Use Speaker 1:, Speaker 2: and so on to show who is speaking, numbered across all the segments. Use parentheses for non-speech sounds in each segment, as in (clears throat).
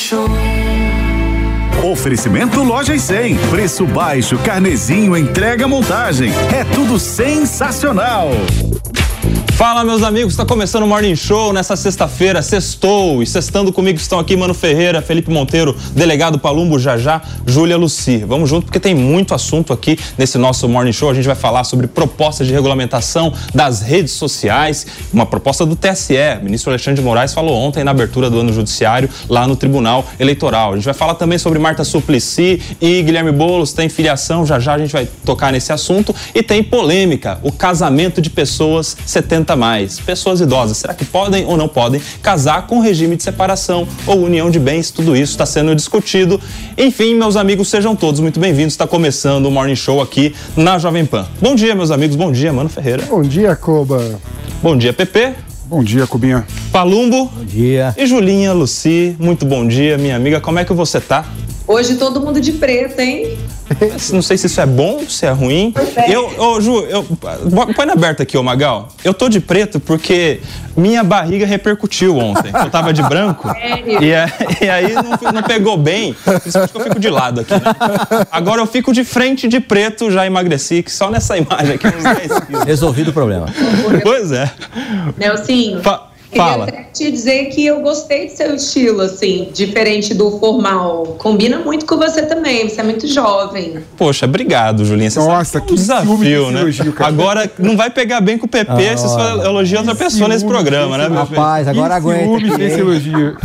Speaker 1: Show.
Speaker 2: Oferecimento Loja e 100. Preço baixo, carnezinho, entrega montagem. É tudo sensacional.
Speaker 3: Fala, meus amigos, está começando o Morning Show nessa sexta-feira, sextou. E sextando comigo estão aqui Mano Ferreira, Felipe Monteiro, delegado Palumbo Jajá, Júlia Luci. Vamos junto porque tem muito assunto aqui nesse nosso Morning Show. A gente vai falar sobre propostas de regulamentação das redes sociais, uma proposta do TSE. O ministro Alexandre de Moraes falou ontem na abertura do ano judiciário lá no Tribunal Eleitoral. A gente vai falar também sobre Marta Suplicy e Guilherme Boulos, tem filiação, já já a gente vai tocar nesse assunto. E tem polêmica, o casamento de pessoas 70 mais. Pessoas idosas, será que podem ou não podem casar com regime de separação ou união de bens? Tudo isso está sendo discutido. Enfim, meus amigos, sejam todos muito bem-vindos. Está começando o Morning Show aqui na Jovem Pan. Bom dia, meus amigos. Bom dia, Mano Ferreira.
Speaker 4: Bom dia, Coba.
Speaker 3: Bom dia, Pepe.
Speaker 4: Bom dia, Cubinha.
Speaker 3: Palumbo.
Speaker 5: Bom dia.
Speaker 3: E Julinha, Luci. Muito bom dia, minha amiga. Como é que você tá?
Speaker 6: Hoje todo mundo de preto, hein?
Speaker 3: Não sei se isso é bom, se é ruim.
Speaker 6: É.
Speaker 3: Eu, ô, Ju, eu, põe na aberta aqui, ô Magal. Eu tô de preto porque minha barriga repercutiu ontem. Eu tava de branco. E, é, e, aí não, não, pegou bem. Por isso que eu fico de lado aqui, né? Agora eu fico de frente de preto, já emagreci, que só nessa imagem aqui uns 10 quilos.
Speaker 5: Resolvido o problema.
Speaker 3: Pois é.
Speaker 6: Nelsinho.
Speaker 3: Fa
Speaker 6: Fala. Queria até te dizer que eu gostei do seu estilo, assim, diferente do formal. Combina muito com você também, você é muito jovem.
Speaker 3: Poxa, obrigado, Julinha. Você
Speaker 4: Nossa,
Speaker 3: sabe,
Speaker 4: que
Speaker 3: um desafio, né?
Speaker 4: elogio.
Speaker 3: Agora não vai pegar bem com o PP
Speaker 5: Ah,
Speaker 3: se você elogia outra pessoa nesse programa, né, meu filho?
Speaker 5: Rapaz, agora aguenta. Hein?
Speaker 4: elogio.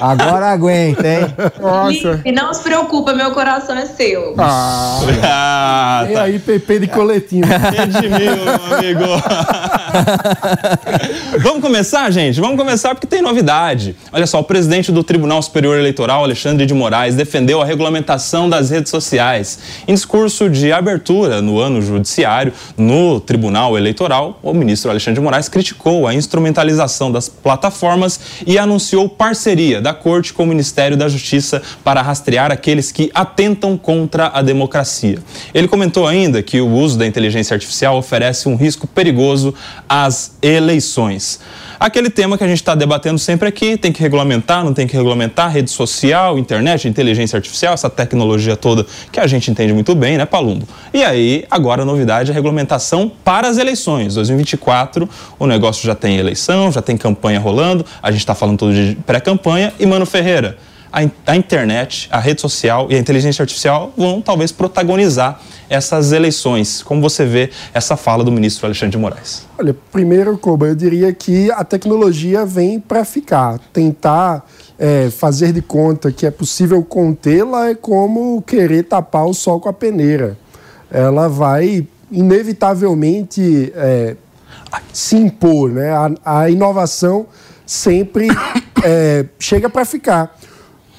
Speaker 5: Agora aguenta, hein?
Speaker 4: Nossa.
Speaker 6: E não se preocupa, meu coração é seu.
Speaker 4: Ah,
Speaker 3: Ah,
Speaker 4: e
Speaker 3: tá.
Speaker 4: aí, PP de coletinho.
Speaker 3: É de mim, meu amigo. (laughs) (laughs) Vamos começar, gente? Vamos começar porque tem novidade. Olha só, o presidente do Tribunal Superior Eleitoral, Alexandre de Moraes, defendeu a regulamentação das redes sociais. Em discurso de abertura no ano judiciário, no Tribunal Eleitoral, o ministro Alexandre de Moraes criticou a instrumentalização das plataformas e anunciou parceria da Corte com o Ministério da Justiça para rastrear aqueles que atentam contra a democracia. Ele comentou ainda que o uso da inteligência artificial oferece um risco perigoso às eleições. Aquele tema que a gente está debatendo sempre aqui, tem que regulamentar, não tem que regulamentar, rede social, internet, inteligência artificial, essa tecnologia toda que a gente entende muito bem, né, Palumbo? E aí, agora a novidade é a regulamentação para as eleições. 2024, o negócio já tem eleição, já tem campanha rolando, a gente está falando todo de pré-campanha. E, Mano Ferreira, a, a internet, a rede social e a inteligência artificial vão talvez protagonizar essas eleições. Como você vê essa fala do ministro Alexandre de Moraes?
Speaker 4: Olha, primeiro, Coba, eu diria que a tecnologia vem para ficar. Tentar é, fazer de conta que é possível contê-la é como querer tapar o sol com a peneira. Ela vai, inevitavelmente, é, se impor. Né? A, a inovação sempre é, chega para ficar.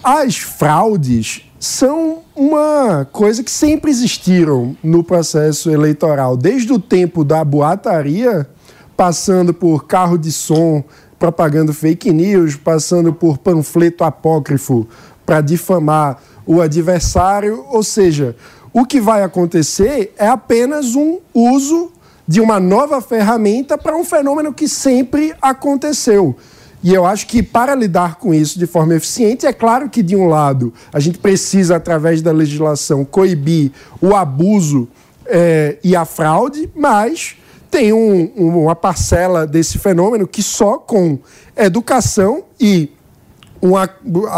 Speaker 4: As fraudes são uma coisa que sempre existiram no processo eleitoral, desde o tempo da boataria, passando por carro de som propagando fake news, passando por panfleto apócrifo para difamar o adversário, ou seja, o que vai acontecer é apenas um uso de uma nova ferramenta para um fenômeno que sempre aconteceu. E eu acho que para lidar com isso de forma eficiente, é claro que, de um lado, a gente precisa, através da legislação, coibir o abuso eh, e a fraude, mas tem um- um- uma parcela desse fenômeno que só com educação e uma-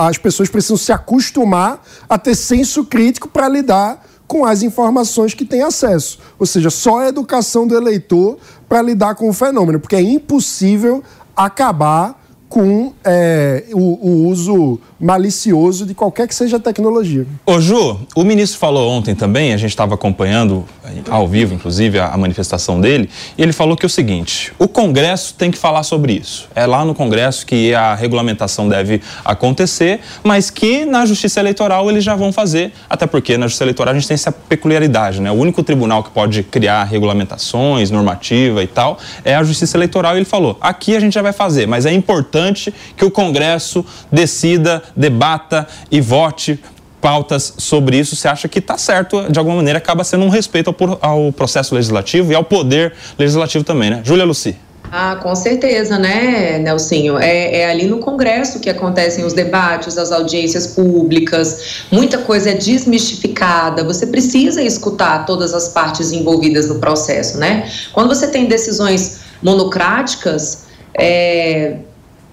Speaker 4: as pessoas precisam se acostumar a ter senso crítico para lidar com as informações que têm acesso. Ou seja, só a educação do eleitor para lidar com o fenômeno, porque é impossível acabar com é, o, o uso malicioso de qualquer que seja a tecnologia.
Speaker 3: Ô Ju, o ministro falou ontem também, a gente estava acompanhando ao vivo, inclusive, a, a manifestação dele, e ele falou que é o seguinte: o Congresso tem que falar sobre isso. É lá no Congresso que a regulamentação deve acontecer, mas que na Justiça Eleitoral eles já vão fazer, até porque na Justiça Eleitoral a gente tem essa peculiaridade, né? O único tribunal que pode criar regulamentações, normativa e tal, é a Justiça Eleitoral. E ele falou: aqui a gente já vai fazer, mas é importante que o Congresso decida, debata e vote pautas sobre isso, você acha que está certo, de alguma maneira, acaba sendo um respeito ao, ao processo legislativo e ao poder legislativo também, né? Júlia Luci.
Speaker 6: Ah, com certeza, né, Nelsinho? É, é, ali no Congresso que acontecem os debates, as audiências públicas, muita coisa é desmistificada. Você precisa escutar todas as partes envolvidas no processo, né? Quando você tem decisões monocráticas, é,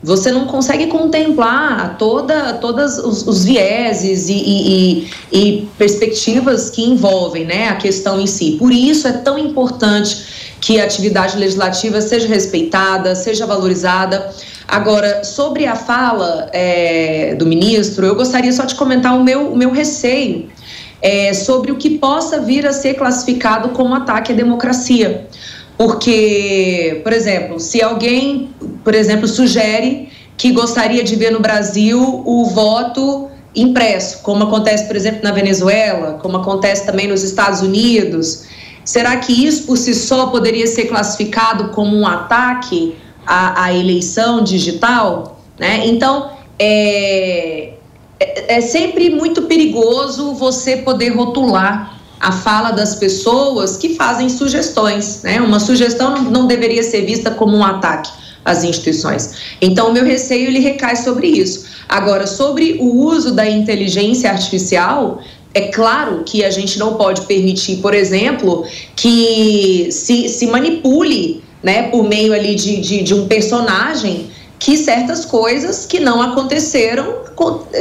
Speaker 6: você não consegue contemplar toda, todos os, os vieses e, e, e, perspectivas que envolvem né, a questão em si. Por isso é tão importante que a atividade legislativa seja respeitada, seja valorizada. Agora, sobre a fala é, do ministro, eu gostaria só de comentar o meu, o meu receio é, sobre o que possa vir a ser classificado como ataque à democracia. Porque, por exemplo, se alguém, por exemplo, sugere que gostaria de ver no Brasil o voto impresso, como acontece, por exemplo, na Venezuela, como acontece também nos Estados Unidos, será que isso por si só poderia ser classificado como um ataque à, à eleição digital? Né? Então, é, é, é sempre muito perigoso você poder rotular a fala das pessoas que fazem sugestões. Né? Uma sugestão não deveria ser vista como um ataque às instituições. Então, o meu receio ele recai sobre isso. Agora, sobre o uso da inteligência artificial, é claro que a gente não pode permitir, por exemplo, que se, se manipule né, por meio ali de, de, de um personagem que certas coisas que não aconteceram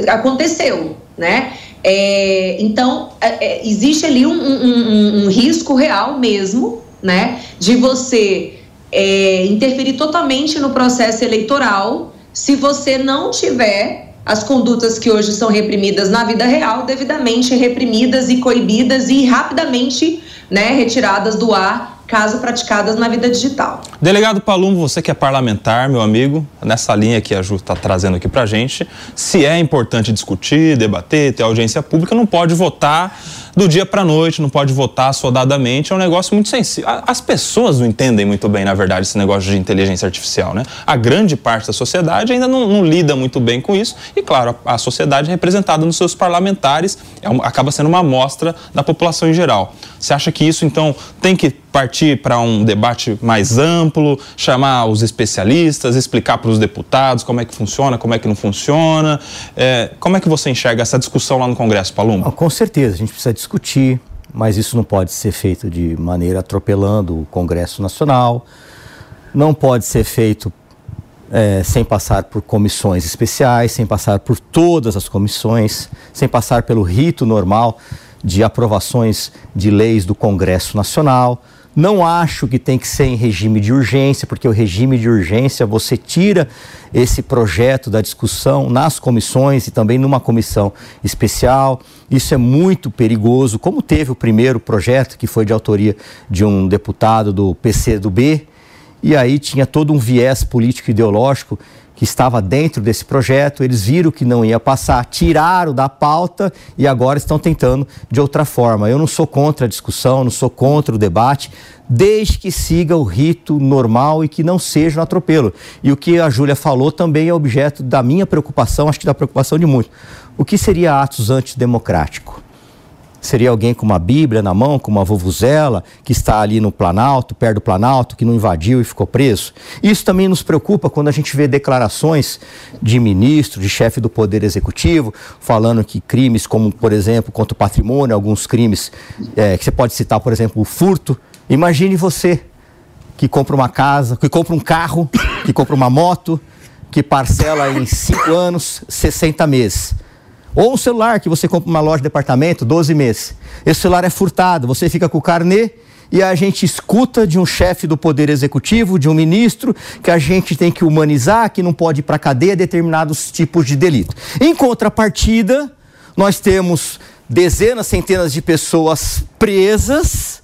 Speaker 6: aconteceu, né? É, então, é, é, existe ali um, um, um, um, risco real mesmo, né, de você é, interferir totalmente no processo eleitoral se você não tiver as condutas que hoje são reprimidas na vida real devidamente reprimidas e coibidas e rapidamente né, retiradas do ar caso praticadas na vida digital.
Speaker 3: Delegado Palumbo, você que é parlamentar, meu amigo, nessa linha que a Ju está trazendo aqui para gente, se é importante discutir, debater, ter audiência pública, não pode votar do dia para noite, não pode votar soldadamente, é um negócio muito sensível. As pessoas não entendem muito bem, na verdade, esse negócio de inteligência artificial, né? A grande parte da sociedade ainda não, não lida muito bem com isso e, claro, a, a sociedade representada nos seus parlamentares é um, acaba sendo uma amostra da população em geral. Você acha que isso, então, tem que partir para um debate mais amplo, chamar os especialistas, explicar para os deputados como é que funciona, como é que não funciona? É, como é que você enxerga essa discussão lá no Congresso, Palumbo?
Speaker 5: Com certeza, a gente precisa discutir, mas isso não pode ser feito de maneira atropelando o Congresso Nacional, não pode ser feito é, sem passar por comissões especiais, sem passar por todas as comissões, sem passar pelo rito normal de aprovações de leis do Congresso Nacional. Não acho que tem que ser em regime de urgência, porque o regime de urgência você tira esse projeto da discussão nas comissões e também numa comissão especial. Isso é muito perigoso, como teve o primeiro projeto, que foi de autoria de um deputado do PC do B, e aí tinha todo um viés político ideológico que estava dentro desse projeto, eles viram que não ia passar, tiraram da pauta e agora estão tentando de outra forma. Eu não sou contra a discussão, não sou contra o debate, desde que siga o rito normal e que não seja um atropelo. E o que a Júlia falou também é objeto da minha preocupação, acho que da preocupação de muitos. O que seria atos antidemocráticos? Seria alguém com uma Bíblia na mão, com uma vuvuzela, que está ali no Planalto, perto do Planalto, que não invadiu e ficou preso? Isso também nos preocupa quando a gente vê declarações de ministro, de chefe do Poder Executivo, falando que crimes como, por exemplo, contra o patrimônio, alguns crimes, é, que você pode citar, por exemplo, o furto. Imagine você que compra uma casa, que compra um carro, que compra uma moto, que parcela em cinco anos, 60 meses. Ou um celular que você compra uma loja de departamento, 12 meses. Esse celular é furtado, você fica com o carnê e a gente escuta de um chefe do Poder Executivo, de um ministro, que a gente tem que humanizar, que não pode ir para cadeia determinados tipos de delito. Em contrapartida, nós temos dezenas, centenas de pessoas presas,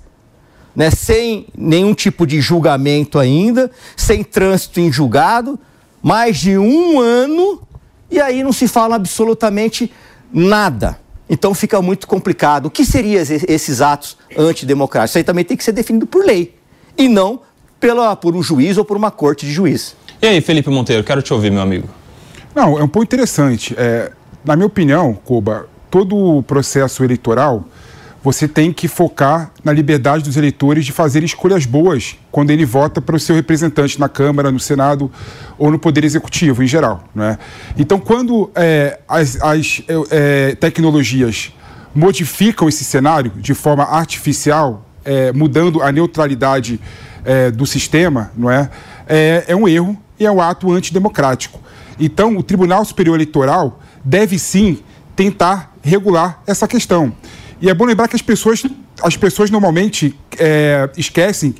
Speaker 5: né, sem nenhum tipo de julgamento ainda, sem trânsito em julgado, mais de um ano e aí não se fala absolutamente nada. Então fica muito complicado. O que seriam esses atos antidemocráticos? Isso aí também tem que ser definido por lei e não pela, por um juiz ou por uma corte de juiz.
Speaker 3: E aí, Felipe Monteiro, quero te ouvir, meu amigo.
Speaker 1: Não, é um ponto interessante. É, na minha opinião, Cuba, todo o processo eleitoral você tem que focar na liberdade dos eleitores de fazer escolhas boas quando ele vota para o seu representante na Câmara, no Senado ou no Poder Executivo em geral. Né? Então, quando é, as, as é, tecnologias modificam esse cenário de forma artificial, é, mudando a neutralidade é, do sistema, não é? é? É um erro e é um ato antidemocrático. Então, o Tribunal Superior Eleitoral deve sim tentar regular essa questão. E é bom lembrar que as pessoas, as pessoas normalmente é, esquecem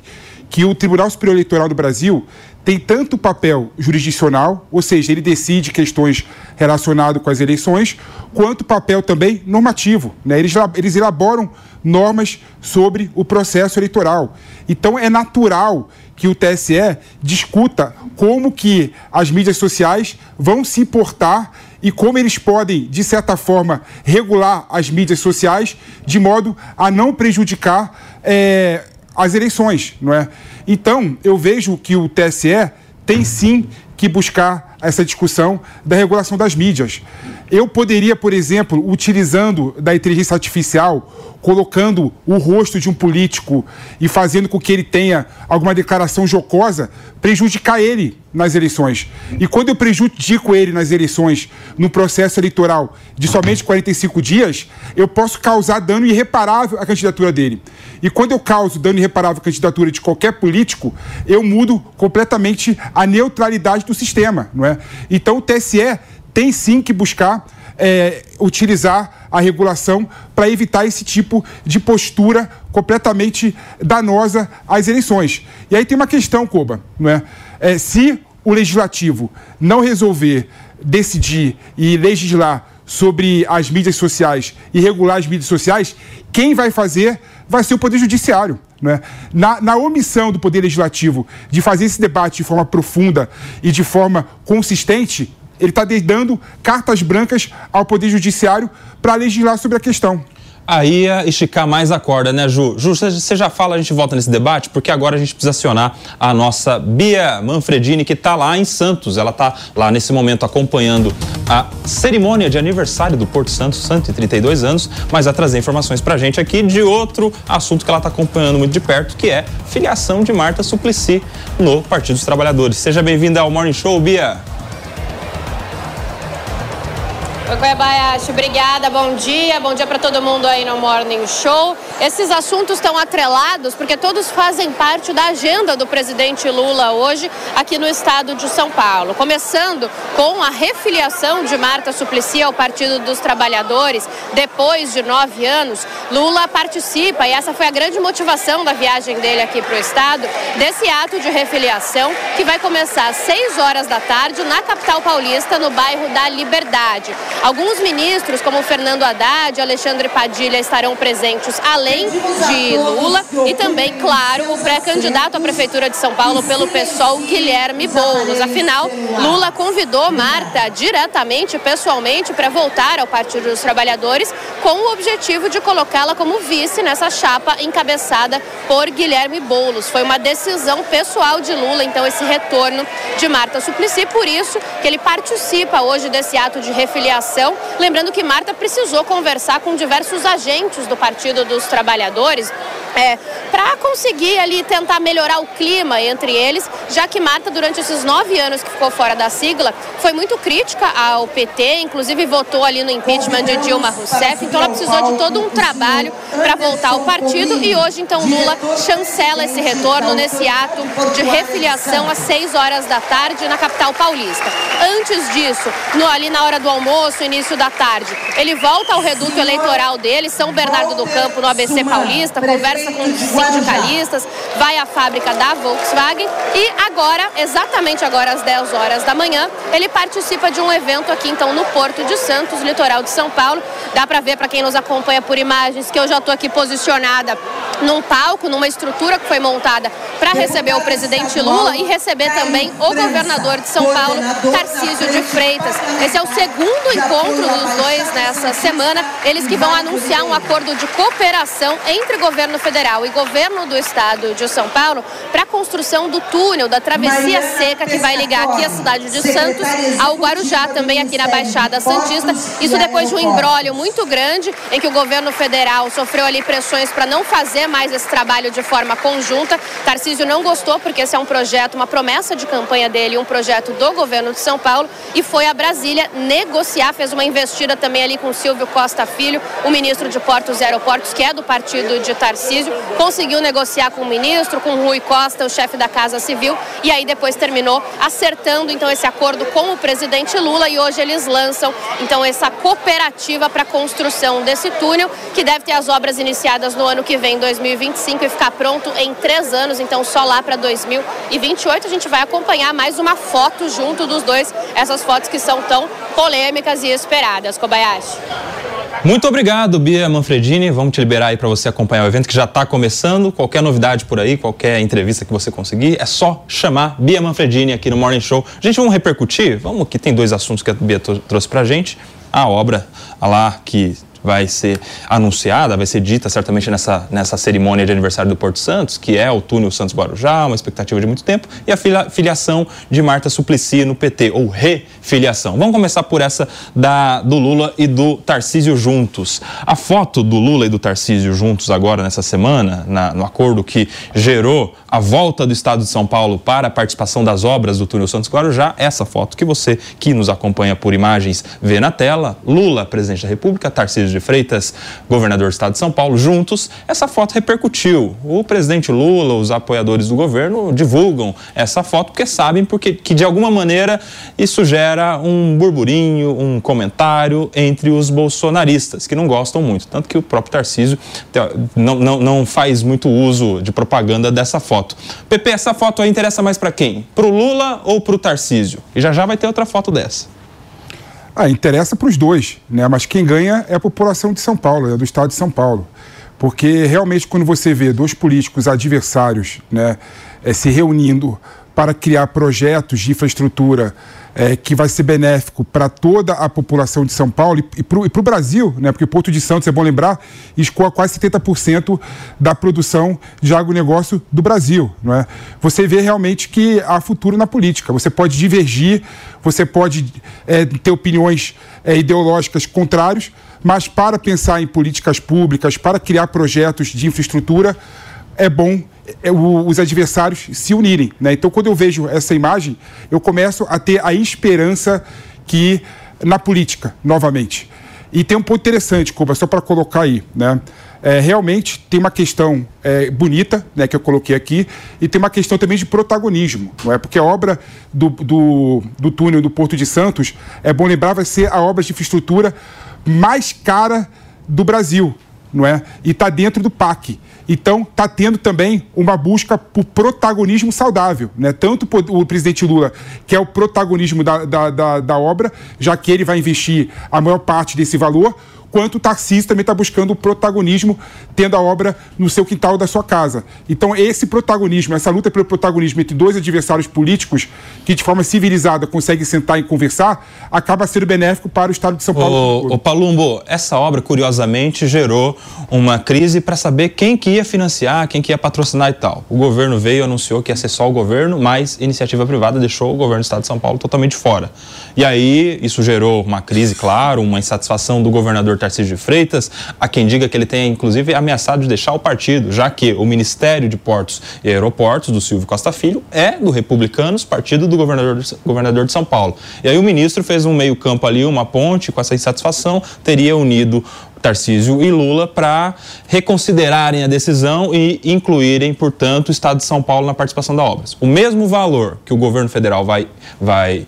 Speaker 1: que o Tribunal Superior Eleitoral do Brasil tem tanto papel jurisdicional, ou seja, ele decide questões relacionadas com as eleições, quanto papel também normativo. Né? Eles, eles elaboram normas sobre o processo eleitoral. Então é natural que o TSE discuta como que as mídias sociais vão se importar e como eles podem, de certa forma, regular as mídias sociais de modo a não prejudicar é, as eleições, não é? Então, eu vejo que o TSE tem sim que buscar essa discussão da regulação das mídias. Eu poderia, por exemplo, utilizando da inteligência artificial, colocando o rosto de um político e fazendo com que ele tenha alguma declaração jocosa, prejudicar ele nas eleições. E quando eu prejudico ele nas eleições, no processo eleitoral de somente 45 dias, eu posso causar dano irreparável à candidatura dele. E quando eu causo dano irreparável à candidatura de qualquer político, eu mudo completamente a neutralidade do sistema, não é? Então o TSE tem sim que buscar é, utilizar a regulação para evitar esse tipo de postura completamente danosa às eleições. E aí tem uma questão, Coba, não é? é se o legislativo não resolver decidir e legislar sobre as mídias sociais e regular as mídias sociais, quem vai fazer vai ser o Poder Judiciário. Né? Na, na, omissão do Poder Legislativo de fazer esse debate de forma profunda e de forma consistente, ele está dando cartas brancas ao Poder Judiciário para legislar sobre a questão
Speaker 3: aí ia esticar mais a corda, né, Ju? Ju, você já fala, a gente volta nesse debate, porque agora a gente precisa acionar a nossa Bia Manfredini, que está lá em Santos. Ela está lá nesse momento acompanhando a cerimônia de aniversário do Porto Santos, 132 anos, mas vai trazer informações para a gente aqui de outro assunto que ela está acompanhando muito de perto, que é filiação de Marta Suplicy no Partido dos Trabalhadores. Seja bem-vinda ao Morning Show, Bia.
Speaker 7: Oi, obrigada, bom dia, bom dia para todo mundo aí no Morning Show. Esses assuntos estão atrelados porque todos fazem parte da agenda do presidente Lula hoje aqui no estado de São Paulo. Começando com a refiliação de Marta Suplicy ao Partido dos Trabalhadores. Depois de nove anos, Lula participa, e essa foi a grande motivação da viagem dele aqui para o estado, desse ato de refiliação que vai começar às seis horas da tarde na capital paulista, no bairro da Liberdade. Alguns ministros, como Fernando Haddad e Alexandre Padilha, estarão presentes além de Lula e também, claro, o pré-candidato à Prefeitura de São Paulo pelo PSOL, Guilherme Boulos. Afinal, Lula convidou Marta diretamente, pessoalmente, para voltar ao Partido dos Trabalhadores com o objetivo de colocá-la como vice nessa chapa encabeçada por Guilherme Boulos. Foi uma decisão pessoal de Lula, então, esse retorno de Marta Suplicy, por isso que ele participa hoje desse ato de refiliação Lembrando que Marta precisou conversar com diversos agentes do Partido dos Trabalhadores é, para conseguir ali tentar melhorar o clima entre eles, já que Marta, durante esses nove anos que ficou fora da sigla, foi muito crítica ao PT, inclusive votou ali no impeachment de Dilma Rousseff, então ela precisou de todo um trabalho para voltar ao partido e hoje então Lula chancela esse retorno nesse ato de refiliação às seis horas da tarde na capital paulista. Antes disso, no, ali na hora do almoço, início da tarde. Ele volta ao reduto eleitoral dele, São Bernardo do Campo, no ABC Paulista, conversa com sindicalistas, vai à fábrica da Volkswagen e agora, exatamente agora às 10 horas da manhã, ele participa de um evento aqui então no Porto de Santos, litoral de São Paulo. Dá para ver para quem nos acompanha por imagens que eu já estou aqui posicionada num palco, numa estrutura que foi montada para receber o presidente Lula e receber também o governador de São Paulo, Tarcísio de Freitas. Esse é o segundo encontro dos dois nessa semana. Eles que vão anunciar um acordo de cooperação entre governo federal e governo do estado de São Paulo para a construção do túnel da travessia seca que vai ligar aqui a cidade de Santos ao Guarujá, também aqui na Baixada Santista. Isso depois de um embrólio muito grande em que o governo federal sofreu ali pressões para não fazer mais esse trabalho de forma conjunta. Tarcísio não gostou porque esse é um projeto, uma promessa de campanha dele, um projeto do governo de São Paulo e foi a Brasília negociar, fez uma investida também ali com Silvio Costa Filho, o ministro de Portos e Aeroportos, que é do partido de Tarcísio, conseguiu negociar com o ministro, com Rui Costa, o chefe da Casa Civil, e aí depois terminou acertando então esse acordo com o presidente Lula e hoje eles lançam então essa cooperativa para a construção desse túnel, que deve ter as obras iniciadas no ano que vem, 2025, e ficar pronto em três anos, então só lá para 2028 a gente vai acompanhar mais uma foto junto dos dois, essas fotos que são tão polêmicas e esperadas. Kobayashi.
Speaker 3: Muito obrigado, Bia Manfredini. Vamos te liberar aí para você acompanhar o evento que já está começando. Qualquer novidade por aí, qualquer entrevista que você conseguir, é só chamar Bia Manfredini aqui no Morning Show. Gente, vamos repercutir? Vamos que tem dois assuntos que a Bia trouxe para gente. A obra lá que vai ser anunciada, vai ser dita certamente nessa, nessa cerimônia de aniversário do Porto Santos, que é o túnel Santos Guarujá, uma expectativa de muito tempo, e a filiação de Marta Suplicy no PT, ou refiliação. Vamos começar por essa da, do Lula e do Tarcísio juntos. A foto do Lula e do Tarcísio juntos agora nessa semana, na, no acordo que gerou a volta do Estado de São Paulo para a participação das obras do túnel Santos Guarujá, essa foto que você que nos acompanha por imagens vê na tela, Lula, presidente da República, Tarcísio de Freitas, governador do estado de São Paulo, juntos, essa foto repercutiu. O presidente Lula, os apoiadores do governo divulgam essa foto porque sabem porque, que, de alguma maneira, isso gera um burburinho, um comentário entre os bolsonaristas, que não gostam muito. Tanto que o próprio Tarcísio não, não, não faz muito uso de propaganda dessa foto. Pepe, essa foto aí interessa mais para quem? Para o Lula ou para o Tarcísio? E já já vai ter outra foto dessa.
Speaker 1: Ah, interessa para os dois, né? Mas quem ganha é a população de São Paulo, é do estado de São Paulo. Porque realmente quando você vê dois políticos adversários né, é, se reunindo para criar projetos de infraestrutura é, que vai ser benéfico para toda a população de São Paulo e, e para o Brasil, né? porque o Porto de Santos, é bom lembrar, escoa quase 70% da produção de agronegócio do Brasil. Não é? Você vê realmente que há futuro na política. Você pode divergir, você pode é, ter opiniões é, ideológicas contrárias, mas para pensar em políticas públicas, para criar projetos de infraestrutura, é bom os adversários se unirem. Né? Então, quando eu vejo essa imagem, eu começo a ter a esperança que na política, novamente. E tem um ponto interessante, Cuba, só para colocar aí. Né? É, realmente tem uma questão é, bonita, né, que eu coloquei aqui, e tem uma questão também de protagonismo, não é? Porque a obra do, do, do túnel do Porto de Santos, é bom lembrar, vai ser a obra de infraestrutura mais cara do Brasil, não é? E está dentro do PAC. Então, está tendo também uma busca por protagonismo saudável. Né? Tanto o presidente Lula, que é o protagonismo da, da, da, da obra, já que ele vai investir a maior parte desse valor, quanto o Tarcísio também está buscando o protagonismo, tendo a obra no seu quintal da sua casa. Então, esse protagonismo, essa luta pelo protagonismo entre dois adversários políticos que, de forma civilizada, conseguem sentar e conversar, acaba sendo benéfico para o Estado de São Paulo.
Speaker 3: O, Palumbo, essa obra, curiosamente, gerou uma crise para saber quem que ia financiar, quem que ia patrocinar e tal. O governo veio anunciou que ia ser só o governo, mas iniciativa privada deixou o governo do Estado de São Paulo totalmente fora. E aí, isso gerou uma crise, claro, uma insatisfação do governador Tarcísio de Freitas. Há quem diga que ele tenha, inclusive, ameaçado de deixar o partido, já que o Ministério de Portos e Aeroportos, do Silvio Costa Filho, é do Republicanos, partido do governador governador de São Paulo. E aí o ministro fez um meio-campo ali, uma ponte com essa insatisfação, teria unido Tarcísio e Lula para reconsiderarem a decisão e incluírem, portanto, o Estado de São Paulo na participação da obra. O mesmo valor que o governo federal vai, vai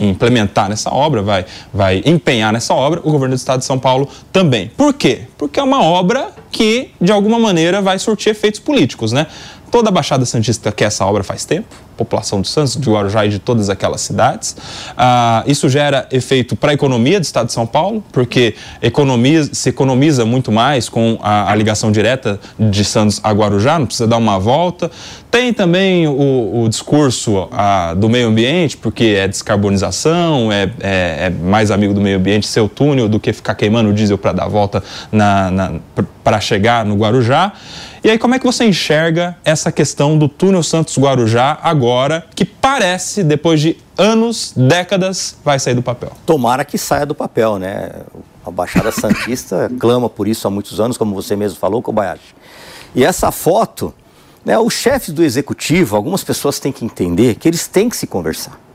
Speaker 3: implementar nessa obra, vai, vai empenhar nessa obra, o governo do Estado de São Paulo também. Por quê? Porque é uma obra que, de alguma maneira, vai surtir efeitos políticos, né? Toda a Baixada Santista quer essa obra faz tempo, população do Santos, de Guarujá e de todas aquelas cidades. Ah, isso gera efeito para a economia do Estado de São Paulo, porque economiza, se economiza muito mais com a, a ligação direta de Santos a Guarujá, não precisa dar uma volta. Tem também o, o discurso ah, do meio ambiente, porque é descarbonização, é, é, é, mais amigo do meio ambiente ser o túnel do que ficar queimando o diesel para dar volta para chegar no Guarujá. E aí, como é que você enxerga essa questão do túnel Santos-Guarujá agora, que parece, depois de anos, décadas, vai sair do papel?
Speaker 5: Tomara que saia do papel, né? A Baixada Santista (laughs) clama por isso há muitos anos, como você mesmo falou, Kobayashi. E essa foto, né, os chefes do executivo, algumas pessoas têm que entender que eles têm que se conversar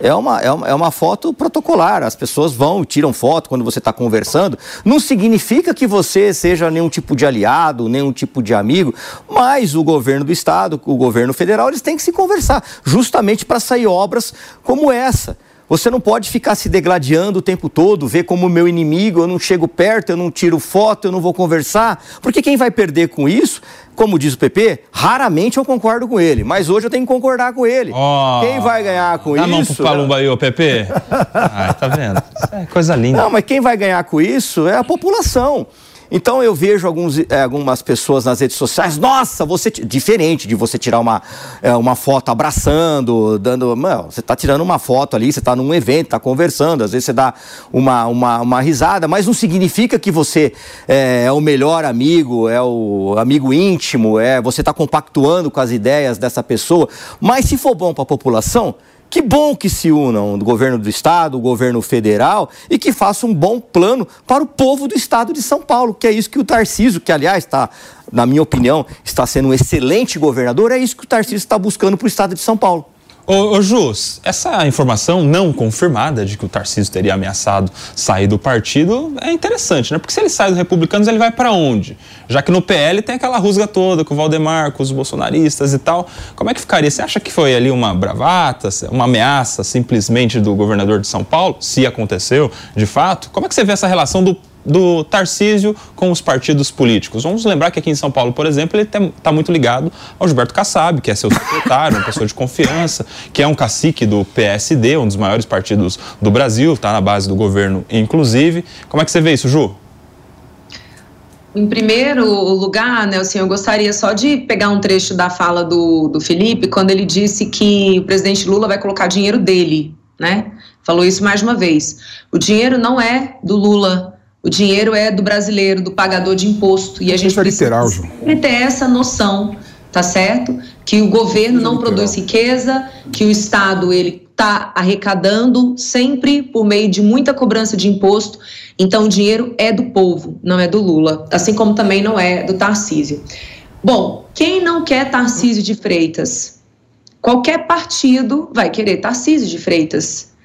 Speaker 5: é uma, é uma, é uma foto protocolar. As pessoas vão tiram foto quando você está conversando. Não significa que você seja nenhum tipo de aliado, nenhum tipo de amigo, mas o governo do estado, o governo federal, eles têm que se conversar, justamente para sair obras como essa. Você não pode ficar se degladiando o tempo todo, ver como meu inimigo, eu não chego perto, eu não tiro foto, eu não vou conversar. Porque quem vai perder com isso, como diz o PP, raramente eu concordo com ele, mas hoje eu tenho que concordar com ele. Oh, quem vai ganhar com
Speaker 3: dá
Speaker 5: isso?
Speaker 3: Não pro Palumba aí, ô PP. Ai, (laughs) tá vendo? É coisa linda.
Speaker 5: Não, mas quem vai ganhar com isso é a população. Então eu vejo alguns, é, algumas pessoas nas redes sociais, nossa, você diferente de você tirar uma, é, uma foto abraçando, dando, mano, você está tirando uma foto ali, você está num evento, está conversando, às vezes você dá uma, uma, uma risada, mas não significa que você é, é o melhor amigo, é o amigo íntimo, é você está compactuando com as ideias dessa pessoa. Mas se for bom para a população, que bom que se unam o governo do estado, o governo federal e que façam um bom plano para o povo do estado de São Paulo, que é isso que o Tarcísio, que aliás está, na minha opinião, está sendo um excelente governador, é isso que o Tarcísio está buscando para o estado de São Paulo.
Speaker 3: Ô, ô Jus, essa informação não confirmada de que o Tarcísio teria ameaçado sair do partido é interessante, né? Porque se ele sai dos republicanos, ele vai para onde? Já que no PL tem aquela rusga toda com o Valdemar, com os bolsonaristas e tal. Como é que ficaria? Você acha que foi ali uma bravata, uma ameaça simplesmente do governador de São Paulo? Se aconteceu, de fato? Como é que você vê essa relação do do Tarcísio com os partidos políticos. Vamos lembrar que aqui em São Paulo, por exemplo, ele está muito ligado ao Gilberto Kassab, que é seu secretário, uma pessoa de confiança, que é um cacique do PSD, um dos maiores partidos do Brasil, está na base do governo, inclusive. Como é que você vê isso, Ju?
Speaker 6: Em primeiro lugar, Nelson, eu gostaria só de pegar um trecho da fala do, do Felipe, quando ele disse que o presidente Lula vai colocar dinheiro dele, né? Falou isso mais uma vez. O dinheiro não é do Lula, o dinheiro é do brasileiro, do pagador de imposto. E a gente
Speaker 1: é literal, Ju.
Speaker 6: ter essa noção, tá certo? Que o governo não produz riqueza, que o Estado ele está arrecadando sempre por meio de muita cobrança de imposto. Então, o dinheiro é do povo, não é do Lula, assim como também não é do Tarcísio. Bom, quem não quer Tarcísio de Freitas? Qualquer partido vai querer Tarcísio de Freitas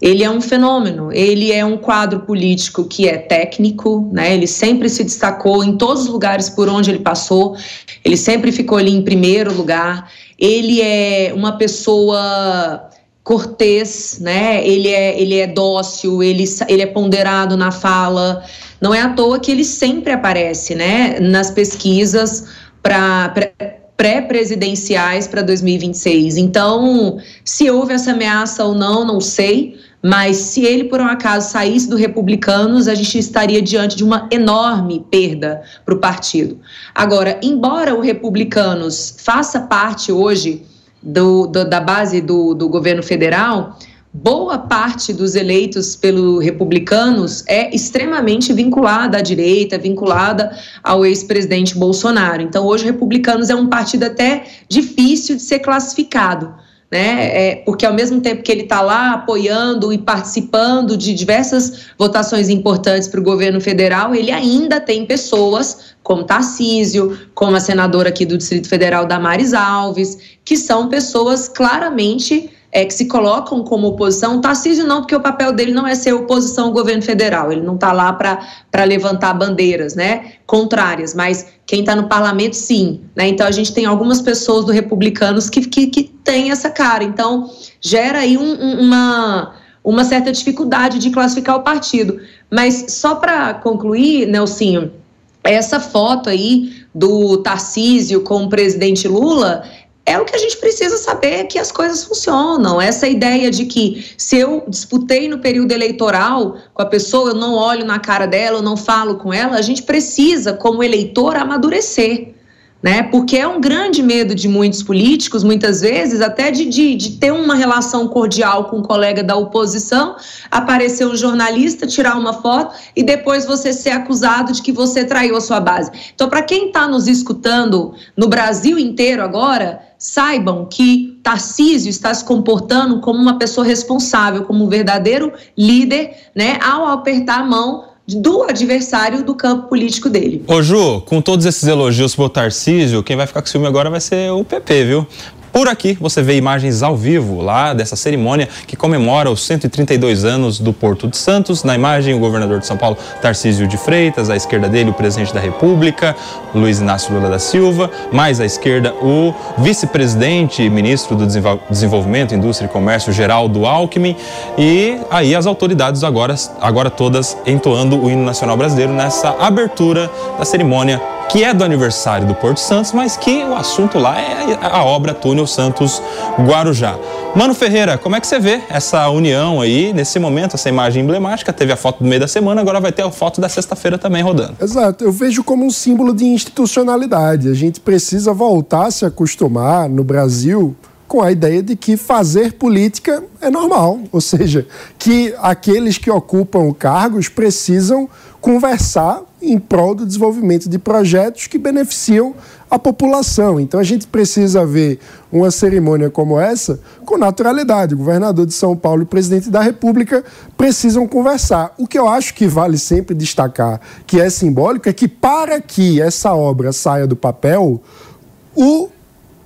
Speaker 6: ele é um fenômeno, ele é um quadro político que é técnico, né? Ele sempre se destacou em todos os lugares por onde ele passou, ele sempre ficou ali em primeiro lugar. Ele é uma pessoa cortês, né? Ele é, ele é dócil, ele, ele é ponderado na fala. Não é à toa que ele sempre aparece, né? Nas pesquisas para pré-presidenciais para 2026. Então, se houve essa ameaça ou não, não sei mas se ele por um acaso saísse do Republicanos, a gente estaria diante de uma enorme perda para o partido. Agora, embora o Republicanos faça parte hoje do, do, da base do, do governo federal, boa parte dos eleitos pelo republicanos é extremamente vinculada à direita, vinculada ao ex-presidente Bolsonaro. Então, hoje, republicanos é um partido até difícil de ser classificado né? É, porque ao mesmo tempo que ele está lá apoiando e participando de diversas votações importantes para o governo federal, ele ainda tem pessoas como Tarcísio, como a senadora aqui do Distrito Federal, Damares Alves, que são pessoas claramente é, que se colocam como oposição. Tarcísio não, porque o papel dele não é ser oposição ao governo federal, ele não está lá para levantar bandeiras né, contrárias, mas quem está no parlamento, sim. Né? Então, a gente tem algumas pessoas do Republicanos que, que, que têm essa cara. Então, gera aí um, um, uma, uma certa dificuldade de classificar o partido. Mas, só para concluir, Nelsinho, essa foto aí do Tarcísio com o presidente Lula, é o que a gente precisa saber que as coisas funcionam. Essa ideia de que se eu disputei no período eleitoral com a pessoa, eu não olho na cara dela, eu não falo com ela, a gente precisa, como eleitor, amadurecer né? Porque é um grande medo de muitos políticos, muitas vezes, até de, de, de, ter uma relação cordial com um colega da oposição, aparecer um jornalista, tirar uma foto e depois você ser acusado de que você traiu a sua base. Então, para quem está nos escutando no Brasil inteiro agora, saibam que Tarcísio está se comportando como uma pessoa responsável, como um verdadeiro líder, né? Ao apertar a mão do adversário do campo político dele.
Speaker 3: Ô Ju, com todos esses elogios pro Tarcísio, quem vai ficar com ciúme agora vai ser o PP, viu? Por aqui você vê imagens ao vivo lá dessa cerimônia que comemora os 132 anos do Porto de Santos. Na imagem, o governador de São Paulo, Tarcísio de Freitas, à esquerda dele, o presidente da República, Luiz Inácio Lula da Silva, mais à esquerda, o vice-presidente e ministro do Desenvolvimento, Indústria e Comércio, Geraldo Alckmin, e aí as autoridades agora, agora todas entoando o hino nacional brasileiro nessa abertura da cerimônia que é do aniversário do Porto Santos, mas que o assunto lá é a obra Túnel Santos Guarujá. Mano Ferreira, como é que você vê essa união aí, nesse momento, essa imagem emblemática? Teve a foto do meio da semana, agora vai ter a foto da sexta-feira também rodando.
Speaker 4: Exato, eu vejo como um símbolo de institucionalidade. A gente precisa voltar a se acostumar no Brasil com a ideia de que fazer política é normal, ou seja, que aqueles que ocupam cargos precisam conversar em prol do desenvolvimento de projetos que beneficiam a população. Então a gente precisa ver uma cerimônia como essa com naturalidade. O governador de São Paulo e o presidente da República precisam conversar. O que eu acho que vale sempre destacar, que é simbólico, é que para que essa obra saia do papel, o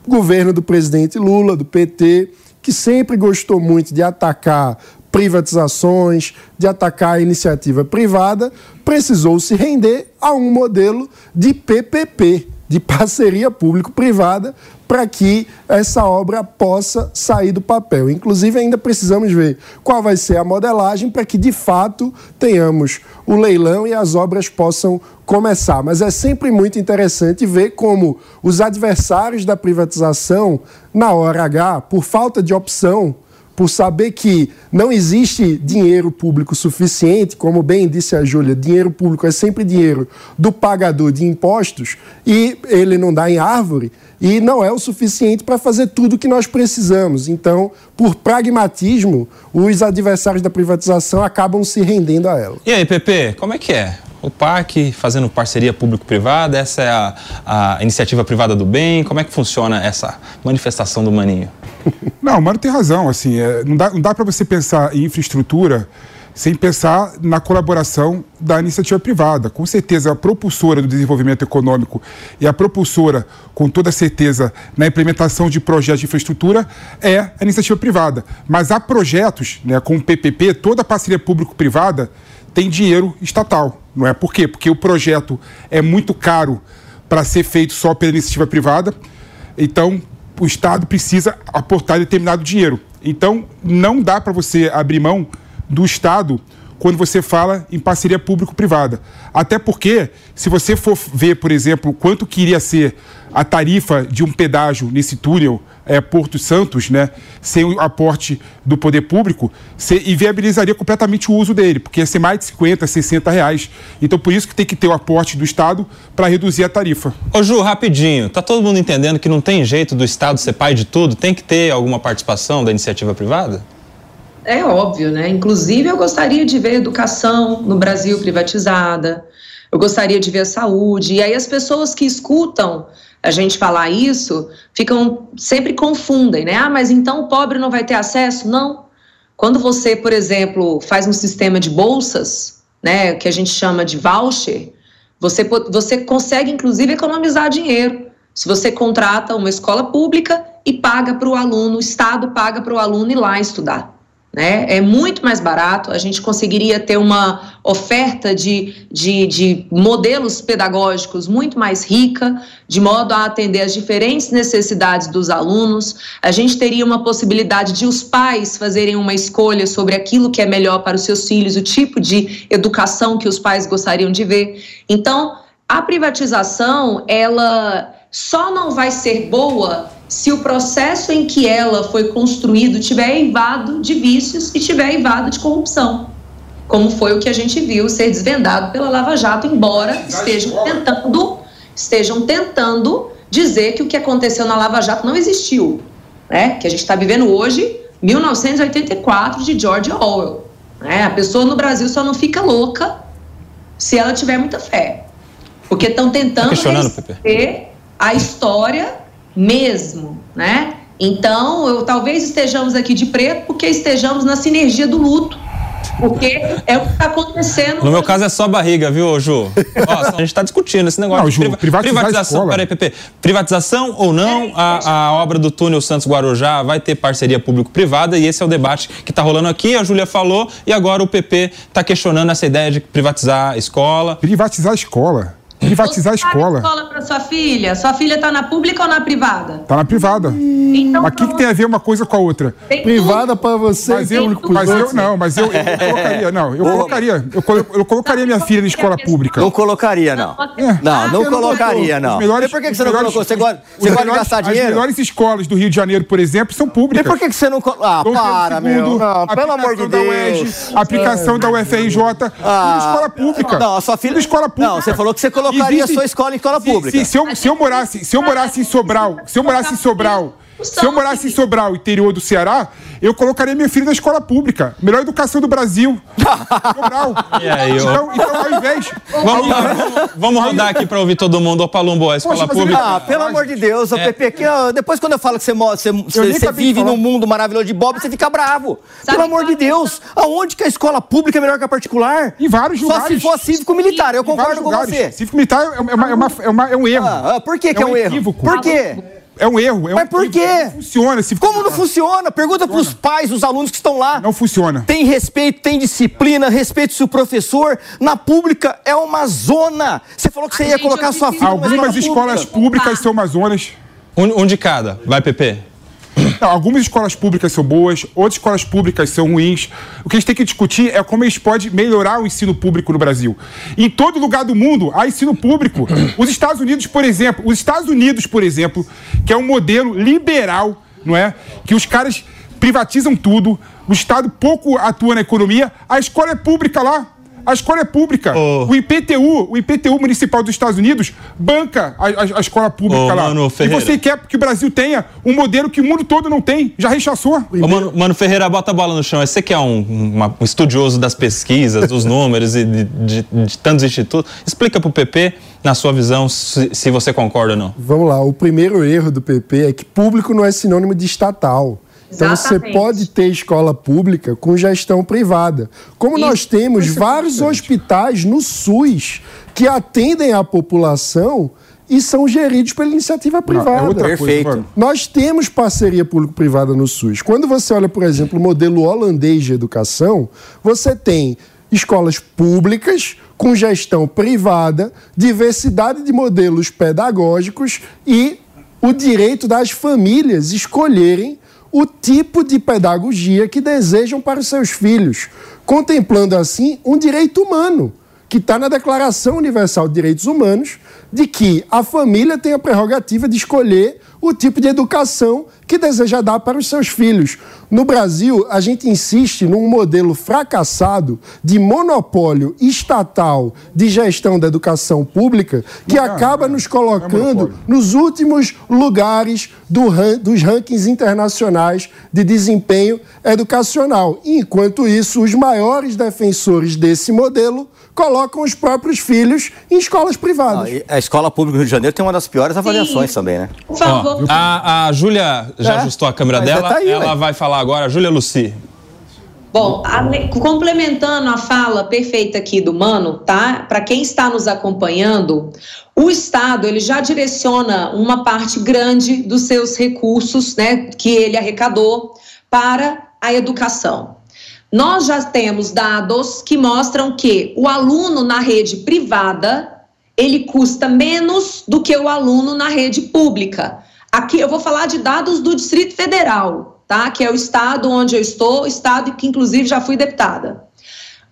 Speaker 4: governo do presidente Lula, do PT, que sempre gostou muito de atacar privatizações, de atacar a iniciativa privada, precisou se render a um modelo de PPP, de parceria público-privada, para que essa obra possa sair do papel. Inclusive, ainda precisamos ver qual vai ser a modelagem para que, de fato, tenhamos o leilão e as obras possam começar. Mas é sempre muito interessante ver como os adversários da privatização, na hora H, por falta de opção, por saber que não existe dinheiro público suficiente, como bem disse a Júlia, dinheiro público é sempre dinheiro do pagador de impostos e ele não dá em árvore e não é o suficiente para fazer tudo o que nós precisamos. Então, por pragmatismo, os adversários da privatização acabam se rendendo a ela.
Speaker 3: E aí, Pepe, como é que é? o PAC fazendo parceria público-privada, essa é a, a, iniciativa privada do bem, como é que funciona essa manifestação do Maninho? (laughs)
Speaker 1: Não, o Mário tem razão, assim, é, não dá, não dá para você pensar em infraestrutura sem pensar na colaboração da iniciativa privada. Com certeza, a propulsora do desenvolvimento econômico e a propulsora, com toda certeza, na implementação de projetos de infraestrutura é a iniciativa privada. Mas há projetos, né, com o PPP, toda a parceria público-privada tem dinheiro estatal. Não é por quê? Porque o projeto é muito caro para ser feito só pela iniciativa privada. Então, o Estado precisa aportar determinado dinheiro. Então, não dá para você abrir mão do Estado quando você fala em parceria público-privada. Até porque, se você for ver, por exemplo, quanto queria ser a tarifa de um pedágio nesse túnel é, Porto Santos, né, sem o aporte do poder público, se, inviabilizaria completamente o uso dele, porque ia ser mais de 50, 60 reais. Então, por isso que tem que ter o aporte do Estado para reduzir a tarifa.
Speaker 3: Ô Ju, rapidinho, tá todo mundo entendendo que não tem jeito do Estado ser pai de tudo? Tem que ter alguma participação da iniciativa privada?
Speaker 6: É óbvio, né? Inclusive, eu gostaria de ver educação no Brasil privatizada, eu gostaria de ver a saúde. E aí, as pessoas que escutam a gente falar isso ficam sempre confundem, né? Ah, mas então o pobre não vai ter acesso? Não. Quando você, por exemplo, faz um sistema de bolsas, né, que a gente chama de voucher, você, você consegue inclusive economizar dinheiro. Se você contrata uma escola pública e paga para o aluno, o Estado paga para o aluno ir lá estudar. Né? É muito mais barato, a gente conseguiria ter uma oferta de, de, de, modelos pedagógicos muito mais rica, de modo a atender as diferentes necessidades dos alunos. A gente teria uma possibilidade de os pais fazerem uma escolha sobre aquilo que é melhor para os seus filhos, o tipo de educação que os pais gostariam de ver. Então, A privatização, ela só não vai ser boa se o processo em que ela foi construído tiver eivado de vícios e tiver eivado de corrupção, como foi o que a gente viu ser desvendado pela Lava Jato, embora estejam tentando, estejam tentando dizer que o que aconteceu na Lava Jato não existiu, né? Que a gente está vivendo hoje 1984 de George Orwell. Né? A pessoa no Brasil só não fica louca se ela tiver muita fé, porque estão tentando
Speaker 3: tá
Speaker 6: a história mesmo, né? Então, eu, talvez estejamos aqui de preto porque estejamos na sinergia do luto. Porque é o que está acontecendo.
Speaker 3: No meu caso é só barriga, viu, Ju? (laughs) Ó, a gente está discutindo esse negócio
Speaker 1: Não,
Speaker 3: de
Speaker 1: Ju,
Speaker 3: privatização. Peraí, Pepe. Privatização ou não, a, a obra do túnel Santos Guarujá vai ter parceria público-privada e esse é o debate que está rolando aqui. A Júlia falou e agora o PP está questionando essa ideia de privatizar a escola.
Speaker 1: Privatizar a escola? Privatizar a escola.
Speaker 6: escola para sua filha? Sua filha está na pública ou na privada?
Speaker 1: Está na privada. Então, mas o que, que, tem a ver uma coisa com a outra?
Speaker 4: Tem privada para você,
Speaker 1: mas eu, mas eu não, mas eu, eu, (laughs) colocaria, não, eu colocaria, eu, eu colocaria minha filha na escola pública.
Speaker 5: Não colocaria, não. É. Não, não colocaria, não.
Speaker 1: Melhores,
Speaker 5: e por que, que você não colocou? Você gosta, você gosta de gastar dinheiro?
Speaker 1: As melhores escolas do Rio de Janeiro, por exemplo, são públicas.
Speaker 5: E por que, que você não colocou? Ah, para, meu. Não, pelo amor de Deus.
Speaker 1: aplicação da UFRJ, ah, escola pública.
Speaker 5: Não, a sua filha.
Speaker 1: escola pública.
Speaker 5: Não, você falou que você colocaria a sua escola em escola pública.
Speaker 1: Se, se, eu, se, eu morasse, se eu morasse em Sobral, se eu morasse em Sobral, se eu morasse em Sobral, interior do Ceará, eu colocaria minha filha na escola pública. Melhor educação do Brasil. (laughs) Sobral.
Speaker 3: E aí, eu...
Speaker 1: então, então, ao invés.
Speaker 3: Vamos, vamos, vamos rodar aqui para ouvir todo mundo. Ô, Palumbo, a escola Poxa, pública.
Speaker 5: Ah, pelo amor de Deus, o é. PP, aqui, ó, depois quando eu falo que você, você, você vive num mundo maravilhoso de Bob, você fica bravo. Sabe pelo amor de Deus, aonde que a escola pública é melhor que a particular?
Speaker 1: Em vários
Speaker 5: Só
Speaker 1: lugares.
Speaker 5: Só se for cívico-militar, eu concordo com você.
Speaker 1: Cívico-militar é, uma, é, uma, é, uma, é um erro.
Speaker 5: Ah, por que, que é, um, um erro? Por quê?
Speaker 1: É um erro. É
Speaker 5: Mas
Speaker 1: um
Speaker 5: por quê?
Speaker 1: Não funciona. Se
Speaker 5: Como não funciona? Pergunta para os pais, os alunos que estão lá.
Speaker 1: Não funciona.
Speaker 5: Tem respeito, tem disciplina, respeito seu professor. Na pública é uma zona. Você falou que você ia colocar sua filha
Speaker 1: Algumas escolas pública. públicas são uma zonas.
Speaker 3: Um, um de cada. Vai, Pepe. (clears throat)
Speaker 1: Não, algumas escolas públicas são boas, outras escolas públicas são ruins. O que a gente tem que discutir é como a gente pode melhorar o ensino público no Brasil. Em todo lugar do mundo há ensino público. (clears throat) Os Estados Unidos, por exemplo, os Estados Unidos, por exemplo, que é um modelo liberal, não é? Que os caras privatizam tudo, o Estado pouco atua na economia, a escola é pública lá. A escola é pública. Oh. O IPTU, o IPTU municipal dos Estados Unidos, banca a, a, a escola pública oh, lá. Mano e você quer que o Brasil tenha um modelo que o mundo todo não tem. Já rechaçou.
Speaker 3: Oh, mano, mano, Ferreira, bota a bola no chão. Você que é um, uma, um estudioso das pesquisas, dos (laughs) números e de, de, de tantos institutos. Explica para o PP na sua visão, se, se, você concorda ou não?
Speaker 4: Vamos lá. O primeiro erro do PP é que público não é sinônimo de estatal. Então Exatamente. você pode ter escola pública com gestão privada. Como Isso. nós temos Isso é vários é hospitais no SUS que atendem a população e são geridos pela iniciativa privada.
Speaker 5: Não, é Perfeito. Coisa,
Speaker 4: Nós temos parceria público-privada no SUS. Quando você olha, por exemplo, o modelo holandês de educação, você tem escolas públicas com gestão privada, diversidade de modelos pedagógicos e o direito das famílias escolherem o tipo de pedagogia que desejam para os seus filhos, contemplando assim um direito humano que está na Declaração Universal de Direitos Humanos, de que a família tem a prerrogativa de escolher o tipo de educação que deseja dar para os seus filhos. No Brasil, a gente insiste num modelo fracassado de monopólio estatal de gestão da educação pública que não, acaba não, nos colocando nos últimos lugares do, dos rankings internacionais de desempenho educacional. Enquanto isso, os maiores defensores desse modelo colocam os próprios filhos em escolas privadas.
Speaker 5: a escola pública do Rio de Janeiro tem uma das piores avaliações Sim. também, né?
Speaker 6: Por favor.
Speaker 3: a, a Júlia já é, ajustou a câmera dela, tá aí, ela vai falar agora. Júlia Luci.
Speaker 6: Bom, a, complementando a fala perfeita aqui do Mano, tá? Para quem está nos acompanhando, o Estado ele já direciona uma parte grande dos seus recursos, né, que ele arrecadou para a educação. Nós já temos dados que mostram que o aluno na rede privada ele custa menos do que o aluno na rede pública. Aqui eu vou falar de dados do Distrito Federal, tá? Que é o estado onde eu estou, estado que inclusive já fui deputada.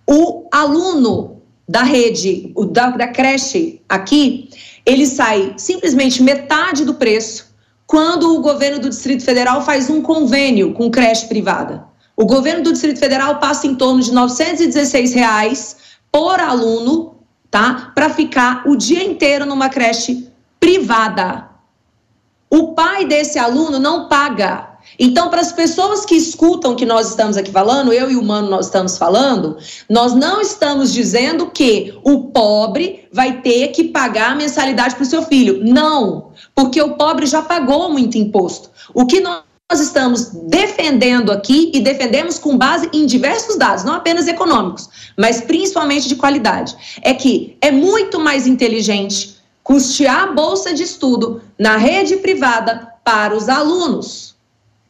Speaker 6: O aluno da rede, o da, da creche aqui, ele sai simplesmente metade do preço quando o governo do Distrito Federal faz um convênio com creche privada. O governo do Distrito Federal passa em torno de 916 reais por aluno, tá? Para ficar o dia inteiro numa creche privada. O pai desse aluno não paga. Então, para as pessoas que escutam que nós estamos aqui falando, eu e o Mano nós estamos falando, nós não estamos dizendo que o pobre vai ter que pagar a mensalidade para o seu filho. Não, porque o pobre já pagou muito imposto. O que nós estamos defendendo aqui e defendemos com base em diversos dados, não apenas econômicos, mas principalmente de qualidade, é que é muito mais inteligente custear a bolsa de estudo na rede privada para os alunos.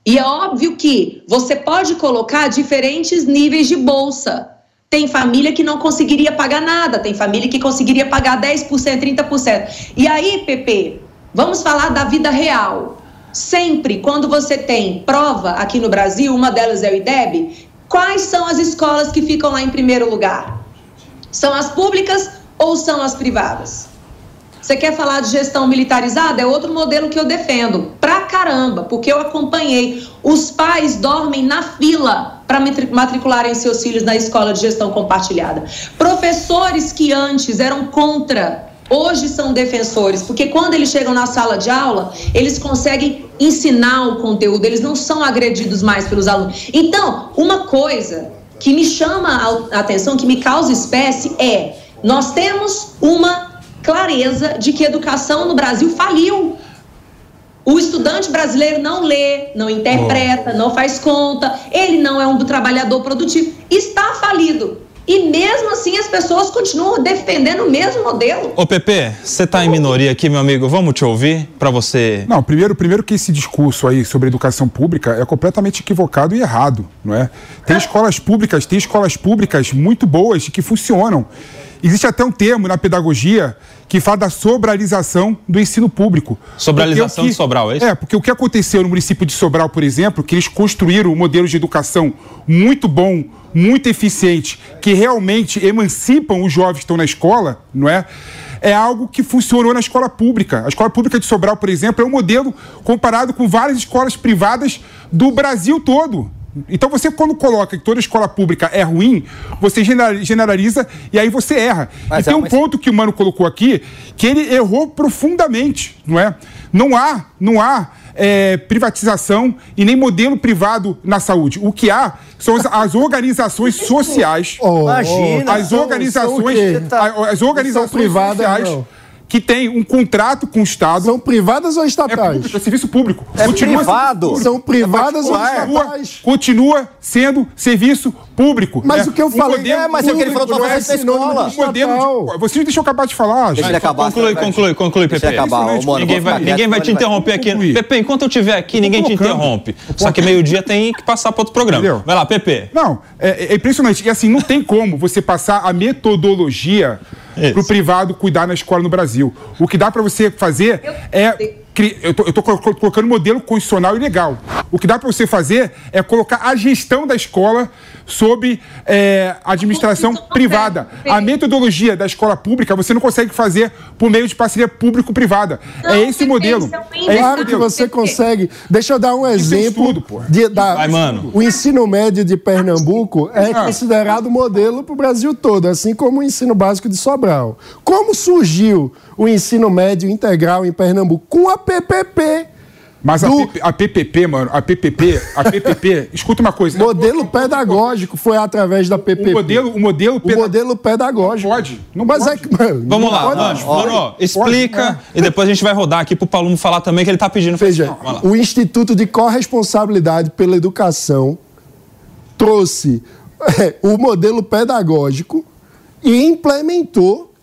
Speaker 6: E é óbvio que você pode colocar diferentes níveis de bolsa. Tem família que não conseguiria pagar nada, tem família que conseguiria pagar 10%, 30%. E aí, Pepe, vamos falar da vida real. Sempre, quando você tem prova aqui no Brasil, uma delas é o IDEB, quais são as escolas que ficam lá em primeiro lugar? São as públicas ou são as privadas? Você quer falar de gestão militarizada? É outro modelo que eu defendo. Pra caramba, porque eu acompanhei. Os pais dormem na fila para matricularem seus filhos na escola de gestão compartilhada. Professores que antes eram contra hoje são defensores, porque quando eles chegam na sala de aula, eles conseguem ensinar o conteúdo, eles não são agredidos mais pelos alunos. Então, uma coisa que me chama a atenção, que me causa espécie, é nós temos uma clareza de que educação no Brasil faliu. O estudante brasileiro não lê, não interpreta, não faz conta, ele não é um trabalhador produtivo. Está falido. E mesmo assim as pessoas continuam defendendo o mesmo modelo.
Speaker 3: Ô Pepe, você está em minoria aqui, meu amigo. Vamos te ouvir para você.
Speaker 1: Não, primeiro, primeiro que esse discurso aí sobre educação pública é completamente equivocado e errado, não é? Tem escolas públicas, tem escolas públicas muito boas que funcionam. Existe até um termo na pedagogia que fala da sobralização do ensino público.
Speaker 3: Sobralização que, de Sobral, é isso?
Speaker 1: É, porque o que aconteceu no município de Sobral, por exemplo, que eles construíram um modelo de educação muito bom, muito eficiente, que realmente emancipam os jovens que estão na escola, não é? É algo que funcionou na escola pública. A escola pública de Sobral, por exemplo, é um modelo comparado com várias escolas privadas do Brasil todo. Então você, quando coloca que toda escola pública é ruim, você generaliza e aí você erra. Mas e tem é, um mas... ponto que o Mano colocou aqui, que ele errou profundamente, não é? Não há, não há é, privatização e nem modelo privado na saúde. O que há são as, as organizações sociais.
Speaker 4: Oh, Imagina.
Speaker 1: As organizações, as organizações privadas, sociais. Não que tem um contrato com o Estado.
Speaker 4: São privadas ou estatais? É,
Speaker 1: público, é serviço público.
Speaker 4: É continua privado. São privadas é ou estatais?
Speaker 1: Continua sendo serviço público.
Speaker 4: Mas né? o que eu falei
Speaker 5: modelo, é, mas é o que ele falou para você na escola.
Speaker 1: Modelo de, vocês deixam eu acabar de falar.
Speaker 3: Deixa ele acabar. Conclui, conclui, conclui, Pepe.
Speaker 5: acabar.
Speaker 3: ninguém vai, ninguém vai te interromper aqui. Pepe, enquanto eu estiver aqui, ninguém te interrompe. Só que meio-dia tem que passar para outro programa. Vai lá, Pepe.
Speaker 1: Não, é, é impressionante. E assim, não tem como você passar a metodologia para o privado cuidar na escola no Brasil. O que dá para você fazer é eu estou colocando modelo constitucional e legal. O que dá para você fazer é colocar a gestão da escola sob é, administração privada. A metodologia da escola pública você não consegue fazer por meio de parceria público-privada. É esse modelo.
Speaker 4: É claro que você consegue. Deixa eu dar um exemplo. Estudo, de, da,
Speaker 3: Vai, mano.
Speaker 4: O ensino médio de Pernambuco é ah. considerado modelo para o Brasil todo, assim como o ensino básico de Sobral. Como surgiu o ensino médio integral em Pernambuco? Com a PPP.
Speaker 1: Mas do... a, a, PPP, mano, a PPP, a PPP, (laughs) escuta uma coisa.
Speaker 4: Modelo pedagógico foi através da PPP.
Speaker 1: O modelo, o modelo,
Speaker 4: peda... o modelo pedagógico.
Speaker 1: Pode.
Speaker 4: Não mas
Speaker 1: pode.
Speaker 4: é que, mano,
Speaker 3: Vamos lá, pode, explica é. e depois a gente vai rodar aqui pro Palumo falar também que ele tá pedindo.
Speaker 4: Veja, o Instituto de Corresponsabilidade pela Educação trouxe é, o modelo pedagógico e implementou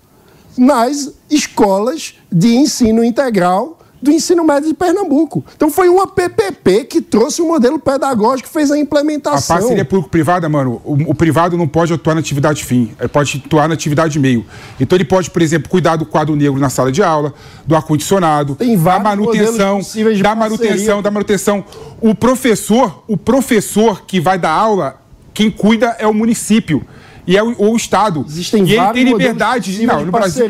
Speaker 4: nas escolas de ensino integral do ensino médio de Pernambuco. Então foi uma PPP que trouxe o um modelo pedagógico, fez a implementação.
Speaker 1: A parceria público-privada, mano, o, o, privado não pode atuar na atividade fim, ele pode atuar na atividade meio. Então ele pode, por exemplo, cuidar do quadro negro na sala de aula, do ar-condicionado, da manutenção, da manutenção, da manutenção. O professor, o professor que vai dar aula, quem cuida é o município. E é o, o Estado.
Speaker 4: Existem
Speaker 1: e ele tem liberdade. Não,
Speaker 4: de
Speaker 1: no Brasil.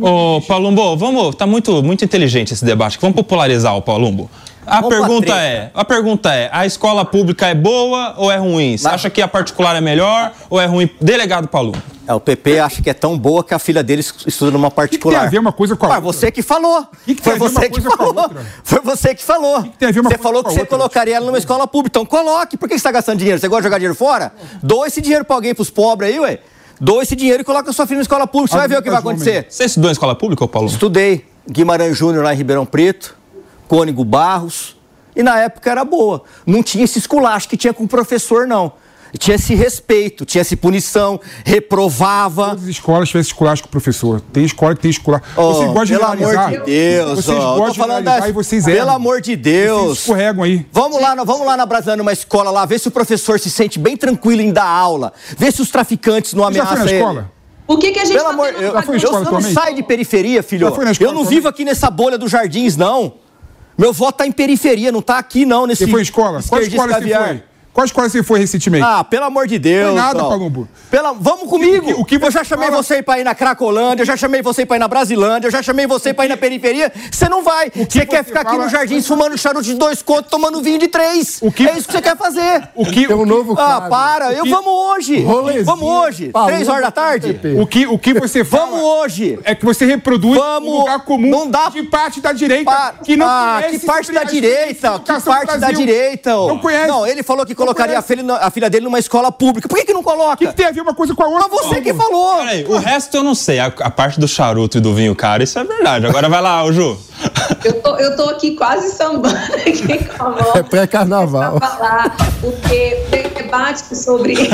Speaker 3: Ô, Palumbo, vamos, tá muito, muito inteligente esse debate. Vamos popularizar o Palumbo. A pergunta
Speaker 5: treta.
Speaker 3: é, a pergunta é, a escola pública é boa ou é ruim? Você
Speaker 5: Mas-
Speaker 3: acha que a particular é melhor ou é ruim? Delegado Palumbo.
Speaker 5: É, o PP acha que é tão boa que a filha dele es- estuda numa
Speaker 1: O que, que tem
Speaker 5: particular.
Speaker 1: a ver uma coisa com a outra?
Speaker 5: você que falou.
Speaker 1: que que tem
Speaker 5: Foi
Speaker 1: a ver uma
Speaker 5: você que falou. Foi você que falou.
Speaker 1: que tem a ver uma
Speaker 5: Você falou que você
Speaker 1: outra?
Speaker 5: colocaria ela numa escola pública. Então coloque. Por que você está gastando dinheiro? Você gosta de jogar dinheiro fora? Doa esse dinheiro pra alguém, pros pobres aí, ué. Doa esse dinheiro e coloca a sua filha na escola pública. Você vai ver o que vai
Speaker 1: Argumentação
Speaker 5: acontecer.
Speaker 3: Você estudou em escola pública, ô Palumbo?
Speaker 5: Estudei Guimarães Júnior lá em Ribeirão Preto, Cônigo Barros, e na época era boa. Não tinha esse esculacho que tinha com o professor, não. Tinha esse respeito, tinha esse punição, reprovava.
Speaker 1: Todas as escolas tivessem esculacho com o professor. Tem escola que tem esculacho.
Speaker 5: Oh,
Speaker 1: vocês gostam de
Speaker 5: pelo amor
Speaker 1: generalizar.
Speaker 5: de Deus,
Speaker 1: Vocês
Speaker 5: ó,
Speaker 1: gostam de
Speaker 5: falando
Speaker 1: generalizar
Speaker 5: das-
Speaker 1: e vocês
Speaker 5: Pelo
Speaker 1: erram.
Speaker 5: amor de
Speaker 1: Vocês
Speaker 5: Deus.
Speaker 1: escorregam aí.
Speaker 5: Vamos lá, vamos lá na Brasília, numa escola lá, ver se o professor se sente bem tranquilo em dar aula. Ver se os traficantes não
Speaker 1: Você já foi
Speaker 5: ameaçam
Speaker 1: na
Speaker 5: ele.
Speaker 1: escola?
Speaker 6: O que, que a gente
Speaker 5: Pelo
Speaker 6: tá
Speaker 5: amor,
Speaker 6: tendo
Speaker 5: eu, eu,
Speaker 1: escola
Speaker 5: eu não saio de periferia, filho. Eu não vivo aqui nessa bolha dos jardins, não. Meu voto tá em periferia, não tá aqui, não, nesse
Speaker 1: Você foi escola? Qual escola você foi? Qual escola você foi recentemente?
Speaker 5: Ah, pelo amor de Deus.
Speaker 1: Foi nada. Palumbo.
Speaker 5: Pela... Vamos comigo.
Speaker 1: O que- o que
Speaker 5: eu já
Speaker 1: você
Speaker 5: chamei
Speaker 1: fala-
Speaker 5: você pra ir na Cracolândia, eu já chamei você pra ir na Brasilândia, eu já chamei você pra ir na periferia. Você não vai. Você quer
Speaker 1: você
Speaker 5: ficar aqui
Speaker 1: fala-
Speaker 5: no jardins fumando charuto de dois contos, tomando vinho de três.
Speaker 1: O que-
Speaker 5: É isso que você quer fazer.
Speaker 1: O que,
Speaker 4: Tem um novo
Speaker 5: Ah,
Speaker 4: quadro.
Speaker 5: para. Eu
Speaker 1: que-
Speaker 5: vamos hoje.
Speaker 4: Rolezinho,
Speaker 5: Vamos hoje.
Speaker 4: Palumbo
Speaker 5: Três horas da tarde.
Speaker 1: O que, o que você (laughs) fala
Speaker 5: Vamos hoje.
Speaker 1: é que você reproduz
Speaker 5: Vamos-
Speaker 1: um lugar comum
Speaker 5: não dá-
Speaker 1: de parte da direita
Speaker 5: Pa-
Speaker 1: que não
Speaker 5: ah, que parte da direita? Que parte
Speaker 1: do
Speaker 5: da direita?
Speaker 1: Não conhece.
Speaker 5: Não, ele falou que colocaria a filha, a filha dele numa escola pública. Por que, que não coloca?
Speaker 1: O que, que tem a ver uma coisa com a outra?
Speaker 5: Mas você que falou.
Speaker 3: Peraí, o resto eu não sei. A, a parte do charuto e do vinho caro, isso é verdade. Agora vai lá, Ju.
Speaker 6: Eu tô, eu tô aqui quase sambando aqui com a (laughs) mão.
Speaker 4: É pré-carnaval.
Speaker 6: Pra falar, porque tem debate sobre. (laughs)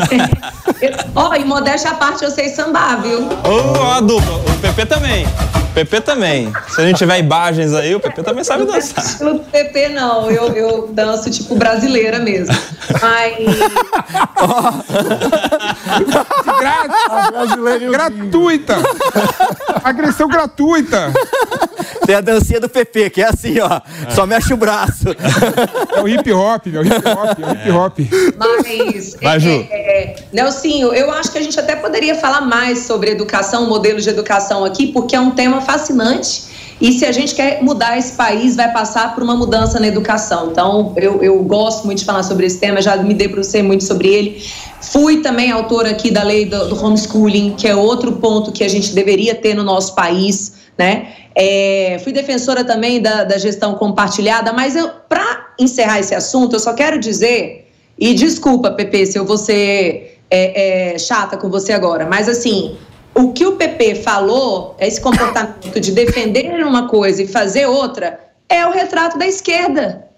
Speaker 6: Ó, e modéstia à parte, eu sei sambar, viu?
Speaker 3: Ô, a dupla. O PP também. O PP também. Se a gente tiver imagens aí, o PP também sabe
Speaker 6: Não
Speaker 3: dançar. (laughs)
Speaker 6: estilo do PP, não. Eu, eu danço tipo brasileira mesmo. Mas. (laughs)
Speaker 1: Grátis, gratuita. Agressão gratuita.
Speaker 5: Tem a dancinha do PP, que é assim, ó. Só mexe o braço.
Speaker 1: É o hip hop, meu. Hip hop, é o hip hop.
Speaker 6: Mas,
Speaker 3: Vai,
Speaker 6: é,
Speaker 3: Ju.
Speaker 6: é, é, Nelsinho, eu acho que a gente até poderia falar mais sobre educação, modelo de educação aqui, porque é um tema fascinante. E se a gente quer mudar esse país, vai passar por uma mudança na educação. Então, eu, eu gosto muito de falar sobre esse tema, já me debrucei muito sobre ele. Fui também autora aqui da lei do, do homeschooling, que é outro ponto que a gente deveria ter no nosso país, né? É, fui defensora também da, da gestão compartilhada, mas para encerrar esse assunto, eu só quero dizer, e desculpa, Pepe, se eu vou ser é, é, chata com você agora, mas assim, o que o PP falou, esse comportamento de defender uma coisa e fazer outra, é o retrato da esquerda.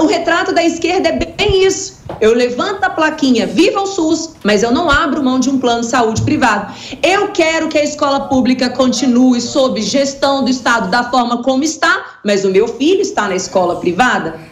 Speaker 6: O retrato da esquerda é bem isso. Eu levanto a plaquinha, viva o SUS, mas eu não abro mão de um plano de saúde privado. Eu quero que a escola pública continue sob gestão do Estado da forma como está, mas o meu filho está na escola privada.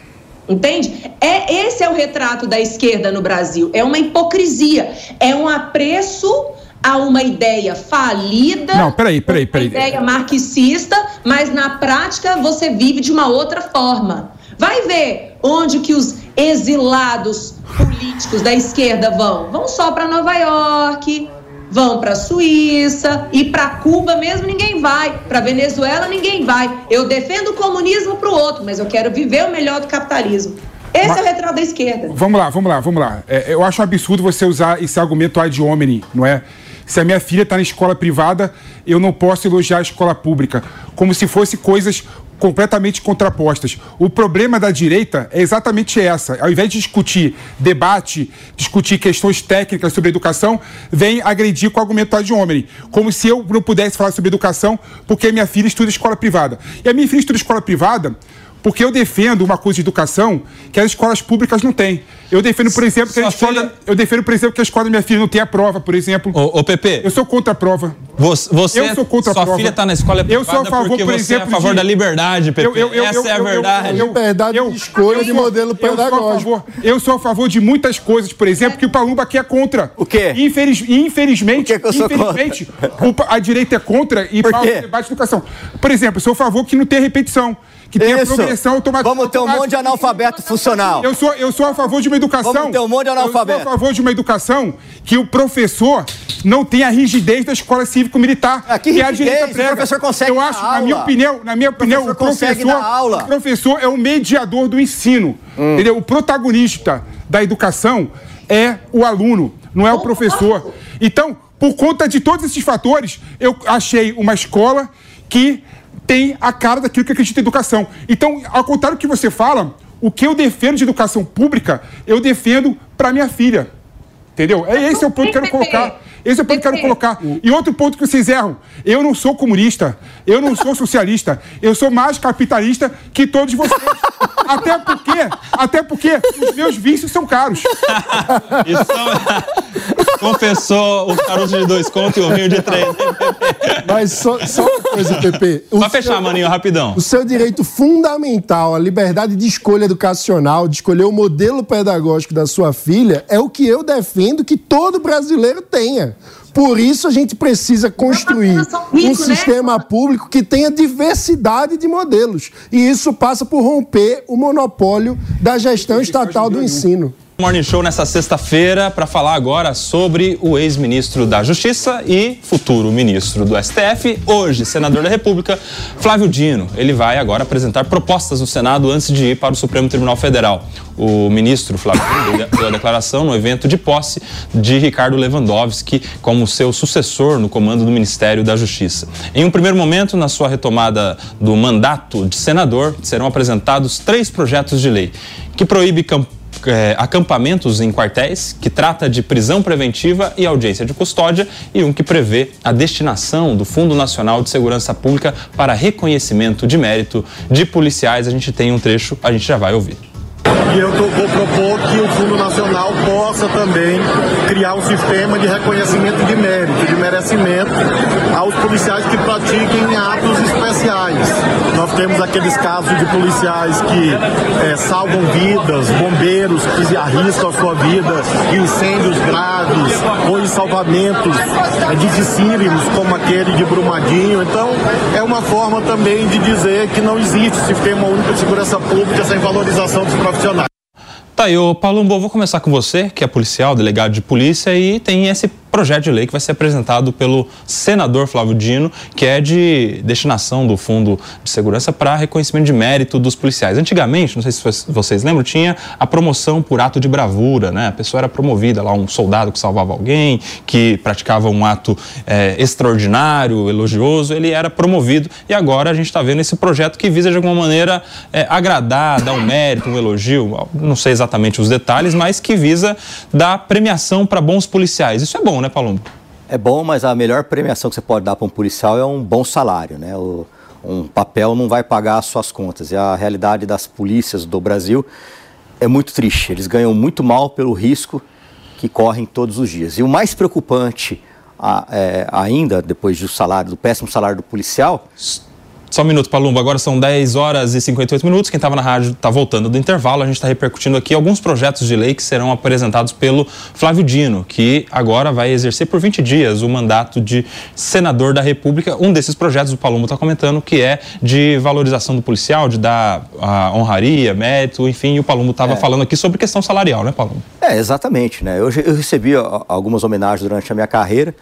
Speaker 6: Entende? É, esse é o retrato da esquerda no Brasil. É uma hipocrisia. É um apreço a uma ideia falida.
Speaker 1: Não, peraí, peraí, peraí.
Speaker 6: Uma ideia marxista, mas na prática você vive de uma outra forma. Vai ver onde que os exilados políticos da esquerda vão. Vão só para Nova York, vão para Suíça e para Cuba mesmo ninguém vai. Para Venezuela ninguém vai. Eu defendo o comunismo para o outro, mas eu quero viver o melhor do capitalismo. Esse
Speaker 1: Mas-
Speaker 6: é o retrato da esquerda.
Speaker 1: Vamos lá, vamos lá, vamos lá. É, eu acho um absurdo você usar esse argumento ad hominem, não é? Se a minha filha está na escola privada, eu não posso elogiar a escola pública, como se fosse coisas completamente contrapostas. O problema da direita é exatamente essa. Ao invés de discutir debate, discutir questões técnicas sobre educação, vem agredir com o argumento ad hominem, como se eu não pudesse falar sobre educação porque minha filha estuda escola privada. E a minha filha estuda escola privada porque eu defendo uma coisa de educação que as escolas públicas não têm. Eu defendo, por exemplo, que a
Speaker 3: Sua
Speaker 1: escola,
Speaker 3: filha-
Speaker 1: eu defendo, por exemplo, que a escola da minha filha não tem a prova, por exemplo.
Speaker 3: Ô, ô PP,
Speaker 1: Eu sou contra a prova.
Speaker 3: você, você
Speaker 1: eu sou contra a
Speaker 3: sua
Speaker 1: prova.
Speaker 3: filha tá na escola
Speaker 1: Eu sou a favor, por
Speaker 3: você é a
Speaker 1: exemplo,
Speaker 3: favor
Speaker 1: de-
Speaker 3: da liberdade, PP.
Speaker 1: Eu- eu- eu-
Speaker 3: Essa
Speaker 1: eu-
Speaker 3: é a
Speaker 1: eu- eu-
Speaker 3: verdade.
Speaker 1: eu-
Speaker 4: Liberdade de escolha de modelo
Speaker 1: eu sou, a
Speaker 4: pedagógico.
Speaker 1: favor, eu sou a favor de muitas coisas, por exemplo, que o Palumba aqui é contra.
Speaker 5: O quê?
Speaker 1: Infeliz, infelizmente,
Speaker 5: O que que eu sou
Speaker 1: infelizmente o pa- a direita é contra e
Speaker 5: quê?
Speaker 1: o debate de educação. Por exemplo, eu sou a favor que não tenha repetição. Que tem a progressão automática.
Speaker 5: Vamos ter um monte de analfabeto funcional.
Speaker 1: Eu sou, eu sou a favor de uma educação.
Speaker 5: Vamos ter um monte de analfabeto.
Speaker 1: Eu sou a favor de uma educação que o professor não tenha a rigidez da escola cívico-militar.
Speaker 5: Ah, que
Speaker 1: que é a
Speaker 5: rigidez?
Speaker 1: direita prega.
Speaker 5: O professor consegue
Speaker 1: Eu acho, na minha opinião, na minha opinião, o
Speaker 5: professor consegue
Speaker 1: professor, o professor é o mediador do ensino.
Speaker 5: Hum.
Speaker 1: Entendeu? O protagonista da educação é o aluno, não é o professor. Então, por conta de todos esses fatores, eu achei uma escola que tem a cara daquilo que acredita em educação. Então, ao contrário do que você fala, o que eu defendo de educação pública, eu defendo para minha filha. Entendeu? É esse é o ponto que eu quero colocar. Esse é o ponto que eu quero colocar. E outro ponto que vocês erram. Eu não sou comunista, eu não sou socialista, eu sou mais capitalista que todos vocês. Até porque, até porque os meus vícios são caros.
Speaker 3: Isso confessou o caroço de dois contos e o vinho de três.
Speaker 4: Mas só, só uma coisa, Pepe. O
Speaker 3: Pra fechar, maninho, rapidão.
Speaker 4: O seu direito fundamental, a liberdade de escolha educacional, de escolher o modelo pedagógico da sua filha, é o que eu defendo que todo brasileiro tenha. Por isso a gente precisa construir um
Speaker 6: né?
Speaker 4: sistema público que tenha diversidade de modelos. E isso passa por romper o monopólio da gestão estatal do ensino.
Speaker 3: Morning Show nessa sexta-feira para falar agora sobre o ex-ministro da Justiça e futuro ministro do STF, hoje senador da República, Flávio Dino. Ele vai agora apresentar propostas no Senado antes de ir para o Supremo Tribunal Federal. O ministro Flávio Dino deu a declaração no evento de posse de Ricardo Lewandowski como seu sucessor no comando do Ministério da Justiça. Em um primeiro momento, na sua retomada do mandato de senador, serão apresentados três projetos de lei que proíbe campanha é, acampamentos em quartéis, que trata de prisão preventiva e audiência de custódia, e um que prevê a destinação do Fundo Nacional de Segurança Pública para reconhecimento de mérito de policiais. A gente tem um trecho, a gente já vai ouvir.
Speaker 8: E eu tô- vou propor que o Fundo Nacional possa também criar um sistema de reconhecimento de mérito, de merecimento aos policiais que pratiquem atos especiais. Nós temos aqueles casos de policiais que eh, salvam vidas, bombeiros que arriscam a sua vida em incêndios graves ou em salvamentos eh, dificílimos, como aquele de Brumadinho. Então, é uma forma também de dizer que não existe sistema único de segurança pública sem valorização dos profissionais.
Speaker 3: Tá aí, ô Palumbo, vou começar com você, que é policial, delegado de polícia, e tem esse projeto de lei que vai ser apresentado pelo senador Flávio Dino, que é de destinação do Fundo de Segurança para reconhecimento de mérito dos policiais. Antigamente, não sei se vocês lembram, tinha a promoção por ato de bravura, né? A pessoa era promovida lá, um soldado que salvava alguém, que praticava um ato é, extraordinário, elogioso, ele era promovido. E agora a gente está vendo esse projeto que visa de alguma maneira é, agradar, dar um mérito, um elogio, não sei exatamente os detalhes, mas que visa dar premiação para bons policiais. Isso é bom, né, Palumbo?
Speaker 5: É bom, mas a melhor premiação que você pode dar para um policial é um bom salário, né? O, um papel não vai pagar as suas contas. E a realidade das polícias do Brasil é muito triste. Eles ganham muito mal pelo risco que correm todos os dias. E o mais preocupante a, é, ainda, depois do salário, do péssimo salário do policial,
Speaker 3: Só um minuto, Palumbo. Agora são 10 horas e 58 minutos. Quem estava na rádio está voltando do intervalo. A gente está repercutindo aqui alguns projetos de lei que serão apresentados pelo Flávio Dino, que agora vai exercer por 20 dias o mandato de senador da República. Um desses projetos, o Palumbo está comentando, que é de valorização do policial, de dar a honraria, mérito, enfim. E o Palumbo estava falando aqui sobre questão salarial, né, Palumbo?
Speaker 5: É, exatamente, né? Eu, eu recebi algumas homenagens durante a minha carreira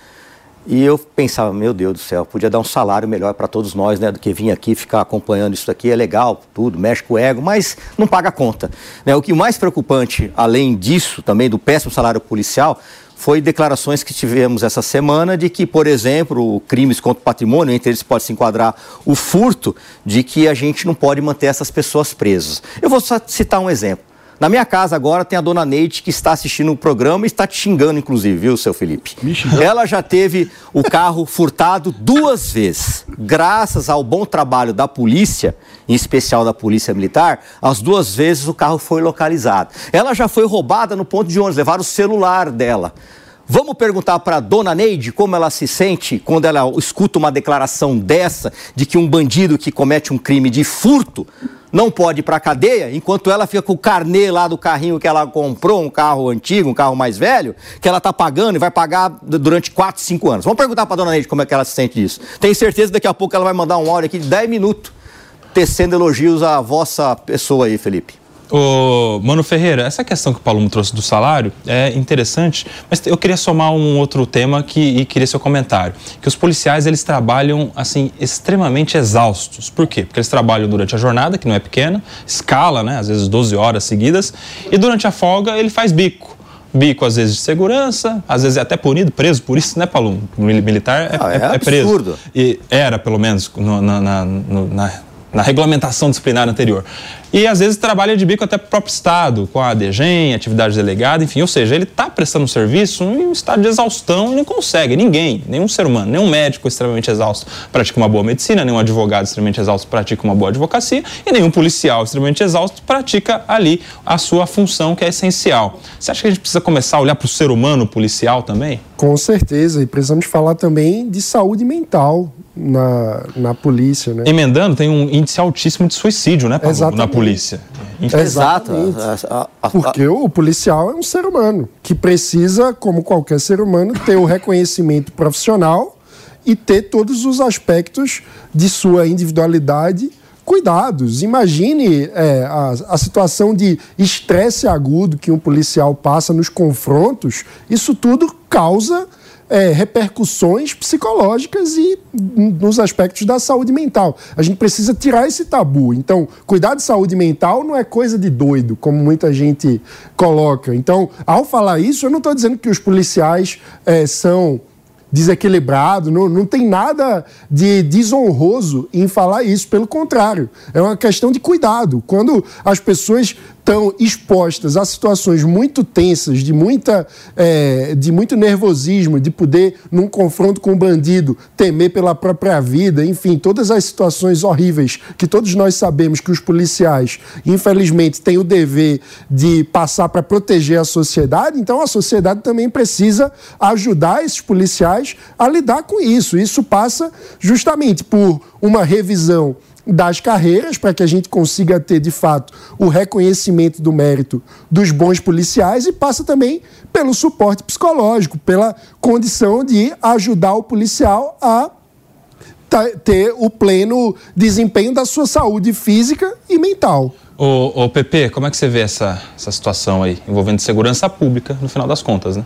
Speaker 5: e eu pensava, meu Deus do céu, podia dar um salário melhor para todos nós, né? Do que vir aqui ficar acompanhando isso aqui, é legal, tudo, mexe com o ego, mas não paga a conta. Né? O que mais preocupante, além disso, também do péssimo salário policial, foi declarações que tivemos essa semana de que, por exemplo, crimes contra o patrimônio, entre eles pode se enquadrar o furto, de que a gente não pode manter essas pessoas presas. Eu vou só citar um exemplo. Na minha casa agora tem a dona Neide que está assistindo o programa e está te xingando, inclusive, viu, seu Felipe? Ela já teve o carro furtado duas vezes. Graças ao bom trabalho da polícia, em especial da polícia militar, as duas vezes o carro foi localizado. Ela já foi roubada no ponto de ônibus, levaram o celular dela. Vamos perguntar para dona Neide como ela se sente quando ela escuta uma declaração dessa de que um bandido que comete um crime de furto não pode ir para a cadeia, enquanto ela fica com o carnê lá do carrinho que ela comprou, um carro antigo, um carro mais velho, que ela está pagando e vai pagar durante 4, 5 anos. Vamos perguntar para dona Neide como é que ela se sente disso. Tenho certeza que daqui a pouco ela vai mandar um áudio aqui de 10 minutos tecendo elogios à vossa pessoa aí, Felipe.
Speaker 3: Ô, Mano Ferreira, essa questão que o Paulo me trouxe do salário é interessante, mas eu queria somar um outro tema que, e queria seu comentário. Que os policiais, eles trabalham, assim, extremamente exaustos. Por quê? Porque eles trabalham durante a jornada, que não é pequena, escala, né, às vezes 12 horas seguidas, e durante a folga ele faz bico bico, às vezes de segurança, às vezes é até punido, preso por isso, né, Paulo? Militar é,
Speaker 5: Ah, é
Speaker 3: é, é preso.
Speaker 5: absurdo.
Speaker 3: E era, pelo menos, no- na, na- no- na- na regulamentação disciplinar anterior. E às vezes trabalha de bico até pro próprio Estado, com a DGEM, atividade delegada, enfim. Ou seja, ele está prestando um serviço em um estado de exaustão e não consegue. Ninguém, nenhum ser humano, nenhum médico extremamente exausto pratica uma boa medicina, nenhum advogado extremamente exausto pratica uma boa advocacia e nenhum policial extremamente exausto pratica ali a sua função que é essencial. Você acha que a gente precisa começar a olhar para o ser humano policial também?
Speaker 4: Com certeza. E precisamos falar também de saúde mental na, na polícia, né?
Speaker 3: Emendando, tem um índice altíssimo de suicídio, né, na
Speaker 4: Exatamente.
Speaker 3: Polícia.
Speaker 5: Exato.
Speaker 4: Porque o policial é um ser humano que precisa, como qualquer ser humano, ter o reconhecimento profissional e ter todos os aspectos de sua individualidade cuidados. Imagine é, a, a situação de estresse agudo que um policial passa nos confrontos. Isso tudo causa é, repercussões psicológicas e nos aspectos da saúde mental. A gente precisa tirar esse tabu. Então, cuidar de saúde mental não é coisa de doido, como muita gente coloca. Então, ao falar isso, eu não estou dizendo que os policiais é, são desequilibrados, não, não tem nada de desonroso em falar isso, pelo contrário, é uma questão de cuidado. Quando as pessoas estão expostas a situações muito tensas, de, muita, é, de muito nervosismo, de poder, num confronto com um bandido, temer pela própria vida, enfim, todas as situações horríveis que todos nós sabemos que os policiais, infelizmente, têm o dever de passar para proteger a sociedade, então a sociedade também precisa ajudar esses policiais a lidar com isso. Isso passa justamente por uma revisão das carreiras para que a gente consiga ter de fato o reconhecimento do mérito dos bons policiais e passa também pelo suporte psicológico, pela condição de ajudar o policial a ter o pleno desempenho da sua saúde física e mental.
Speaker 3: Ô, ô PP, como é que você vê essa, essa situação aí, envolvendo segurança pública, no final das contas, né?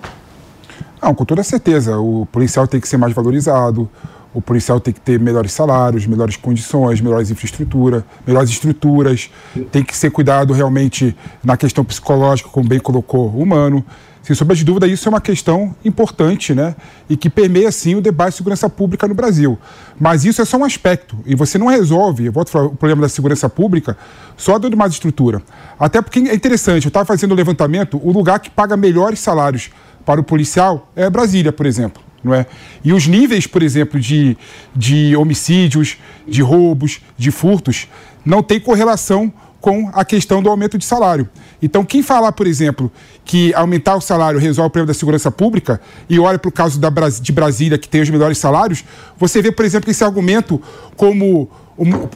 Speaker 1: Não, com toda certeza. O policial tem que ser mais valorizado, o policial tem que ter melhores salários, melhores condições, melhores infraestrutura, melhores estruturas, tem que ser cuidado realmente na questão psicológica, como bem colocou, humano. Sem sombra de dúvida, isso é uma questão importante, né? E que permeia, sim, o debate de segurança pública no Brasil. Mas isso é só um aspecto. E você não resolve, eu volto a falar, o problema da segurança pública só dando mais estrutura. Até porque é interessante, eu estava fazendo o levantamento, o lugar que paga melhores salários para o policial é Brasília, por exemplo. Não é? E os níveis, por exemplo, de, de homicídios, de roubos, de furtos, não tem correlação com a questão do aumento de salário. Então, quem falar, por exemplo, que aumentar o salário resolve o problema da segurança pública e olha para o caso da de Brasília, que tem os melhores salários, você vê, por exemplo, esse argumento como,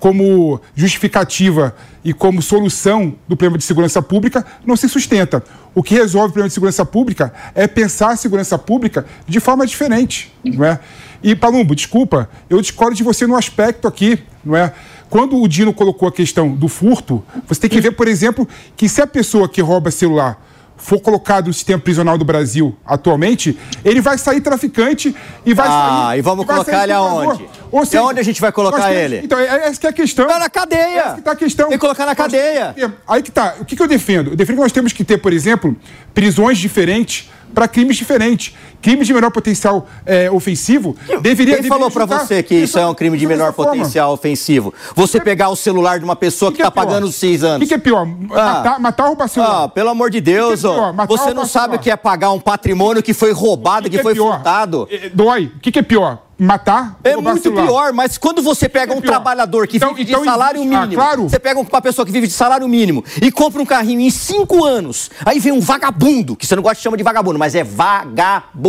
Speaker 1: como justificativa e como solução do problema de segurança pública não se sustenta. O que resolve o problema de segurança pública é pensar a segurança pública de forma diferente, não é? E, Palumbo, desculpa, eu discordo de você no aspecto aqui, não é? Quando o Dino colocou a questão do furto, você tem que ver, por exemplo, que se a pessoa que rouba celular for colocado no sistema prisional do Brasil atualmente, ele vai sair traficante e vai
Speaker 5: Ah,
Speaker 1: sair.
Speaker 5: e vamos
Speaker 1: vai
Speaker 5: colocar ele aonde? E aonde a gente vai colocar
Speaker 1: temos-
Speaker 5: ele?
Speaker 1: Então, é- essa que é a questão.
Speaker 5: Tá na cadeia.
Speaker 1: Essa que tá a questão.
Speaker 5: Tem que colocar na
Speaker 1: Nós
Speaker 5: cadeia.
Speaker 1: Aí que tá. O que, que eu defendo? Eu defendo que nós temos que ter, por exemplo, prisões diferentes para crimes diferentes. Crimes de menor potencial é, ofensivo deveria
Speaker 5: Quem falou pra
Speaker 1: deveria
Speaker 5: você que isso é um crime de menor potencial ofensivo? Você pegar o celular de uma pessoa que,
Speaker 1: é
Speaker 5: tá
Speaker 1: pior?
Speaker 5: pagando seis anos.
Speaker 1: O que, que é pior? Matar, matar ou roubar celular?
Speaker 5: Ah, pelo amor de Deus,
Speaker 1: que é
Speaker 5: você não sabe o que é pagar um patrimônio que foi roubado, que,
Speaker 1: é
Speaker 5: foi
Speaker 1: pior?
Speaker 5: furtado.
Speaker 1: É, Dói. O que, que é pior? Matar
Speaker 5: É muito
Speaker 1: celular?
Speaker 5: pior, mas quando você pega
Speaker 1: é
Speaker 5: um trabalhador que
Speaker 1: Então-
Speaker 5: vive de
Speaker 1: então
Speaker 5: salário
Speaker 1: existe- ah,
Speaker 5: mínimo,
Speaker 1: claro.
Speaker 5: você pega uma pessoa que vive de salário mínimo e compra um carrinho em cinco anos, aí vem um vagabundo, que você não gosta de chamar de vagabundo, mas é vagabundo,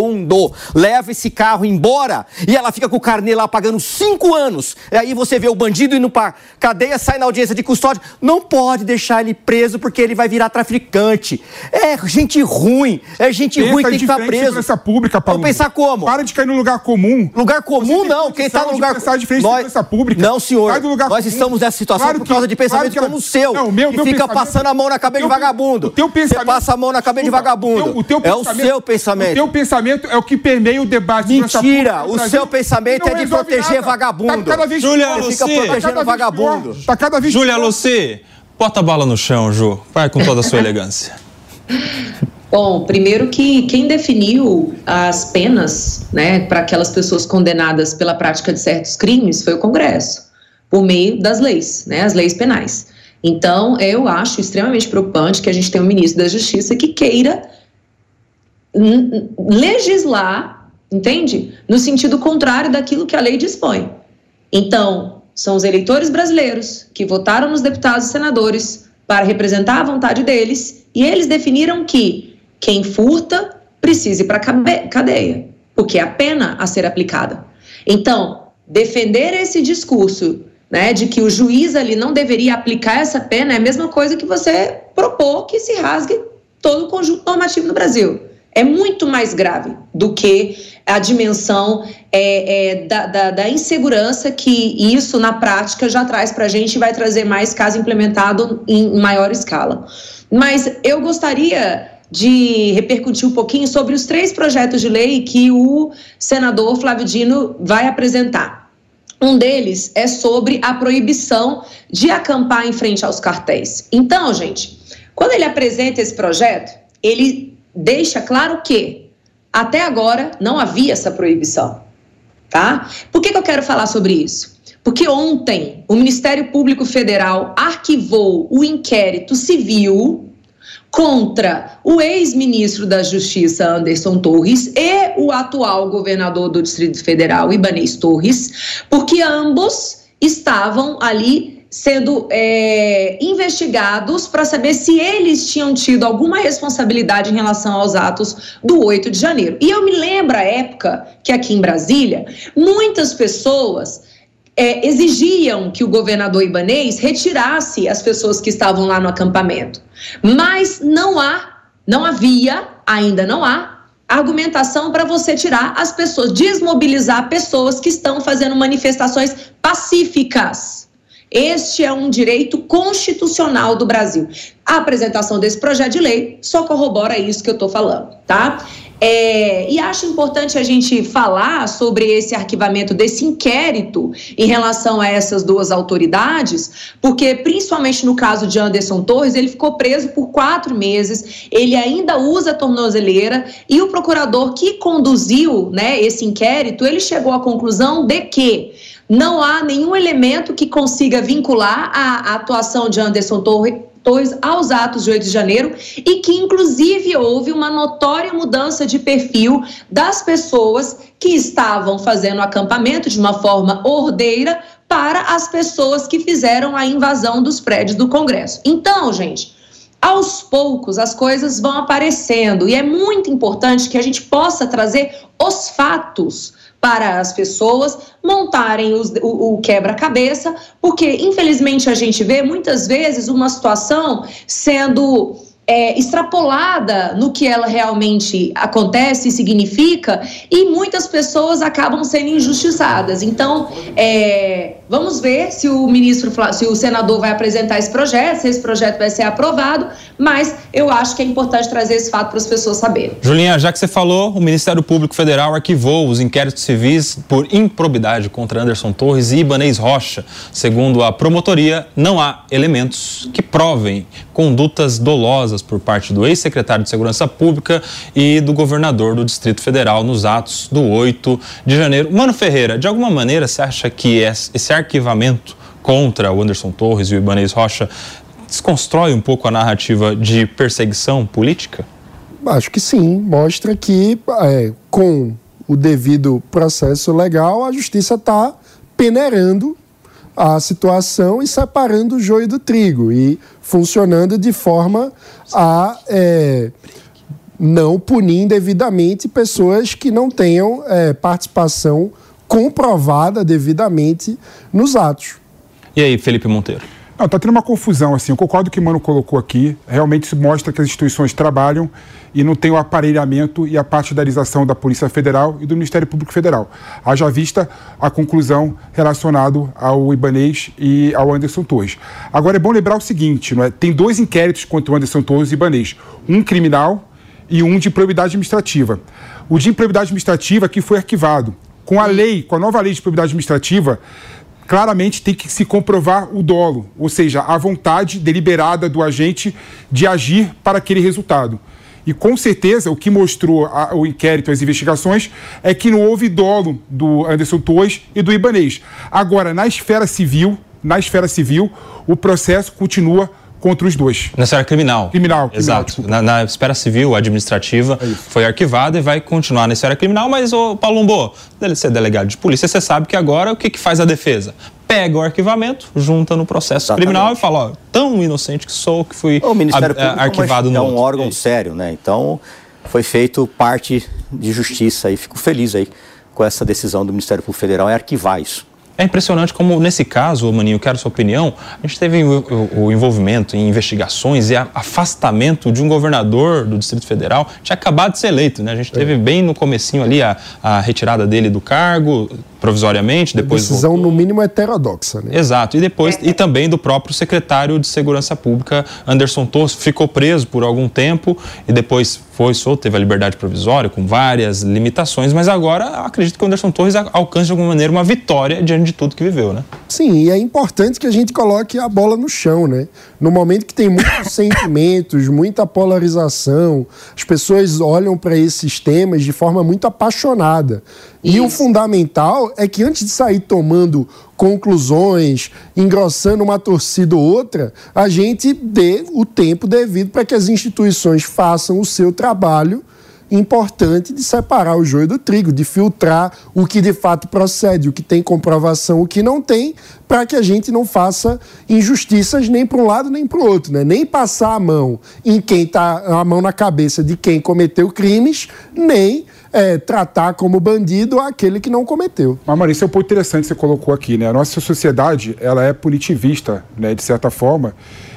Speaker 5: leva esse carro embora e ela fica com o carnê lá pagando cinco anos, e aí você vê o bandido indo pra cadeia, sai na audiência de custódia, não pode deixar ele preso porque ele vai virar traficante. É gente ruim, é gente
Speaker 1: Pensa
Speaker 5: ruim que tem que estar preso.
Speaker 1: pública, Paulo.
Speaker 5: Vamos pensar como?
Speaker 1: Para de cair no lugar comum.
Speaker 5: Lugar comum, não. Quem está no lugar
Speaker 1: comum. de nós... pública.
Speaker 5: Não, senhor. Nós estamos nessa situação claro por causa que, de pensamento claro como o seu. Não, meu, que meu fica passando a mão na cabeça de vagabundo. O teu pensamento. Você passa a mão na cabeça de vagabundo. O teu, o teu é o seu pensamento. O
Speaker 1: teu pensamento é o que permeia o debate.
Speaker 5: Mentira. O seu pensamento é de proteger vagabundo.
Speaker 3: Tá cada vez Júlia
Speaker 5: Luci. fica protegendo vagabundo.
Speaker 3: Tá cada vez Júlia Luci, bota a bala no chão, Ju. Vai com toda a sua elegância. (laughs)
Speaker 6: Bom, primeiro que quem definiu as penas né, para aquelas pessoas condenadas pela prática de certos crimes foi o Congresso, por meio das leis, né, as leis penais. Então, eu acho extremamente preocupante que a gente tenha um ministro da Justiça que queira legislar, entende? No sentido contrário daquilo que a lei dispõe. Então, são os eleitores brasileiros que votaram nos deputados e senadores para representar a vontade deles e eles definiram que quem furta precisa ir para cadeia, porque é a pena a ser aplicada. Então, defender esse discurso né, de que o juiz ali não deveria aplicar essa pena é a mesma coisa que você propor que se rasgue todo o conjunto normativo no Brasil. É muito mais grave do que a dimensão é, é, da, da, da, insegurança que isso, na prática, já traz para a gente e vai trazer mais caso implementado em maior escala. Mas eu gostaria de repercutir um pouquinho sobre os três projetos de lei que o senador Flávio Dino vai apresentar. Um deles é sobre a proibição de acampar em frente aos cartéis. Então, gente, quando ele apresenta esse projeto, ele deixa claro que até agora não havia essa proibição, tá? Por que, que eu quero falar sobre isso? Porque ontem o Ministério Público Federal arquivou o inquérito civil contra o ex-ministro da Justiça, Anderson Torres, e o atual governador do Distrito Federal, Ibanez Torres, porque ambos estavam ali sendo é, investigados para saber se eles tinham tido alguma responsabilidade em relação aos atos do 8 de janeiro. E eu me lembro a época que aqui em Brasília, muitas pessoas é, exigiam que o governador Ibanês retirasse as pessoas que estavam lá no acampamento. Mas não há, não havia, ainda não há, argumentação para você tirar as pessoas, desmobilizar pessoas que estão fazendo manifestações pacíficas. Este é um direito constitucional do Brasil. A apresentação desse projeto de lei só corrobora isso que eu estou falando, tá? É, e acho importante a gente falar sobre esse arquivamento desse inquérito em relação a essas duas autoridades, porque, principalmente no caso de Anderson Torres, ele ficou preso por quatro meses, ele ainda usa tornozeleira, e o procurador que conduziu né, esse inquérito, ele chegou à conclusão de que não há nenhum elemento que consiga vincular a, a atuação de Anderson Torres aos atos de 8 de janeiro e que, inclusive, houve uma notória mudança de perfil das pessoas que estavam fazendo acampamento de uma forma ordeira para as pessoas que fizeram a invasão dos prédios do Congresso. Então, gente, aos poucos as coisas vão aparecendo e é muito importante que a gente possa trazer os fatos para as pessoas montarem os, o, o quebra-cabeça, porque infelizmente a gente vê muitas vezes uma situação sendo é, extrapolada no que ela realmente acontece e significa, e muitas pessoas acabam sendo injustiçadas. Então, é, vamos ver se o ministro, se o senador vai apresentar esse projeto, se esse projeto vai ser aprovado, mas eu acho que é importante trazer esse fato para as pessoas saberem.
Speaker 3: Julinha, já que você falou, o Ministério Público Federal arquivou os inquéritos civis por improbidade contra Anderson Torres e Ibanez Rocha. Segundo a promotoria, não há elementos que provem condutas dolosas por parte do ex-secretário de Segurança Pública e do governador do Distrito Federal nos atos do 8 de janeiro. Mano Ferreira, de alguma maneira você acha que esse arquivamento contra o Anderson Torres e o Ibanez Rocha desconstrói um pouco a narrativa de perseguição política?
Speaker 4: Acho que sim. Mostra que, é, com o devido processo legal, a justiça está peneirando a situação e separando o joio do trigo e funcionando de forma a é, não punir devidamente pessoas que não tenham é, participação comprovada devidamente nos atos.
Speaker 3: E aí, Felipe Monteiro?
Speaker 1: Não, está tendo uma confusão, assim. Eu concordo que o Mano colocou aqui. Realmente isso mostra que as instituições trabalham e não tem o aparelhamento e a partidarização da Polícia Federal e do Ministério Público Federal. Haja vista a conclusão relacionada ao Ibanês e ao Anderson Torres. Agora é bom lembrar o seguinte: não é? tem dois inquéritos contra o Anderson Torres e Ibanês. Um criminal e um de probidade administrativa. O de improbidade administrativa que foi arquivado. Com a lei, com a nova lei de probidade administrativa, claramente tem que se comprovar o dolo, ou seja, a vontade deliberada do agente de agir para aquele resultado. E com certeza o que mostrou a, o inquérito, as investigações, é que não houve dolo do Anderson Torres e do Ibanês. Agora, na esfera civil, na esfera civil, o processo continua contra os dois.
Speaker 3: Na esfera criminal.
Speaker 1: Criminal.
Speaker 3: Exato.
Speaker 1: criminal,
Speaker 3: na, na, esfera civil, administrativa, é foi arquivada e vai continuar na esfera criminal, mas, o Palumbo, é delegado de polícia, você sabe que agora o que, que faz a defesa? Pega o arquivamento, junta no processo Exatamente. criminal e fala, ó, tão inocente que sou que fui
Speaker 5: o Ministério a, Público arquivado no É um outro. órgão sério, né? Então, foi feito parte de justiça e fico feliz aí com essa decisão do Ministério Público Federal em arquivar isso.
Speaker 3: É impressionante como, nesse caso, Maninho, quero sua opinião, a gente teve o, envolvimento em investigações e afastamento de um governador do Distrito Federal, tinha acabado de ser eleito, né? A gente teve bem no comecinho ali a, a retirada dele do cargo, provisoriamente, depois
Speaker 4: decisão voltou. no mínimo heterodoxa, né?
Speaker 3: Exato, e depois e também do próprio secretário de Segurança Pública, Anderson Torres, ficou preso por algum tempo e depois foi solto, teve a liberdade provisória com várias limitações, mas agora acredito que o Anderson Torres alcance de alguma maneira uma vitória diante de tudo que viveu, né?
Speaker 4: Sim, e é importante que a gente coloque a bola no chão, né? No momento que tem muitos (laughs) sentimentos, muita polarização, as pessoas olham para esses temas de forma muito apaixonada. E o fundamental é que antes de sair tomando conclusões, engrossando uma torcida ou outra, a gente dê o tempo devido para que as instituições façam o seu trabalho importante de separar o joio do trigo, de filtrar o que de fato procede, o que tem comprovação, o que não tem, para que a gente não faça injustiças nem para um lado nem para o outro, né? Nem passar a mão em quem está a mão na cabeça de quem cometeu crimes, nem é, tratar como bandido aquele que não cometeu.
Speaker 1: Mas, Maria, isso é um ponto interessante que você colocou aqui, né? A nossa sociedade, ela é punitivista, né, de certa forma,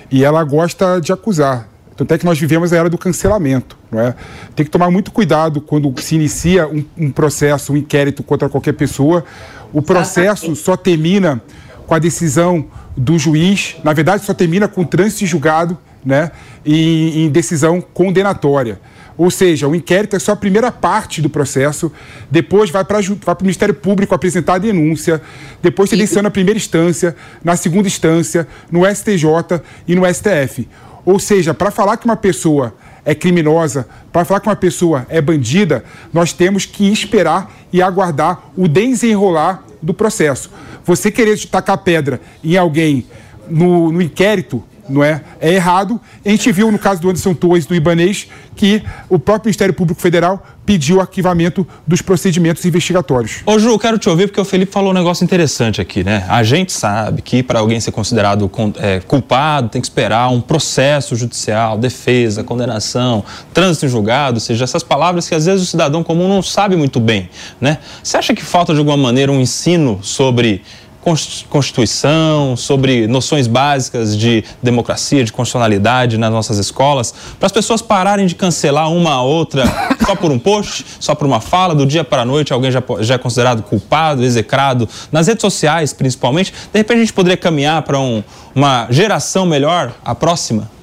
Speaker 1: e ela gosta de acusar. Tanto é que nós vivemos a era do cancelamento. Não é? Tem que tomar muito cuidado quando se inicia um, um processo, um inquérito contra qualquer pessoa. O processo só termina com a decisão do juiz, na verdade, só termina com trânsito julgado né, e em decisão condenatória. Ou seja, o inquérito é só a primeira parte do processo, depois vai para o Ministério Público apresentar a denúncia, depois seleciona a primeira instância, na segunda instância, no STJ e no STF. Ou seja, para falar que uma pessoa é criminosa, para falar que uma pessoa é bandida, nós temos que esperar e aguardar o desenrolar do processo. Você querer tacar pedra em alguém no, no inquérito não é? É errado. A gente viu no caso do Anderson Torres do Ibanês que o próprio Ministério Público Federal pediu o arquivamento dos procedimentos investigatórios.
Speaker 3: Ô Ju, quero te ouvir porque o Felipe falou um negócio interessante aqui, né? A gente sabe que para alguém ser considerado é, culpado tem que esperar um processo judicial, defesa, condenação, trânsito em julgado, ou seja, essas palavras que às vezes o cidadão comum não sabe muito bem, né? Você acha que falta de alguma maneira um ensino sobre Constituição, sobre noções básicas de democracia, de constitucionalidade nas nossas escolas, para as pessoas pararem de cancelar uma a outra (laughs) só por um post, só por uma fala, do dia para a noite alguém já, já é considerado culpado, execrado, nas redes sociais principalmente. De repente a gente poderia caminhar para um, uma geração melhor, a próxima?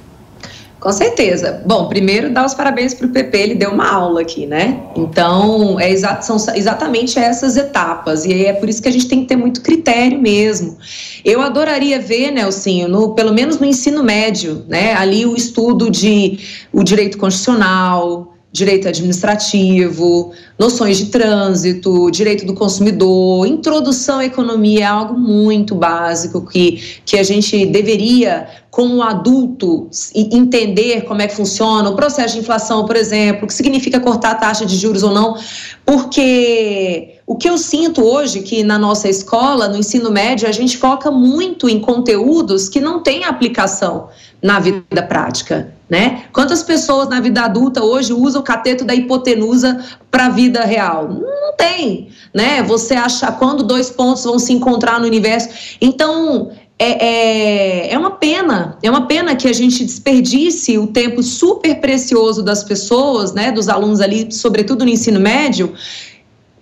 Speaker 6: Com certeza. Bom, primeiro dar os parabéns para o PP, ele deu uma aula aqui, né? Então, é exa são exatamente essas etapas, e é por isso que a gente tem que ter muito critério mesmo. Eu adoraria ver, Nelsinho, no, pelo menos no ensino médio, né? Ali o estudo de o direito constitucional, direito administrativo, noções de trânsito, direito do consumidor, introdução à economia é algo muito básico que, que a gente deveria, como adulto, entender como é que funciona. O processo de inflação, por exemplo, o que significa cortar a taxa de juros ou não, porque o que eu sinto hoje que na nossa escola, no ensino médio, a gente foca muito em conteúdos que não têm aplicação na vida prática, né? Quantas pessoas na vida adulta hoje usam o cateto da hipotenusa para a vida real? Não tem, né? Você acha quando dois pontos vão se encontrar no universo. Então, é, é, é uma pena, é uma pena que a gente desperdice o tempo super precioso das pessoas, né, dos alunos ali, sobretudo no ensino médio,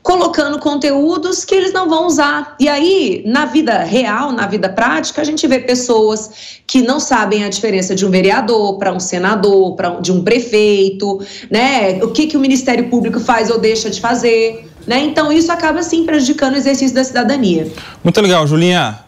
Speaker 6: colocando conteúdos que eles não vão usar. E aí, na vida real, na vida prática, a gente vê pessoas que não sabem a diferença de um vereador para um senador, para de um prefeito, né? O que, que o Ministério Público faz ou deixa de fazer. Né? Então, isso acaba, sim, prejudicando o exercício da cidadania.
Speaker 3: Muito legal, Julinha.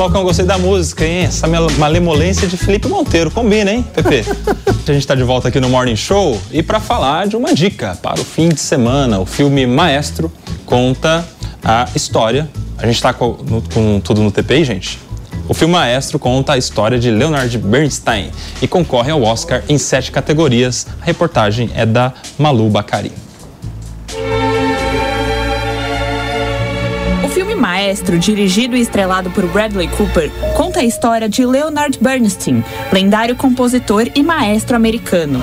Speaker 3: Falcão, gostei da música, hein? Essa malemolência de Felipe Monteiro. Combina, hein, Pepe? (laughs) a gente está de volta aqui no Morning Show e para falar de uma dica para o fim de semana. O filme Maestro conta a história. A gente está com, com tudo no TPI, gente? O filme Maestro conta a história de Leonard Bernstein e concorre ao Oscar em sete categorias. A reportagem é da Malu Bacari.
Speaker 9: Maestro, dirigido e estrelado por Bradley Cooper, conta a história de Leonard Bernstein, lendário compositor e maestro americano.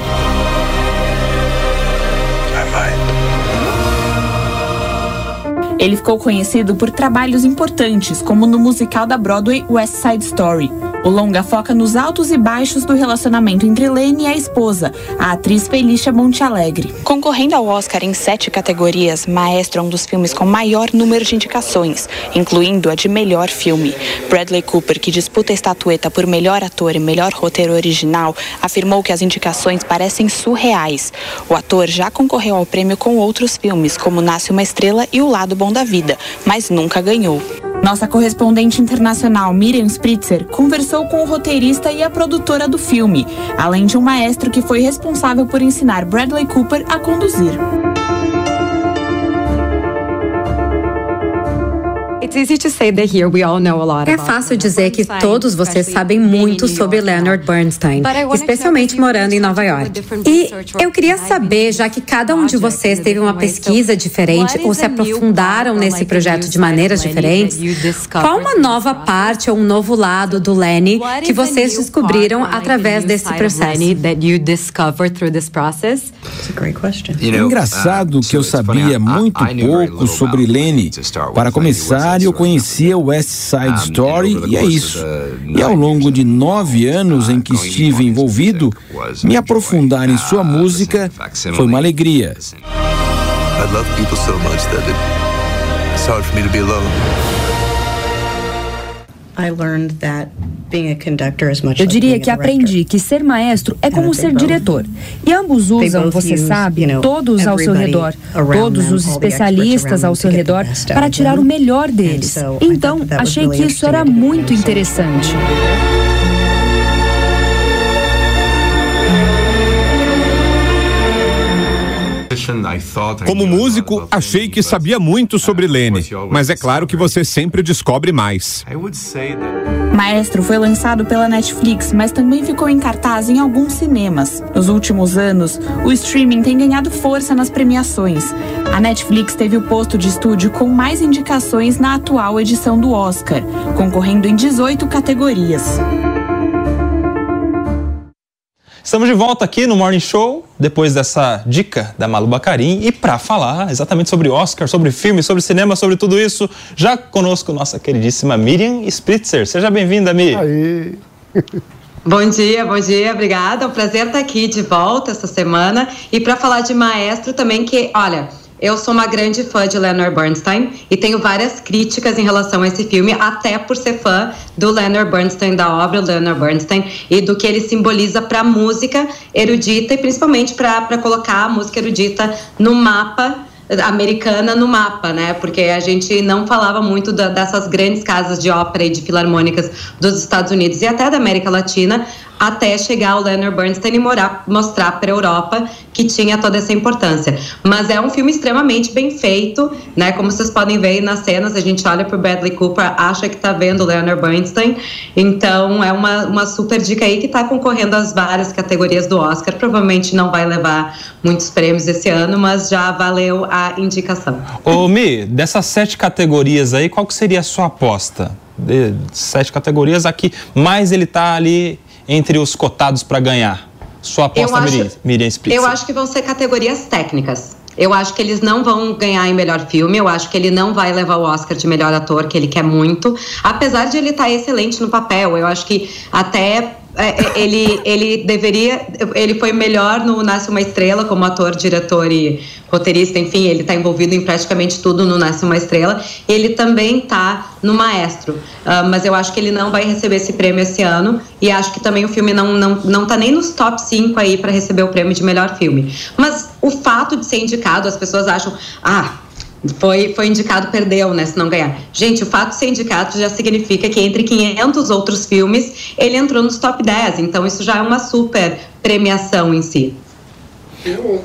Speaker 9: Ele ficou conhecido por trabalhos importantes, como no musical da Broadway West Side Story. O longa foca nos altos e baixos do relacionamento entre Lene e a esposa, a atriz Felícia Montealegre. Concorrendo ao Oscar em sete categorias, Maestro é um dos filmes com maior número de indicações, incluindo a de melhor filme. Bradley Cooper, que disputa a estatueta por melhor ator e melhor roteiro original, afirmou que as indicações parecem surreais. O ator já concorreu ao prêmio com outros filmes, como Nasce uma Estrela e O Lado Bom da Vida, mas nunca ganhou. Nossa correspondente internacional Miriam Spritzer conversou com o roteirista e a produtora do filme, além de um maestro que foi responsável por ensinar Bradley Cooper a conduzir.
Speaker 10: É fácil dizer que todos vocês sabem muito sobre Leonard Bernstein, especialmente morando em Nova York. E eu queria saber, já que cada um de vocês teve uma pesquisa diferente ou se aprofundaram nesse projeto de maneiras diferentes, qual uma nova parte ou um novo lado do Lenny que vocês descobriram através desse processo?
Speaker 11: É engraçado que eu sabia muito pouco sobre Lenny. Para começar, eu conhecia West Side Story e é isso. E ao longo de nove anos em que estive envolvido, me aprofundar em sua música foi uma alegria. I love people so much that it's hard for me to be alone.
Speaker 12: Eu diria que aprendi que ser maestro é como ser diretor. E ambos usam, você sabe, todos ao seu redor, todos os especialistas ao seu redor, para tirar o melhor deles. Então, achei que isso era muito interessante.
Speaker 13: Como músico, achei que sabia muito sobre Lene, mas é claro que você sempre descobre mais.
Speaker 9: Maestro foi lançado pela Netflix, mas também ficou em cartaz em alguns cinemas. Nos últimos anos, o streaming tem ganhado força nas premiações. A Netflix teve o posto de estúdio com mais indicações na atual edição do Oscar, concorrendo em 18 categorias.
Speaker 3: Estamos de volta aqui no Morning Show, depois dessa dica da Malu Bacarim. E para falar exatamente sobre Oscar, sobre filme, sobre cinema, sobre tudo isso, já conosco nossa queridíssima Miriam Spritzer. Seja bem-vinda, Mi. Aí. (laughs)
Speaker 6: Bom dia, bom dia, obrigada. É um prazer estar aqui de volta essa semana. E para falar de Maestro também, que, olha, eu sou uma grande fã de Leonard Bernstein e tenho várias críticas em relação a esse filme, até por ser fã do Leonard Bernstein, da obra Leonard Bernstein e do que ele simboliza para a música erudita e principalmente para colocar a música erudita no mapa americana no mapa, né? Porque a gente não falava muito da, dessas grandes casas de ópera e de filarmônicas dos Estados Unidos e até da América Latina, até chegar o Leonard Bernstein e morar, mostrar para a Europa que tinha toda essa importância. Mas é um filme extremamente bem feito, né? Como vocês podem ver nas cenas, a gente olha para Bradley Cooper, acha que está vendo o Leonard Bernstein. Então é uma, uma super dica aí que está concorrendo às várias categorias do Oscar. Provavelmente não vai levar muitos prêmios esse ano, mas já valeu a indicação.
Speaker 3: Ô Mi, dessas sete categorias aí, qual que seria a sua aposta? De sete categorias, aqui mais ele está ali entre os cotados para ganhar? Sua aposta, acho, Miriam, Spritzer.
Speaker 6: Eu acho que vão ser categorias técnicas.
Speaker 14: Eu acho que eles não vão ganhar em melhor filme. Eu acho que ele não vai levar o Oscar de melhor ator, que ele quer muito. Apesar de ele estar tá excelente no papel, eu acho que até é, é, ele, ele deveria. Ele foi melhor no Nasce uma Estrela como ator, diretor e roteirista, enfim, ele está envolvido em praticamente tudo no Nasce uma Estrela. Ele também está no Maestro, uh, mas eu acho que ele não vai receber esse prêmio esse ano e acho que também o filme não não, não tá nem nos top 5 aí para receber o prêmio de melhor filme. Mas o fato de ser indicado, as pessoas acham, ah, foi, foi indicado, perdeu, né? Se não ganhar. Gente, o fato de ser indicado já significa que entre 500 outros filmes, ele entrou nos top 10. Então, isso já é uma super premiação em si.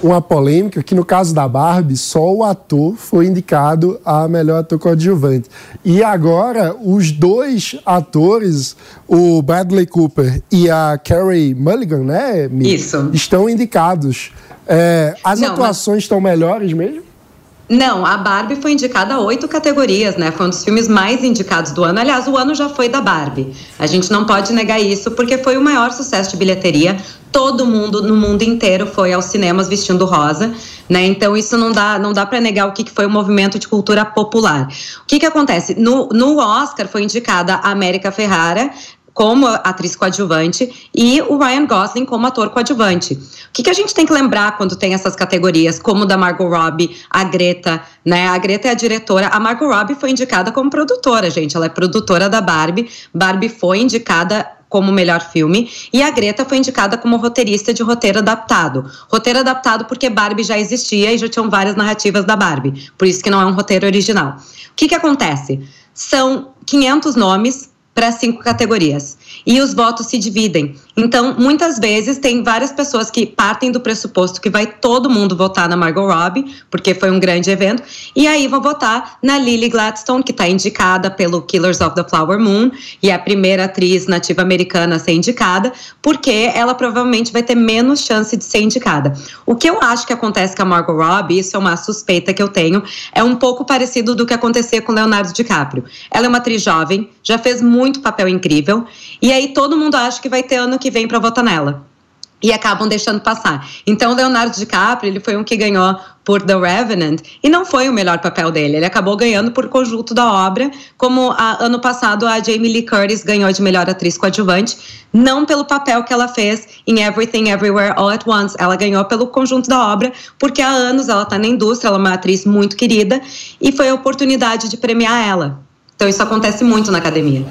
Speaker 4: Uma polêmica que no caso da Barbie, só o ator foi indicado a melhor ator coadjuvante. E agora, os dois atores, o Bradley Cooper e a Carey Mulligan, né?
Speaker 14: Isso.
Speaker 4: Estão indicados. É, as Não, atuações mas... estão melhores mesmo?
Speaker 14: Não, a Barbie foi indicada a oito categorias, né? Foi um dos filmes mais indicados do ano. Aliás, o ano já foi da Barbie. A gente não pode negar isso, porque foi o maior sucesso de bilheteria. Todo mundo no mundo inteiro foi aos cinemas vestindo rosa, né? Então isso não dá, não dá para negar o que, foi o movimento de cultura popular. O que que acontece? No, no Oscar foi indicada a América Ferrara, como atriz coadjuvante e o Ryan Gosling como ator coadjuvante. O que, que, a gente tem que lembrar quando tem essas categorias, como da Margot Robbie, a Greta, né? A Greta é a diretora, a Margot Robbie foi indicada como produtora, gente. Ela é produtora da Barbie. Barbie foi indicada como melhor filme e a Greta foi indicada como roteirista de roteiro adaptado. Roteiro adaptado porque Barbie já existia e já tinham várias narrativas da Barbie, por isso que não é um roteiro original. O que que acontece? São 500 nomes para cinco categorias. E os votos se dividem. Então, muitas vezes, tem várias pessoas que partem do pressuposto que vai todo mundo votar na Margot Robbie, porque foi um grande evento, e aí vão votar na Lily Gladstone, que está indicada pelo Killers of the Flower Moon, e é a primeira atriz nativa americana a ser indicada, porque ela provavelmente vai ter menos chance de ser indicada. O que eu acho que acontece com a Margot Robbie, isso é uma suspeita que eu tenho, é um pouco parecido do que acontecia com Leonardo DiCaprio. Ela é uma atriz jovem, já fez muito papel incrível. E aí todo mundo acha que vai ter ano que vem para votar nela. E acabam deixando passar. Então, Leonardo DiCaprio, ele foi um que ganhou por The Revenant e não foi o melhor papel dele. Ele acabou ganhando por conjunto da obra, como a, ano passado a Jamie Lee Curtis ganhou de melhor atriz coadjuvante, não pelo papel que ela fez em Everything Everywhere All at Once. Ela ganhou pelo conjunto da obra, porque há anos ela está na indústria, ela é uma atriz muito querida e foi a oportunidade de premiar ela. Então isso acontece muito na academia.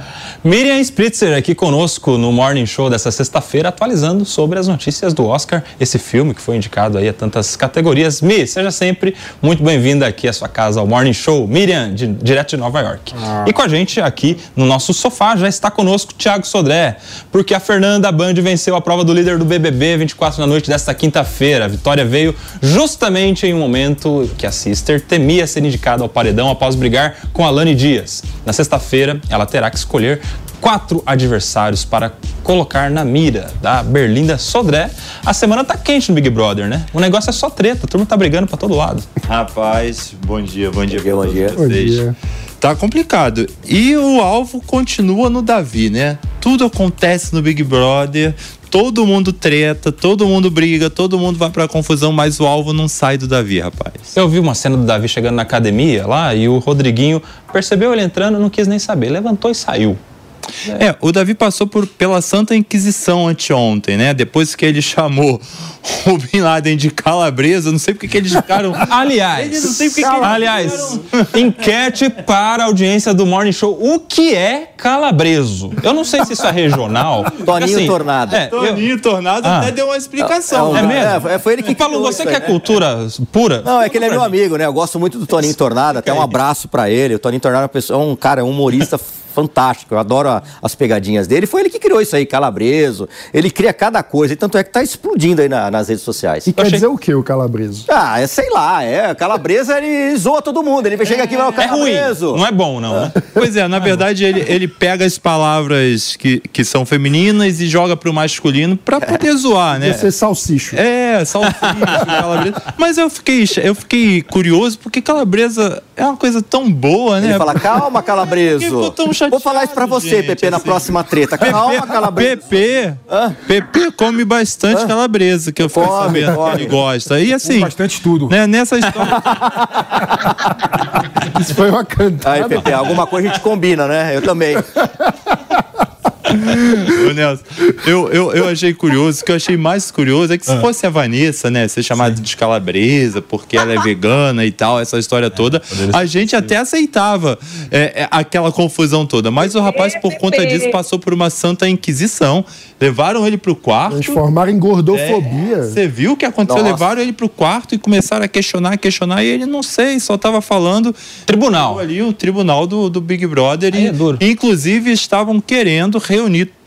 Speaker 3: Miriam Spritzer aqui conosco no Morning Show dessa sexta-feira, atualizando sobre as notícias do Oscar, esse filme que foi indicado aí a tantas categorias. Mi, seja sempre muito bem-vinda aqui à sua casa, ao Morning Show. Miriam, de, direto de Nova York. Ah. E com a gente aqui no nosso sofá já está conosco Thiago Sodré, porque a Fernanda Band venceu a prova do líder do BBB 24 na noite desta quinta-feira. A vitória veio justamente em um momento que a Sister temia ser indicada ao paredão após brigar com Alane Dias. Na sexta-feira, ela terá que escolher quatro adversários para colocar na mira da Berlinda Sodré. A semana tá quente no Big Brother, né? O negócio é só treta, a turma tá brigando para todo lado.
Speaker 15: Rapaz, bom dia, bom dia,
Speaker 5: bom dia. Bom dia.
Speaker 15: Bom dia. Tá complicado. E o alvo continua no Davi, né? Tudo acontece no Big Brother, todo mundo treta, todo mundo briga, todo mundo vai pra confusão, mas o alvo não sai do Davi, rapaz.
Speaker 3: Eu vi uma cena do Davi chegando na academia lá e o Rodriguinho percebeu ele entrando, não quis nem saber, levantou e saiu.
Speaker 15: É, o Davi passou por, pela Santa Inquisição anteontem, né? Depois que ele chamou o Bin Laden de calabresa, não sei porque que eles ficaram. (laughs)
Speaker 3: aliás, não sei porque que aliás, enquete para a audiência do Morning Show. O que é calabreso? Eu não sei se isso é regional. (laughs)
Speaker 5: Toninho assim, Tornado.
Speaker 15: É, Toninho eu... Tornado ah. até deu uma explicação.
Speaker 3: É, é, é mesmo? É,
Speaker 5: foi ele que
Speaker 3: falou. Você que é né? cultura pura?
Speaker 5: Não, é que ele é meu amigo, né? Eu gosto muito do Toninho Tornado. Até um abraço para ele. O Toninho Tornado é uma pessoa, um cara, um humorista fantástico. Eu adoro a, as pegadinhas dele. Foi ele que criou isso aí, calabreso. Ele cria cada coisa. E tanto é que tá explodindo aí na, nas redes sociais.
Speaker 4: E quer achei... dizer o que o calabreso?
Speaker 5: Ah, é, sei lá. É, calabresa ele zoa todo mundo. Ele chega aqui e vai o calabreso.
Speaker 3: É ruim. Não é bom, não, né? (laughs)
Speaker 15: Pois é, na verdade ele, ele pega as palavras que, que são femininas e joga pro masculino pra poder zoar, né?
Speaker 4: Deve ser salsicho.
Speaker 15: É, salsicho, calabresa. Mas eu fiquei, eu fiquei curioso porque calabresa é uma coisa tão boa, né?
Speaker 5: Ele fala, calma, calabreso.
Speaker 15: Por que ficou tão
Speaker 5: Vou falar isso pra você,
Speaker 15: gente,
Speaker 5: Pepe, na
Speaker 15: assim.
Speaker 5: próxima treta. Calma, calabresa.
Speaker 15: PP, PP come bastante calabresa, que eu
Speaker 5: Come,
Speaker 15: sabendo
Speaker 5: come.
Speaker 15: que ele gosta. E assim,
Speaker 1: bastante tudo.
Speaker 15: né, nessa história. (laughs)
Speaker 4: Isso foi uma cantada.
Speaker 5: Aí, Pepe, alguma coisa a gente combina, né? Eu também. (laughs)
Speaker 15: Ô, Nelson, eu, eu, eu achei curioso, o que eu achei mais curioso é que se fosse a Vanessa, né, ser chamada de calabresa, porque ela é vegana e tal, essa história toda, a gente até aceitava é, é, aquela confusão toda. Mas o rapaz, por conta disso, passou por uma santa inquisição. Levaram ele pro quarto.
Speaker 4: Transformaram em gordofobia.
Speaker 15: É, Você viu o que aconteceu?
Speaker 4: Nossa.
Speaker 15: Levaram ele pro quarto e começaram a questionar, questionar, e ele não sei, só tava falando.
Speaker 3: Tribunal.
Speaker 15: Ali, o tribunal do, do Big Brother.
Speaker 3: Aí
Speaker 15: e,
Speaker 3: é duro.
Speaker 15: Inclusive, estavam querendo reunir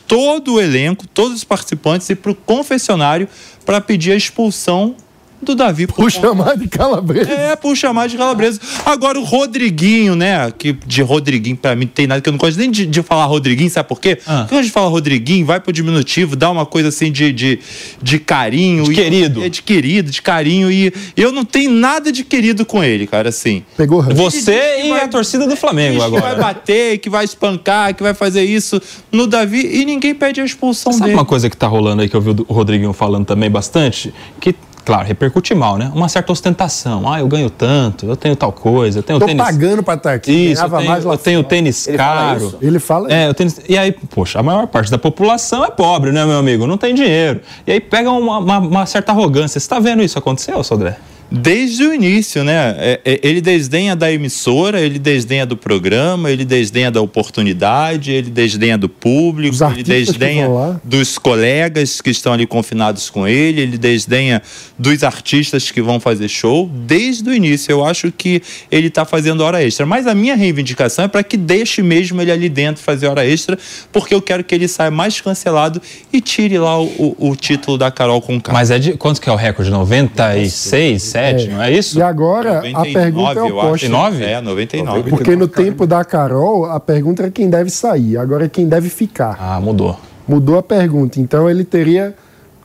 Speaker 15: todo o elenco, todos os participantes, e pro confessionário para pedir a expulsão do Davi.
Speaker 4: Por chamar de calabresa.
Speaker 15: É, por chamar de calabresa. Agora o Rodriguinho, né? Que de Rodriguinho, pra mim, não tem nada que eu não gosto nem de, de falar Rodriguinho, sabe por quê?
Speaker 3: Ah.
Speaker 15: Porque quando a gente fala Rodriguinho, vai pro diminutivo, dá uma coisa assim de, de, de carinho.
Speaker 3: De
Speaker 15: e-
Speaker 3: querido.
Speaker 15: É, de querido, de carinho. E eu não tenho nada de querido com ele, cara, assim.
Speaker 4: Pegou ranço.
Speaker 3: Você e a torcida do Flamengo
Speaker 15: Que vai
Speaker 3: agora.
Speaker 15: bater, que vai espancar, que vai fazer isso no Davi e ninguém pede a expulsão
Speaker 3: Sabe
Speaker 15: dele.
Speaker 3: uma coisa que tá rolando aí que eu vi o Rodriguinho falando também bastante? Que, claro, repercute mal, né? Uma certa ostentação. Ah, eu ganho tanto, eu tenho tal coisa, eu tenho
Speaker 4: Tô
Speaker 3: tênis.
Speaker 4: pagando pra estar aqui.
Speaker 3: Isso, eu
Speaker 4: ganhava
Speaker 3: tenho,
Speaker 4: mais lá
Speaker 3: eu tenho
Speaker 4: fora.
Speaker 3: tênis
Speaker 5: Ele fala
Speaker 3: caro.
Speaker 5: isso?
Speaker 4: Ele fala
Speaker 3: É, eu tenho... E aí, poxa, a maior parte da população é pobre, né, meu amigo? Não tem dinheiro. E aí pega uma, uma- uma certa arrogância. Você tá vendo isso acontecer, ô Sodré?
Speaker 15: Desde o início, né? É, é, Ele desdenha da emissora, ele desdenha do programa, ele desdenha da oportunidade, ele desdenha do público, ele desdenha dos colegas que estão ali confinados com ele, ele desdenha dos artistas que vão fazer show. Desde o início, eu acho que ele está fazendo hora extra. Mas a minha reivindicação é para que deixe mesmo ele ali dentro fazer hora extra, porque eu quero que ele saia mais cancelado e tire lá o, o- o título da Carol com.
Speaker 3: Mas é de. Quanto que é o recorde? 96, 7, não é isso?
Speaker 4: E agora, a pergunta é
Speaker 15: eu acho.
Speaker 4: oposta.
Speaker 3: 99?
Speaker 15: É, 99.
Speaker 4: Porque no tempo da Carol, a pergunta era quem deve sair. Agora é quem deve ficar.
Speaker 3: Ah, mudou.
Speaker 4: Mudou a pergunta. Então ele teria.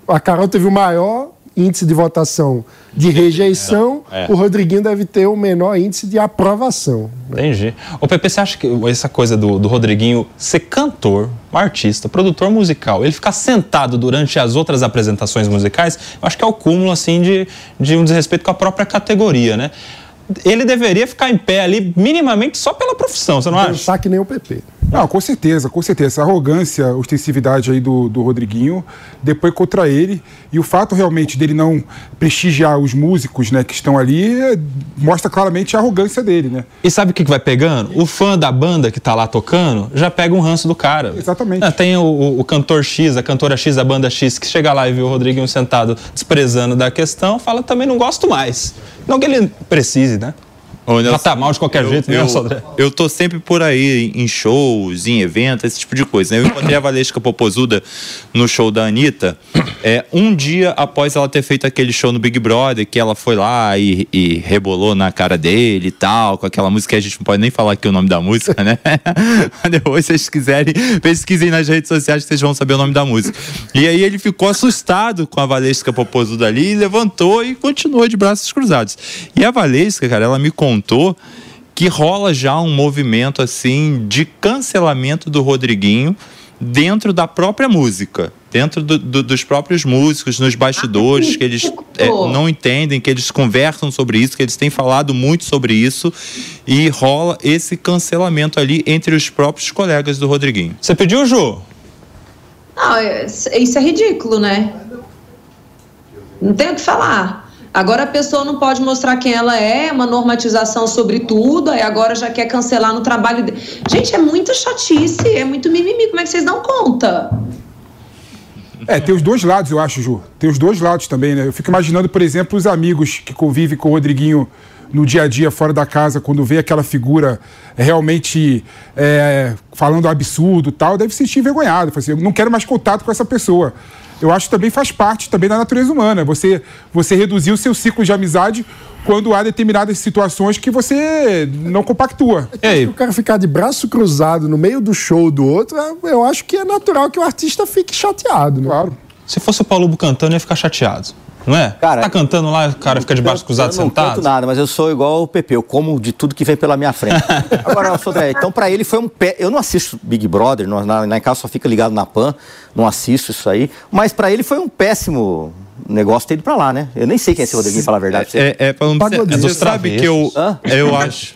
Speaker 4: A Carol teve o maior índice de votação de rejeição.
Speaker 15: É.
Speaker 4: O Rodriguinho deve ter o menor índice de aprovação.
Speaker 3: Entendi. Ô, Pepe, você acha que essa coisa do, do Rodriguinho ser cantor, artista, produtor musical, ele ficar sentado durante as outras apresentações musicais, eu acho que é o cúmulo, assim, de, de um desrespeito com a própria categoria, né? Ele deveria ficar em pé ali, minimamente, só pela profissão, você não acha?
Speaker 4: Pensar que nem o PP.
Speaker 1: Não, com certeza, com certeza. Essa arrogância, ostensividade aí do, do Rodriguinho, depois contra ele. E o fato realmente dele não prestigiar os músicos né, que estão ali é, mostra claramente a arrogância dele, né?
Speaker 3: E sabe o que, vai pegando? O fã da banda que tá lá tocando já pega um ranço do cara.
Speaker 1: Exatamente.
Speaker 3: Ah, tem o, o- o cantor X, a cantora X da banda X, que chega lá e vê o Rodriguinho sentado desprezando da questão, fala também não gosto mais. Não que ele precise, né? Tá mal de qualquer
Speaker 15: eu,
Speaker 3: jeito, né,
Speaker 15: eu,
Speaker 3: Sodré?
Speaker 15: eu tô sempre por aí em shows, em eventos, esse tipo de coisa. né? Eu encontrei a Valesca Popozuda no show da Anitta, é, um dia após ela ter feito aquele show no Big Brother, que ela foi lá e, e rebolou na cara dele e tal, com aquela música que a gente não pode nem falar aqui o nome da música, né? (laughs) Depois, se vocês quiserem, pesquisem nas redes sociais que vocês vão saber o nome da música. E aí ele ficou assustado com a Valesca Popozuda ali, levantou e continuou de braços cruzados. E a Valesca, cara, ela me contou que rola já um movimento assim de cancelamento do Rodriguinho dentro da própria música, dentro do- do- dos próprios músicos, nos bastidores, que eles é, não entendem, que eles conversam sobre isso, que eles têm falado muito sobre isso, e rola esse cancelamento ali entre os próprios colegas do Rodriguinho.
Speaker 3: Você pediu, Ju?
Speaker 6: Não, isso é ridículo, né? Não tem o que falar. Agora a pessoa não pode mostrar quem ela é, uma normatização sobre tudo, aí agora já quer cancelar no trabalho. De... Gente, é muita chatice, é muito mimimi. Como é que vocês dão conta?
Speaker 1: É, tem os dois lados, eu acho, Ju. Tem os dois lados também, né? Eu fico imaginando, por exemplo, os amigos que convivem com o Rodriguinho no dia a dia, fora da casa, quando vê aquela figura é, realmente é, falando absurdo tal, deve se sentir envergonhado. Assim, eu não quero mais contato com essa pessoa. Eu acho que também faz parte também da natureza humana. Você, você reduzir o seu ciclo de amizade quando há determinadas situações que você não compactua.
Speaker 3: Aí?
Speaker 4: O cara ficar de braço cruzado no meio do show do outro, eu acho que é natural que o artista fique chateado. Né?
Speaker 1: Claro.
Speaker 3: Se fosse o Paulo Bucantano, ia ficar chateado. Não é? Cara, tá cantando lá, o cara fica de braço cruzado sentado?
Speaker 5: Não canto nada, mas eu sou igual o Pepe, eu como de tudo que vem pela minha frente. (laughs) Agora, Sodré, então para ele foi um pé. Eu não assisto Big Brother, na, na, em casa só fica ligado na PAN, não assisto isso aí, mas para ele foi um péssimo negócio ter ido pra lá, né? Eu nem sei quem é esse Rodriguinho, falar a verdade.
Speaker 15: É, é, é, você, você sabe que eu, eu acho,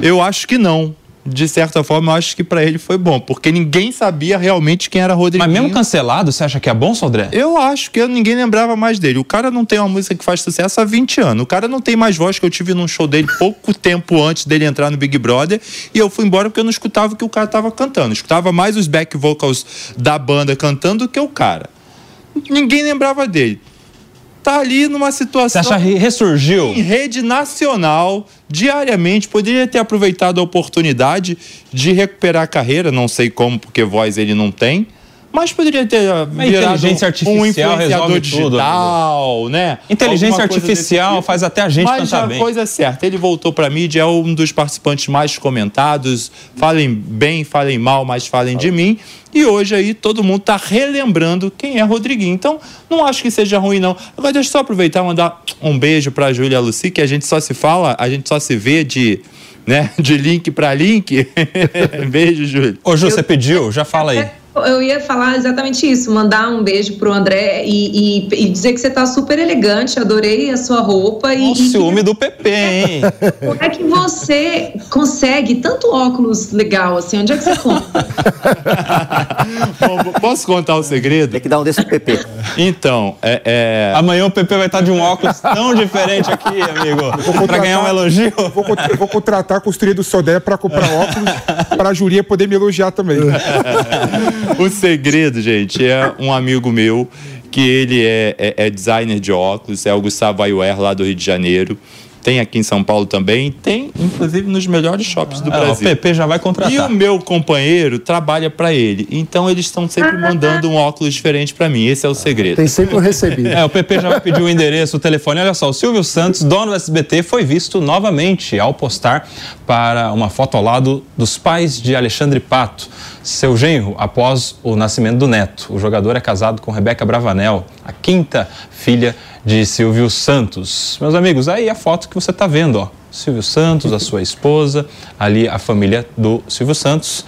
Speaker 15: eu acho que não de certa forma, eu acho que para ele foi bom, porque ninguém sabia realmente quem era Rodrigo.
Speaker 3: Mas mesmo cancelado, você acha que é bom, Sodré?
Speaker 15: Eu acho que ninguém lembrava mais dele. O cara não tem uma música que faz sucesso há 20 anos. O cara não tem mais voz que eu tive num show dele pouco (laughs) tempo antes dele entrar no Big Brother. E eu fui embora porque eu não escutava o que o cara tava cantando. Eu escutava mais os back vocals da banda cantando do que o cara. Ninguém lembrava dele tá ali numa situação.
Speaker 3: Você acha ressurgiu?
Speaker 15: Em rede nacional, diariamente, poderia ter aproveitado a oportunidade de recuperar a carreira, não sei como, porque voz ele não tem. Mas poderia ter a
Speaker 3: inteligência artificial um influenciador
Speaker 15: digital, tudo. né?
Speaker 3: Inteligência artificial tipo. faz até a gente Mas cantar
Speaker 15: bem. Mas a coisa é certa, ele voltou para a mídia, é um dos participantes mais comentados. Falem bem, falem mal, mas falem de mim. E hoje aí todo mundo está relembrando quem é Rodriguinho. Então, não acho que seja ruim, não. Agora, deixa eu só aproveitar e mandar um beijo para a Júlia Luci, que a gente só se fala, a gente só se vê de, né, de link para link. (laughs) beijo, Júlia.
Speaker 3: Ô, Ju, você pediu? Já fala aí.
Speaker 6: Eu ia falar exatamente isso, mandar um beijo pro André e, e, e dizer que você tá super elegante, adorei a sua roupa. E,
Speaker 3: o ciúme do PP, hein? (laughs)
Speaker 6: Como é que você consegue tanto óculos legal assim? Onde é que você compra? (laughs)
Speaker 15: Bom, posso contar o segredo?
Speaker 5: Tem que dar um desse pro PP.
Speaker 15: Então, é, é...
Speaker 3: Amanhã o PP vai estar de um óculos tão diferente aqui, amigo. Pra ganhar um elogio.
Speaker 1: Vou, vou contratar a costureira do Sodé pra comprar óculos, pra Julia poder me elogiar também. (laughs)
Speaker 15: o segredo, gente, é um amigo meu que ele é, é, é designer de óculos, é o Gustavo Ayuer, lá do Rio de Janeiro. Tem aqui em São Paulo também, tem inclusive nos melhores shops do ah, Brasil.
Speaker 3: O PP já vai contratar.
Speaker 15: E o meu companheiro trabalha para ele. Então eles estão sempre mandando um óculos diferente para mim. Esse é o segredo.
Speaker 4: Tem sempre o um recebido.
Speaker 3: É, o PP já vai pedir o endereço, o telefone. Olha só, o Silvio Santos, dono do SBT, foi visto novamente ao postar para uma foto ao lado dos pais de Alexandre Pato seu genro após o nascimento do neto. O jogador é casado com Rebeca Bravanel, a quinta filha de Silvio Santos. Meus amigos, aí a foto que você está vendo, ó. Silvio Santos, a sua esposa, ali a família do Silvio Santos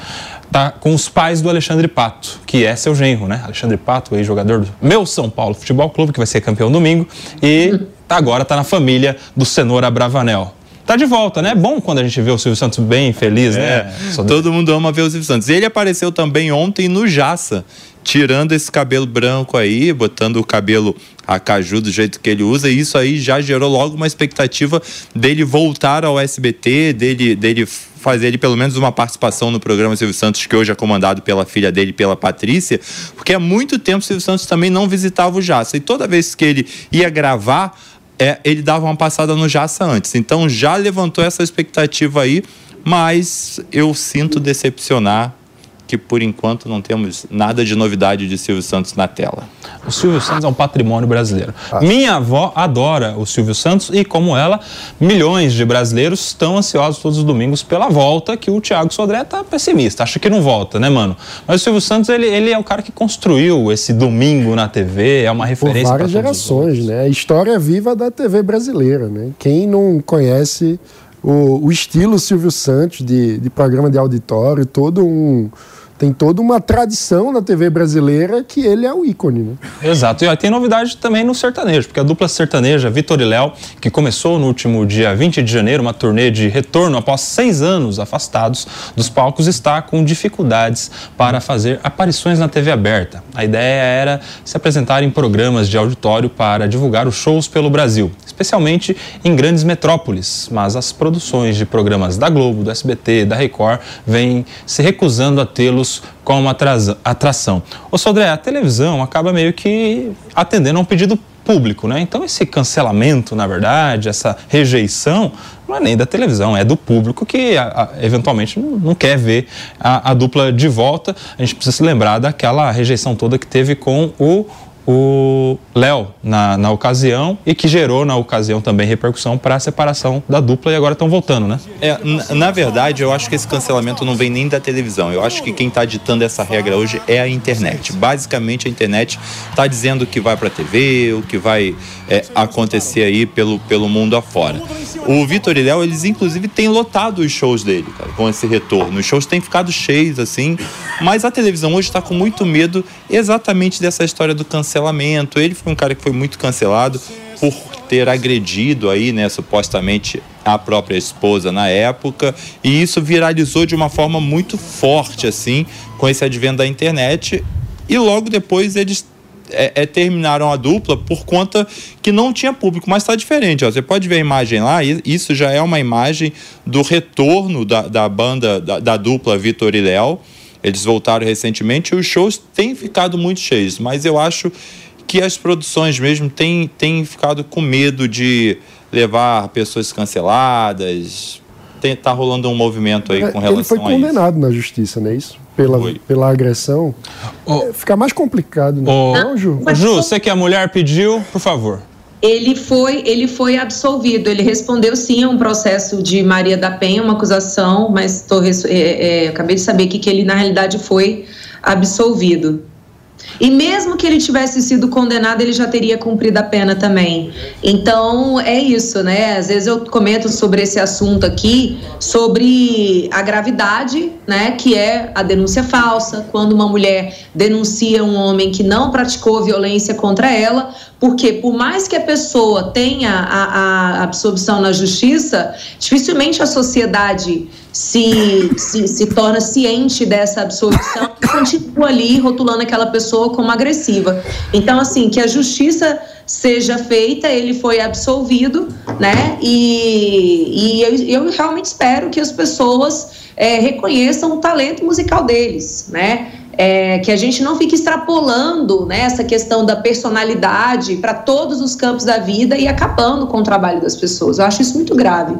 Speaker 3: tá com os pais do Alexandre Pato, que é seu genro, né? Alexandre Pato, ex-jogador do meu São Paulo Futebol Clube, que vai ser campeão domingo, e (laughs) tá, agora está na família do Cenoura Bravanel tá de volta, né? É bom quando a gente vê o Silvio Santos bem feliz, né? é,
Speaker 15: né? Todo mundo ama ver o Silvio Santos. Ele apareceu também ontem no Jaça, tirando esse cabelo branco aí, botando o cabelo a caju do jeito que ele usa, e isso aí já gerou logo uma expectativa dele voltar ao SBT, dele, dele fazer ele pelo menos uma participação no programa Silvio Santos, que hoje é comandado pela filha dele, pela Patrícia, porque há muito tempo o Silvio Santos também não visitava o Jaça. E toda vez que ele ia gravar, é, ele dava uma passada no Jaça antes. Então já levantou essa expectativa aí, mas eu sinto decepcionar que por enquanto não temos nada de novidade de Silvio Santos na tela.
Speaker 3: O Silvio Santos é um patrimônio brasileiro. Ah. Minha avó adora o Silvio Santos e, como ela, milhões de brasileiros estão ansiosos todos os domingos pela volta, que o Thiago Sodré está pessimista, acha que não volta, né, mano? Mas o Silvio Santos, ele, ele é o cara que construiu esse domingo na TV, é uma referência. Por
Speaker 4: várias gerações, né? A história viva da TV brasileira, né? Quem não conhece o, o estilo Silvio Santos de, de programa de auditório, todo um tem toda uma tradição na TV brasileira que ele é o ícone, né?
Speaker 3: Exato. E tem novidade também no sertanejo, porque a dupla sertaneja Vitor e Léo, que começou no último dia 20 de janeiro uma turnê de retorno após seis anos afastados dos palcos, está com dificuldades para fazer aparições na TV aberta. A ideia era se apresentar em programas de auditório para divulgar os shows pelo Brasil, especialmente em grandes metrópoles, mas as produções de programas da Globo, do SBT, da Record vêm se recusando a tê-los como atração. Ô Sodré, a televisão acaba meio que atendendo a um pedido público, né? Então esse cancelamento, na verdade, essa rejeição, não é nem da televisão, é do público que a, a, eventualmente não, não, quer ver a, a, dupla de volta. A gente precisa se lembrar daquela rejeição toda que teve com o o Léo na, na ocasião e que gerou na ocasião também repercussão para a separação da dupla e agora estão voltando, né?
Speaker 15: É, na, verdade, eu acho que esse cancelamento não vem nem da televisão. Eu acho que quem está ditando essa regra hoje é a internet. Basicamente, a internet está dizendo o que vai para a TV, o que vai é, acontecer aí pelo, pelo mundo afora. O Vitor e Léo, eles inclusive têm lotado os shows dele, cara, com esse retorno. Os shows têm ficado cheios, assim, mas a televisão hoje está com muito medo exatamente dessa história do cancelamento cancelamento. Ele foi um cara que foi muito cancelado por ter agredido aí, né, supostamente a própria esposa na época, e isso viralizou de uma forma muito forte assim, com esse advento da internet, e logo depois eles é, é, terminaram a dupla por conta que não tinha público, mas está diferente. Ó. Você pode ver a imagem lá, isso já é uma imagem do retorno da, da banda, da, da dupla Vitor e Léo. Eles voltaram recentemente e os shows têm ficado muito cheios, mas eu acho que as produções mesmo têm, têm ficado com medo de levar pessoas canceladas. Tem, tá rolando um movimento aí é, com relação a isso.
Speaker 4: Ele foi condenado na justiça, não é isso? Pela, pela agressão. Oh. É, fica mais complicado, né?
Speaker 3: Oh. Não, Ju? Ju, você que a mulher pediu, por favor
Speaker 6: ele foi, ele foi absolvido. Ele respondeu sim a um processo de Maria da Penha, uma acusação, mas tô, é, é, acabei de saber que, que ele, na realidade, foi absolvido. E mesmo que ele tivesse sido condenado, ele já teria cumprido a pena também. Então, é isso, né? Às vezes eu comento sobre esse assunto aqui, sobre a gravidade, né? Que é a denúncia falsa, quando uma mulher denuncia um homem que não praticou violência contra ela, porque por mais que a pessoa tenha a, a absorção na justiça, dificilmente a sociedade se, se, se, torna ciente dessa absorção e continua ali rotulando aquela pessoa como agressiva. Então, assim, que a justiça seja feita, ele foi absolvido, né? E, e eu, eu realmente espero que as pessoas é, reconheçam o talento musical deles, né? É, que a gente não fique extrapolando né, essa questão da personalidade para todos os campos da vida e acabando com o trabalho das pessoas. Eu acho isso muito grave.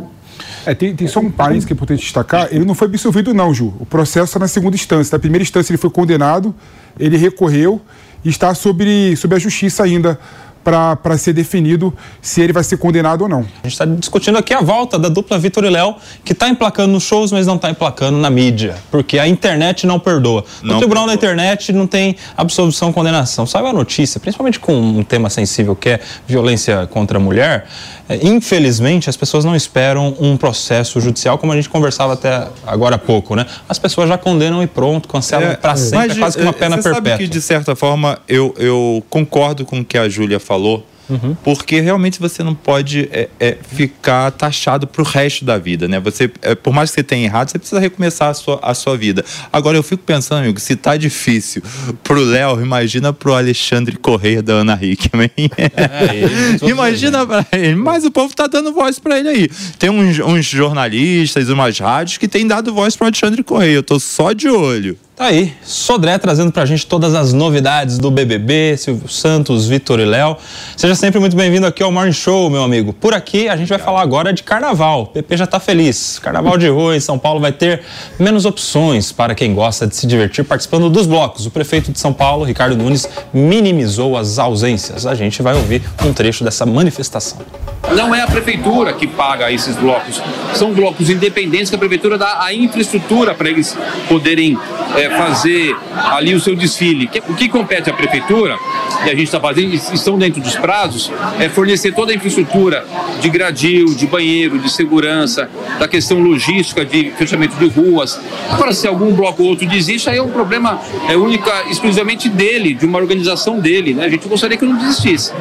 Speaker 1: É, tem, tem só um parênteses que é importante destacar. Ele não foi absolvido, não, Ju. O processo está na segunda instância. Na primeira instância ele foi condenado, ele recorreu e está sobre, sobre a justiça ainda para ser definido se ele vai ser condenado ou não.
Speaker 3: A gente está discutindo aqui a volta da dupla Vitor e Léo, que está emplacando nos shows, mas não está emplacando na mídia, porque a internet não perdoa. No não tribunal perdoa. da internet não tem absolvição condenação. Sabe a notícia, principalmente com um tema sensível que é violência contra a mulher, é, infelizmente as pessoas não esperam um processo judicial, como a gente conversava até agora há pouco, né? As pessoas já condenam e pronto, cancelam é, para sempre, mas, é quase que uma pena perpétua. Sabe
Speaker 15: que, de certa forma, eu, eu concordo com o que a Júlia falou, Uhum. Porque realmente você não pode é, é, ficar taxado para o resto da vida, né? Você, é, por mais que você tenha errado, você precisa recomeçar a sua, a sua vida. Agora eu fico pensando, amigo, se tá difícil pro Léo, imagina pro Alexandre Correia da Ana Hickman. (laughs) É, imagina para ele. Mas o povo tá dando voz para ele aí. Tem uns, uns jornalistas, umas rádios que têm dado voz pro Alexandre Correia. Eu tô só de olho.
Speaker 3: Tá aí, Sodré trazendo pra gente todas as novidades do BBB, Silvio Santos, Vitor e Léo. Seja sempre muito bem-vindo aqui ao Morning Show, meu amigo. Por aqui a gente vai falar agora de carnaval. O PP já tá feliz. Carnaval de rua em São Paulo vai ter menos opções para quem gosta de se divertir participando dos blocos. O prefeito de São Paulo, Ricardo Nunes, minimizou as ausências. A gente vai ouvir um trecho dessa manifestação.
Speaker 16: Não é a prefeitura que paga esses blocos, são blocos independentes que a prefeitura dá a infraestrutura para eles poderem é, fazer ali o seu desfile. O que compete à prefeitura, e a gente está fazendo, estão dentro dos prazos, é fornecer toda a infraestrutura de gradil, de banheiro, de segurança, da questão logística de fechamento de ruas. Agora, se algum bloco ou outro desiste, aí é um problema é única, exclusivamente dele, de uma organização dele. Né? A gente gostaria que não desistisse.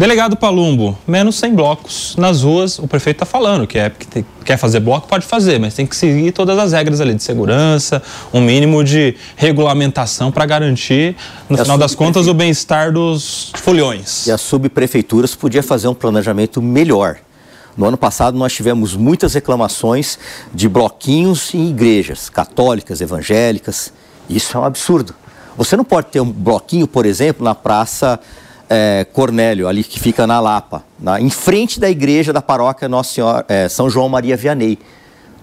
Speaker 3: Delegado Palumbo, menos 100 blocos nas ruas. O prefeito está falando que é que quer fazer bloco, pode fazer, mas tem que seguir todas as regras ali de segurança, um mínimo de regulamentação para garantir, no e final das contas, o bem-estar dos foliões.
Speaker 5: E as subprefeituras podia fazer um planejamento melhor. No ano passado, nós tivemos muitas reclamações de bloquinhos em igrejas católicas, evangélicas. Isso é um absurdo. Você não pode ter um bloquinho, por exemplo, na praça é, Cornélio, ali que fica na Lapa, na, em frente da igreja da paróquia Nossa Senhora, é, São João Maria Vianney.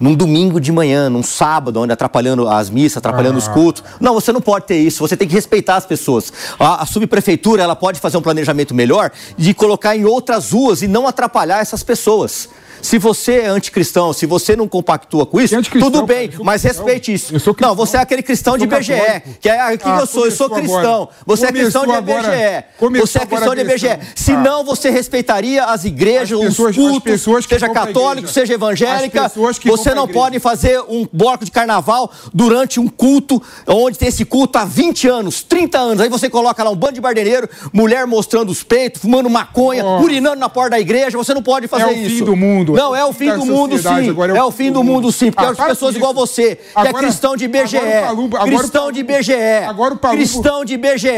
Speaker 5: num domingo de manhã, num sábado, onde atrapalhando as missas, atrapalhando ah. os cultos. Não, você não pode ter isso. Você tem que respeitar as pessoas. A, a, subprefeitura ela pode fazer um planejamento melhor de colocar em outras ruas e não atrapalhar essas pessoas. Se você é anticristão, se você não compactua com isso, tudo bem, mas respeite isso. Não, você é aquele cristão de IBGE. Que é o que ah, eu sou, eu sou cristão. Você é cristão de IBGE. Você é cristão de IBGE. Se não, você respeitaria as igrejas, os cultos, seja católico, seja evangélica. Você não pode fazer um bloco de carnaval durante um culto, onde tem esse culto há 20 anos, 30 anos. Aí você coloca lá um bando de bardenheiro, mulher mostrando os peitos, fumando maconha, urinando na porta da igreja. Você não pode fazer isso. É o
Speaker 1: fim do mundo mundo.
Speaker 5: Não, é o fim do mundo, sim. É o fim do mundo, sim. Porque as pessoas igual você, que é cristão de IBGE. Cristão de IBGE. Agora o Palumbo. Cristão de IBGE.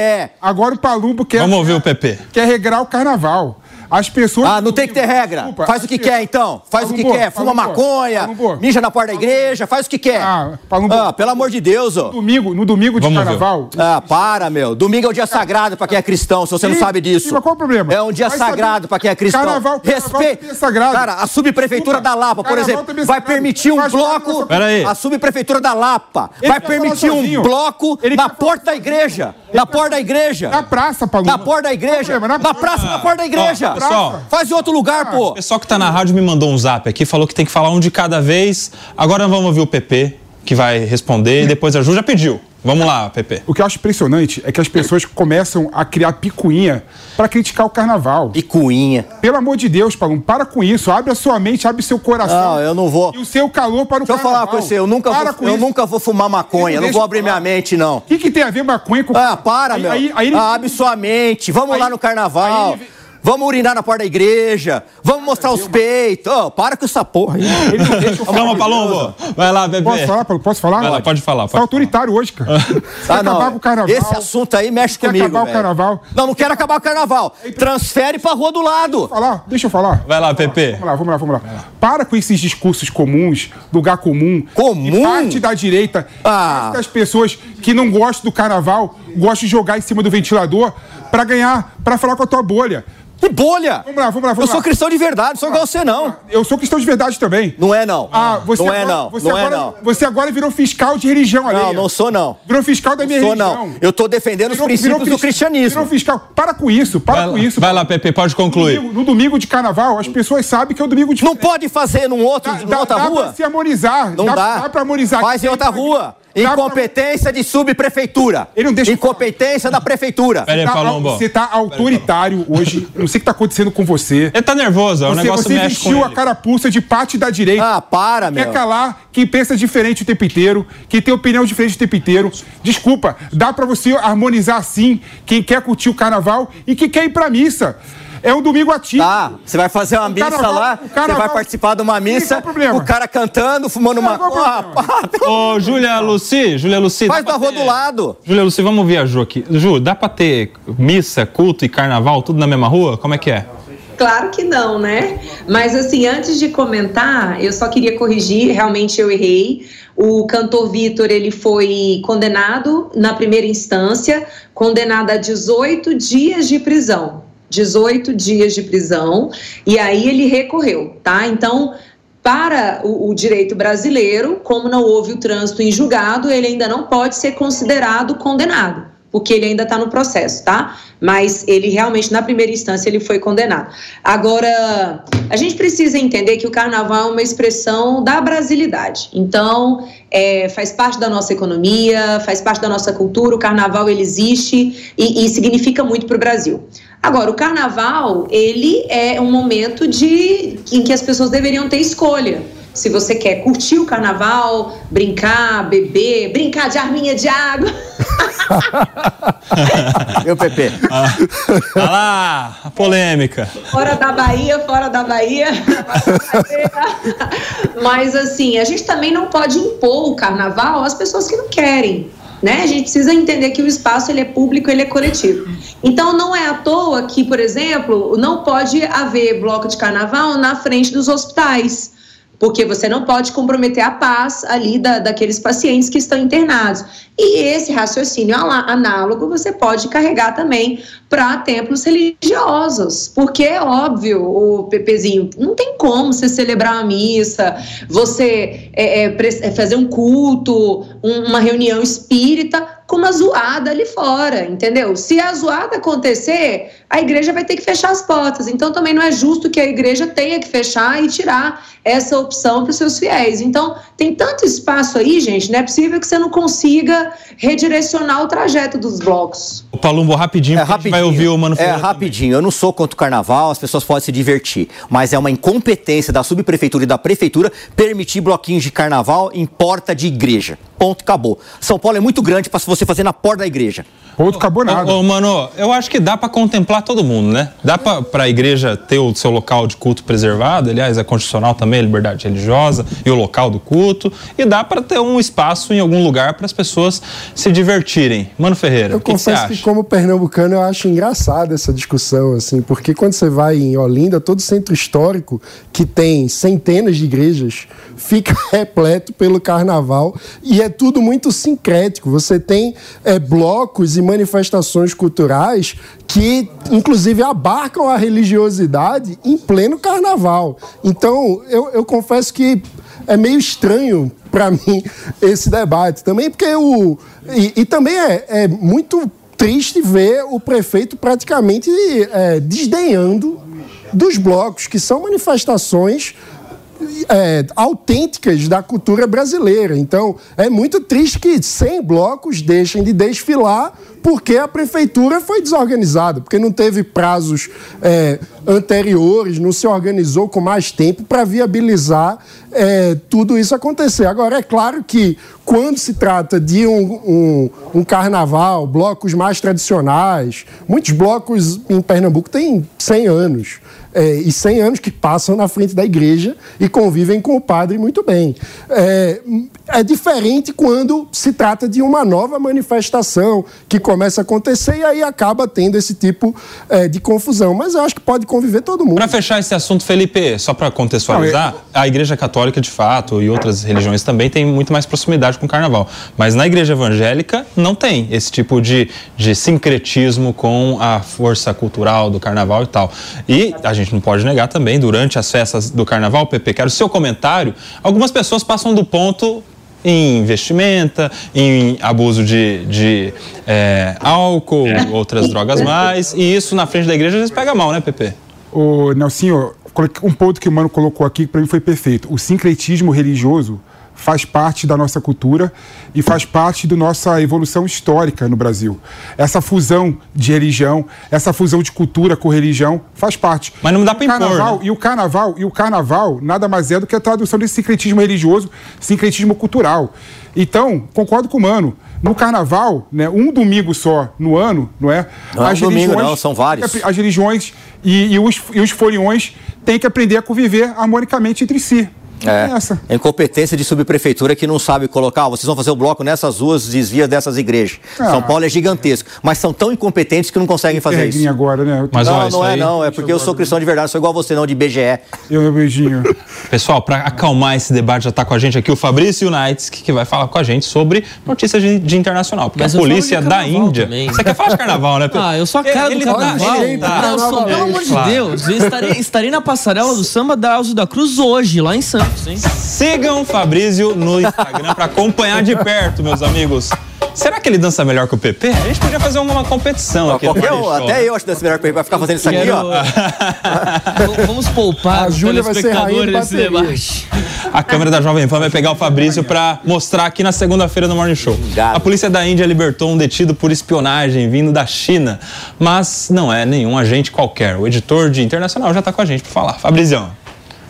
Speaker 1: Agora o Palumbo quer.
Speaker 3: Vamos ouvir o PP.
Speaker 1: Quer regrar o carnaval. As pessoas.
Speaker 5: Ah, não tem que ter regra. Desculpa, faz o que quer, então. Faz o que quer. Fuma maconha, mija na porta da igreja, faz o que quer. Ah, ah pelo amor de Deus, ó.
Speaker 1: No domingo, no domingo de Vamos carnaval.
Speaker 5: Ver. Ah, para, meu. Domingo é um dia sagrado pra quem é cristão, se você não sabe disso.
Speaker 1: Mas qual o problema?
Speaker 5: É um dia sagrado pra quem é cristão.
Speaker 1: Carnaval, Respeito. É sagrado.
Speaker 5: Cara, a subprefeitura da Lapa, por exemplo, é vai permitir um bloco.
Speaker 3: Peraí.
Speaker 5: A subprefeitura da Lapa vai permitir um bloco na porta da igreja. Na porta da igreja.
Speaker 1: Na praça, Paulo.
Speaker 5: Na porta da igreja. Na praça, na porta da igreja. Faz o outro lugar, pô.
Speaker 3: O pessoal que tá na rádio me mandou um zap aqui, falou que tem que falar um de cada vez. Agora vamos ouvir o PP, que vai responder, e depois a Ju já pediu. Vamos lá, Pepe.
Speaker 1: O que eu acho impressionante é que as pessoas começam a criar picuinha para criticar o carnaval.
Speaker 5: Picuinha.
Speaker 1: Pelo amor de Deus, Paulo, para com isso. Abre a sua mente, abre seu coração.
Speaker 5: Não, eu não vou.
Speaker 1: E o seu calor para o
Speaker 5: Deixa carnaval. Deixa eu falar com você, eu nunca, vou, eu nunca vou fumar maconha, não vou abrir minha mente, não.
Speaker 1: O que, que, tem a ver maconha com...
Speaker 5: Ah, para, aí, meu. Aí, aí, ah, abre sua mente, vamos lá no carnaval. Aí, Vamos urinar na porta da igreja. Vamos mostrar os peitos. Oh, para com essa porra aí. (laughs)
Speaker 3: Calma, Palombo. Vai lá, bebê.
Speaker 1: Posso falar? Posso falar?
Speaker 3: Vai lá, pode falar.
Speaker 1: Pode tá autoritário hoje, cara.
Speaker 5: Vai ah, acabar com o carnaval. Esse assunto aí mexe quer comigo.
Speaker 1: acabar véio. o carnaval.
Speaker 5: Não, não quero acabar o carnaval. Transfere pra rua do lado.
Speaker 1: Deixa eu falar. Deixa eu falar.
Speaker 3: Vai lá, Pepe.
Speaker 1: Vamos lá, vamos lá, vamos lá. Para com esses discursos comuns, lugar comum.
Speaker 5: Comum?
Speaker 1: parte da direita. Ah. das pessoas que não gostam do carnaval, gostam de jogar em cima do ventilador para ganhar, para falar com a tua bolha.
Speaker 5: Que bolha!
Speaker 1: Vamos lá, vamos lá, vamos
Speaker 5: Eu lá. sou cristão de verdade, sou igual você, não.
Speaker 1: Eu sou cristão de verdade também.
Speaker 5: Não é, não.
Speaker 1: Ah, você
Speaker 5: não
Speaker 1: agora,
Speaker 5: é, não.
Speaker 1: Você
Speaker 5: não
Speaker 1: agora,
Speaker 5: é, não.
Speaker 1: Você agora virou fiscal de religião ali.
Speaker 5: Não, não sou, não.
Speaker 1: Virou fiscal da minha
Speaker 5: sou,
Speaker 1: religião.
Speaker 5: não. Eu tô defendendo virou, os princípios virou, do cristianismo. Virou
Speaker 1: fiscal. Para com isso, para
Speaker 3: vai
Speaker 1: com isso.
Speaker 3: Vai lá, Pepe, pode concluir.
Speaker 1: No domingo, no domingo, de carnaval, as pessoas sabem que é o domingo de...
Speaker 5: Não pode fazer num outro, dá, numa outra
Speaker 1: dá
Speaker 5: rua?
Speaker 1: Dá pra se harmonizar.
Speaker 5: Não dá. Dá,
Speaker 1: dá pra harmonizar.
Speaker 5: Faz em outra rua. Incompetência de subprefeitura. Ele não deixa Incompetência da prefeitura.
Speaker 1: Peraí,
Speaker 5: tá,
Speaker 1: Palombo. Você tá autoritário hoje. Não sei o que tá acontecendo com você.
Speaker 3: Ele tá nervoso, o negócio
Speaker 1: você
Speaker 3: mexe
Speaker 1: vestiu a carapuça de parte da direita.
Speaker 5: Ah, para, meu.
Speaker 1: Quer calar quem pensa diferente o tempo inteiro, quem tem opinião diferente o tempo inteiro. Desculpa, dá para você harmonizar assim quem quer curtir o carnaval e quem quer ir pra missa. É um domingo ativo.
Speaker 5: Tá, você vai fazer uma missa carnaval, lá, carnaval, você vai participar de uma missa, é o cara cantando, fumando uma...
Speaker 3: Ô, Júlia Luci, Júlia Luci...
Speaker 5: Faz da rua do lado.
Speaker 3: Júlia Luci, vamos ouvir a Ju aqui. Ju, dá pra ter missa, culto e carnaval tudo na mesma rua? Como é que é?
Speaker 6: Claro que não, né? Mas assim, antes de comentar, eu só queria corrigir, realmente eu errei. O cantor Vitor, ele foi condenado na primeira instância, condenado a 18 dias de prisão. 18 dias de prisão, e aí ele recorreu, tá? Então, para o, o, direito brasileiro, como não houve o trânsito em julgado, ele ainda não pode ser considerado condenado, porque ele ainda está no processo, tá? Mas ele realmente, na primeira instância, ele foi condenado. Agora, a gente precisa entender que o carnaval é uma expressão da brasilidade. Então, é, faz parte da nossa economia, faz parte da nossa cultura, o carnaval ele existe e, e significa muito para o Brasil. Agora, o carnaval, ele é um momento de em que as pessoas deveriam ter escolha. Se você quer curtir o carnaval, brincar, beber, brincar de arminha de água. (laughs) (laughs)
Speaker 5: Meu Pepe.
Speaker 3: Ah, ah lá, a polêmica.
Speaker 6: Fora da Bahia, fora da Bahia. Mas assim, a gente também não pode impor o carnaval às pessoas que não querem né? A gente precisa entender que o espaço ele é público, ele é coletivo. Então não é à toa que, por exemplo, não pode haver bloco de carnaval na frente dos hospitais porque você não pode comprometer a paz ali da, daqueles pacientes que estão internados. E esse raciocínio análogo você pode carregar também para templos religiosos, porque é óbvio, o Pepezinho, não tem como você celebrar uma missa, você é, é, é fazer um culto, um, uma reunião espírita com uma zoada ali fora, entendeu? Se a zoada acontecer, a igreja vai ter que fechar as portas. Então também não é justo que a igreja tenha que fechar e tirar essa opção para os seus fiéis. Então tem tanto espaço aí, gente, não é possível que você não consiga redirecionar o trajeto dos blocos.
Speaker 3: O Palumbo, rapidinho, é, rapidinho vai ouvir o Mano
Speaker 5: É, rapidinho. Eu não sou contra o carnaval, as pessoas podem se divertir, mas é uma incompetência da subprefeitura e da prefeitura permitir bloquinhos de carnaval em porta de igreja. Ponto, acabou. São Paulo é muito grande para você fazer na porta da igreja.
Speaker 1: Ponto, acabou nada.
Speaker 3: Ô, ô, mano, eu acho que dá para contemplar todo mundo, né? Dá para a igreja ter o seu local de culto preservado, aliás, é constitucional também a liberdade religiosa e o local do culto, e dá para ter um espaço em algum lugar para as pessoas se divertirem. Mano Ferreira,
Speaker 4: eu
Speaker 3: o que,
Speaker 4: confesso
Speaker 3: que,
Speaker 4: que como pernambucano eu acho engraçada essa discussão, assim, porque quando você vai em Olinda, todo centro histórico que tem centenas de igrejas fica (laughs) repleto pelo carnaval e é tudo muito sincrético. Você tem é, blocos e manifestações culturais que, inclusive, abarcam a religiosidade em pleno carnaval. Então, eu, eu confesso que é meio estranho para (laughs) mim esse debate também, porque o. E, e também é, é, muito triste ver o prefeito praticamente é, desdenhando dos blocos, que são manifestações é, autênticas da cultura brasileira. Então, é muito triste que 100 blocos deixem de desfilar porque a prefeitura foi desorganizada, porque não teve prazos é, anteriores, não se organizou com mais tempo para viabilizar é, tudo isso acontecer. Agora, é claro que quando se trata de um, um, um, carnaval, blocos mais tradicionais, muitos blocos em Pernambuco têm 100 anos é, e 100 anos que passam na frente da igreja e convivem com o padre muito bem. É, é diferente quando se trata de uma nova manifestação que começa a acontecer e aí acaba tendo esse tipo é, de confusão. Mas eu acho que pode conviver todo mundo.
Speaker 3: Para fechar esse assunto, Felipe, só para contextualizar, Não, eu... a Igreja Católica, de fato, e outras religiões também têm muito mais proximidade com o carnaval. Mas na Igreja Evangélica não tem esse tipo de, de sincretismo com a força cultural do carnaval e tal. E a gente não pode negar também, durante as festas do carnaval, Pepe, quero o seu comentário. Algumas pessoas passam do ponto em vestimenta, em abuso de, de é, álcool, outras drogas mais, e isso na frente da igreja às vezes pega mal, né, Pepe?
Speaker 1: O Nelsinho, um ponto que o Mano colocou aqui que para mim foi perfeito. O sincretismo religioso faz parte da nossa cultura e faz parte da nossa evolução histórica no Brasil. Essa fusão de religião, essa fusão de cultura com religião faz parte.
Speaker 3: Mas não dá para impor,
Speaker 1: né?
Speaker 3: E
Speaker 1: o carnaval, e o carnaval nada mais é do que a tradução desse sincretismo religioso, sincretismo cultural. Então, concordo com o Mano. No carnaval, né, um domingo só no ano, não é?
Speaker 5: Não é um domingo, não, são vários.
Speaker 1: As religiões e, e, os, e os foliões têm que aprender a conviver harmonicamente entre si.
Speaker 5: É, essa. É incompetência de subprefeitura que não sabe colocar, vocês vão fazer o bloco nessas ruas, desvia dessas igrejas. Ah. São Paulo é gigantesco, mas são tão incompetentes que não conseguem fazer isso.
Speaker 1: agora, né?
Speaker 5: Mas, não, não é aí... não, é porque eu sou cristão de verdade, sou igual a você não, de BGE.
Speaker 1: Eu, meu beijinho.
Speaker 3: Pessoal, para acalmar esse debate, já está com a gente aqui o Fabrício Unites, que, vai falar com a gente sobre notícias de, de internacional, porque mas a polícia da Índia... Também. Você quer falar de carnaval, né? (laughs)
Speaker 17: Ah, eu sou a cara ele, do carnaval. Ele, ele, tá, não, sou, pelo amor de Deus, estarei, estarei na passarela do samba da Alzo da Cruz hoje, lá em Santos, hein?
Speaker 3: Sigam o Fabrício no Instagram para acompanhar de perto, meus amigos. Será que ele dança melhor que o PP? A gente podia fazer uma competição aqui.
Speaker 5: Qualquer um, até eu acho que dança melhor que o PP. Vai ficar fazendo isso aqui, Quero...
Speaker 17: ó. (laughs) Vamos poupar
Speaker 4: a Júlia vai ser rainha desse debate.
Speaker 3: A câmera da Jovem Pan vai pegar o Fabrício para mostrar aqui na segunda-feira no Morning Show. A polícia da Índia libertou um detido por espionagem vindo da China, mas não é nenhum agente qualquer. O editor de Internacional já está com a gente para falar. Fabrizão.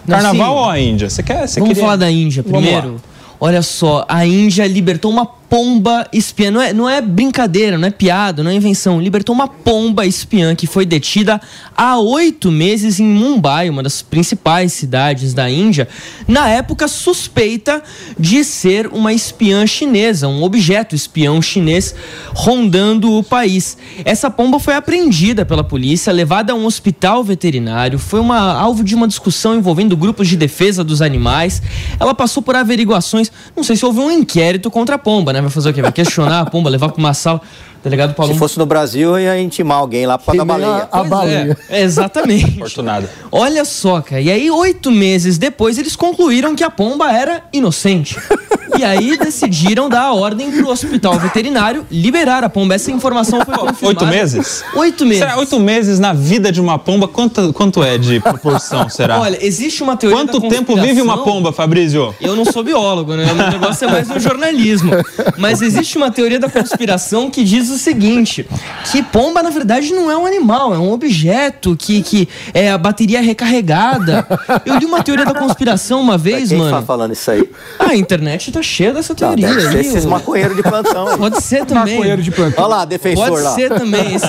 Speaker 3: Carnaval ou a Índia? Você quer? Você
Speaker 17: Vamos queria... falar da Índia primeiro. Olha só, a Índia libertou uma pomba espiã. Não é, não é brincadeira, não é piada, não é invenção. Libertou uma pomba espiã que foi detida há oito meses em Mumbai, uma das principais cidades da Índia, na época suspeita de ser uma espiã chinesa, um objeto espião chinês rondando o país. Essa pomba foi apreendida pela polícia, levada a um hospital veterinário, foi uma alvo de uma discussão envolvendo grupos de defesa dos animais. Ela passou por averiguações, não sei se houve um inquérito contra a pomba, né? Vai fazer o quê? Vai questionar pomba, levar para uma sala. Delegado Paulo.
Speaker 5: Se fosse no Brasil, ia intimar alguém lá para da baleia.
Speaker 17: A, a baleia. É, exatamente.
Speaker 3: Fortunado.
Speaker 17: Olha só, cara. E aí, oito meses depois, eles concluíram que a pomba era inocente. (laughs) E aí decidiram dar a ordem pro hospital veterinário liberar a pomba. Essa informação foi confirmada.
Speaker 3: Oito meses?
Speaker 17: Oito meses.
Speaker 3: Será oito meses na vida de uma pomba? Quanto, quanto é de proporção, será?
Speaker 17: Olha, existe uma teoria
Speaker 3: Quanto tempo vive uma pomba, Fabrício?
Speaker 17: Eu não sou biólogo, né? O meu negócio é mais no jornalismo. Mas existe uma teoria da conspiração que diz o seguinte, que pomba, na verdade, não é um animal, é um objeto que, que é a bateria recarregada. Eu li uma teoria da conspiração uma vez,
Speaker 5: quem
Speaker 17: mano.
Speaker 5: tá falando isso aí?
Speaker 17: A internet tá cheia dessa teoria.
Speaker 5: Não, deve ser
Speaker 17: aí,
Speaker 5: esses maconheiros de plantão.
Speaker 17: Pode ser também.
Speaker 1: Maconheiro de plantão.
Speaker 5: Olha lá, defensor
Speaker 17: Pode
Speaker 5: lá.
Speaker 17: ser também. Esse-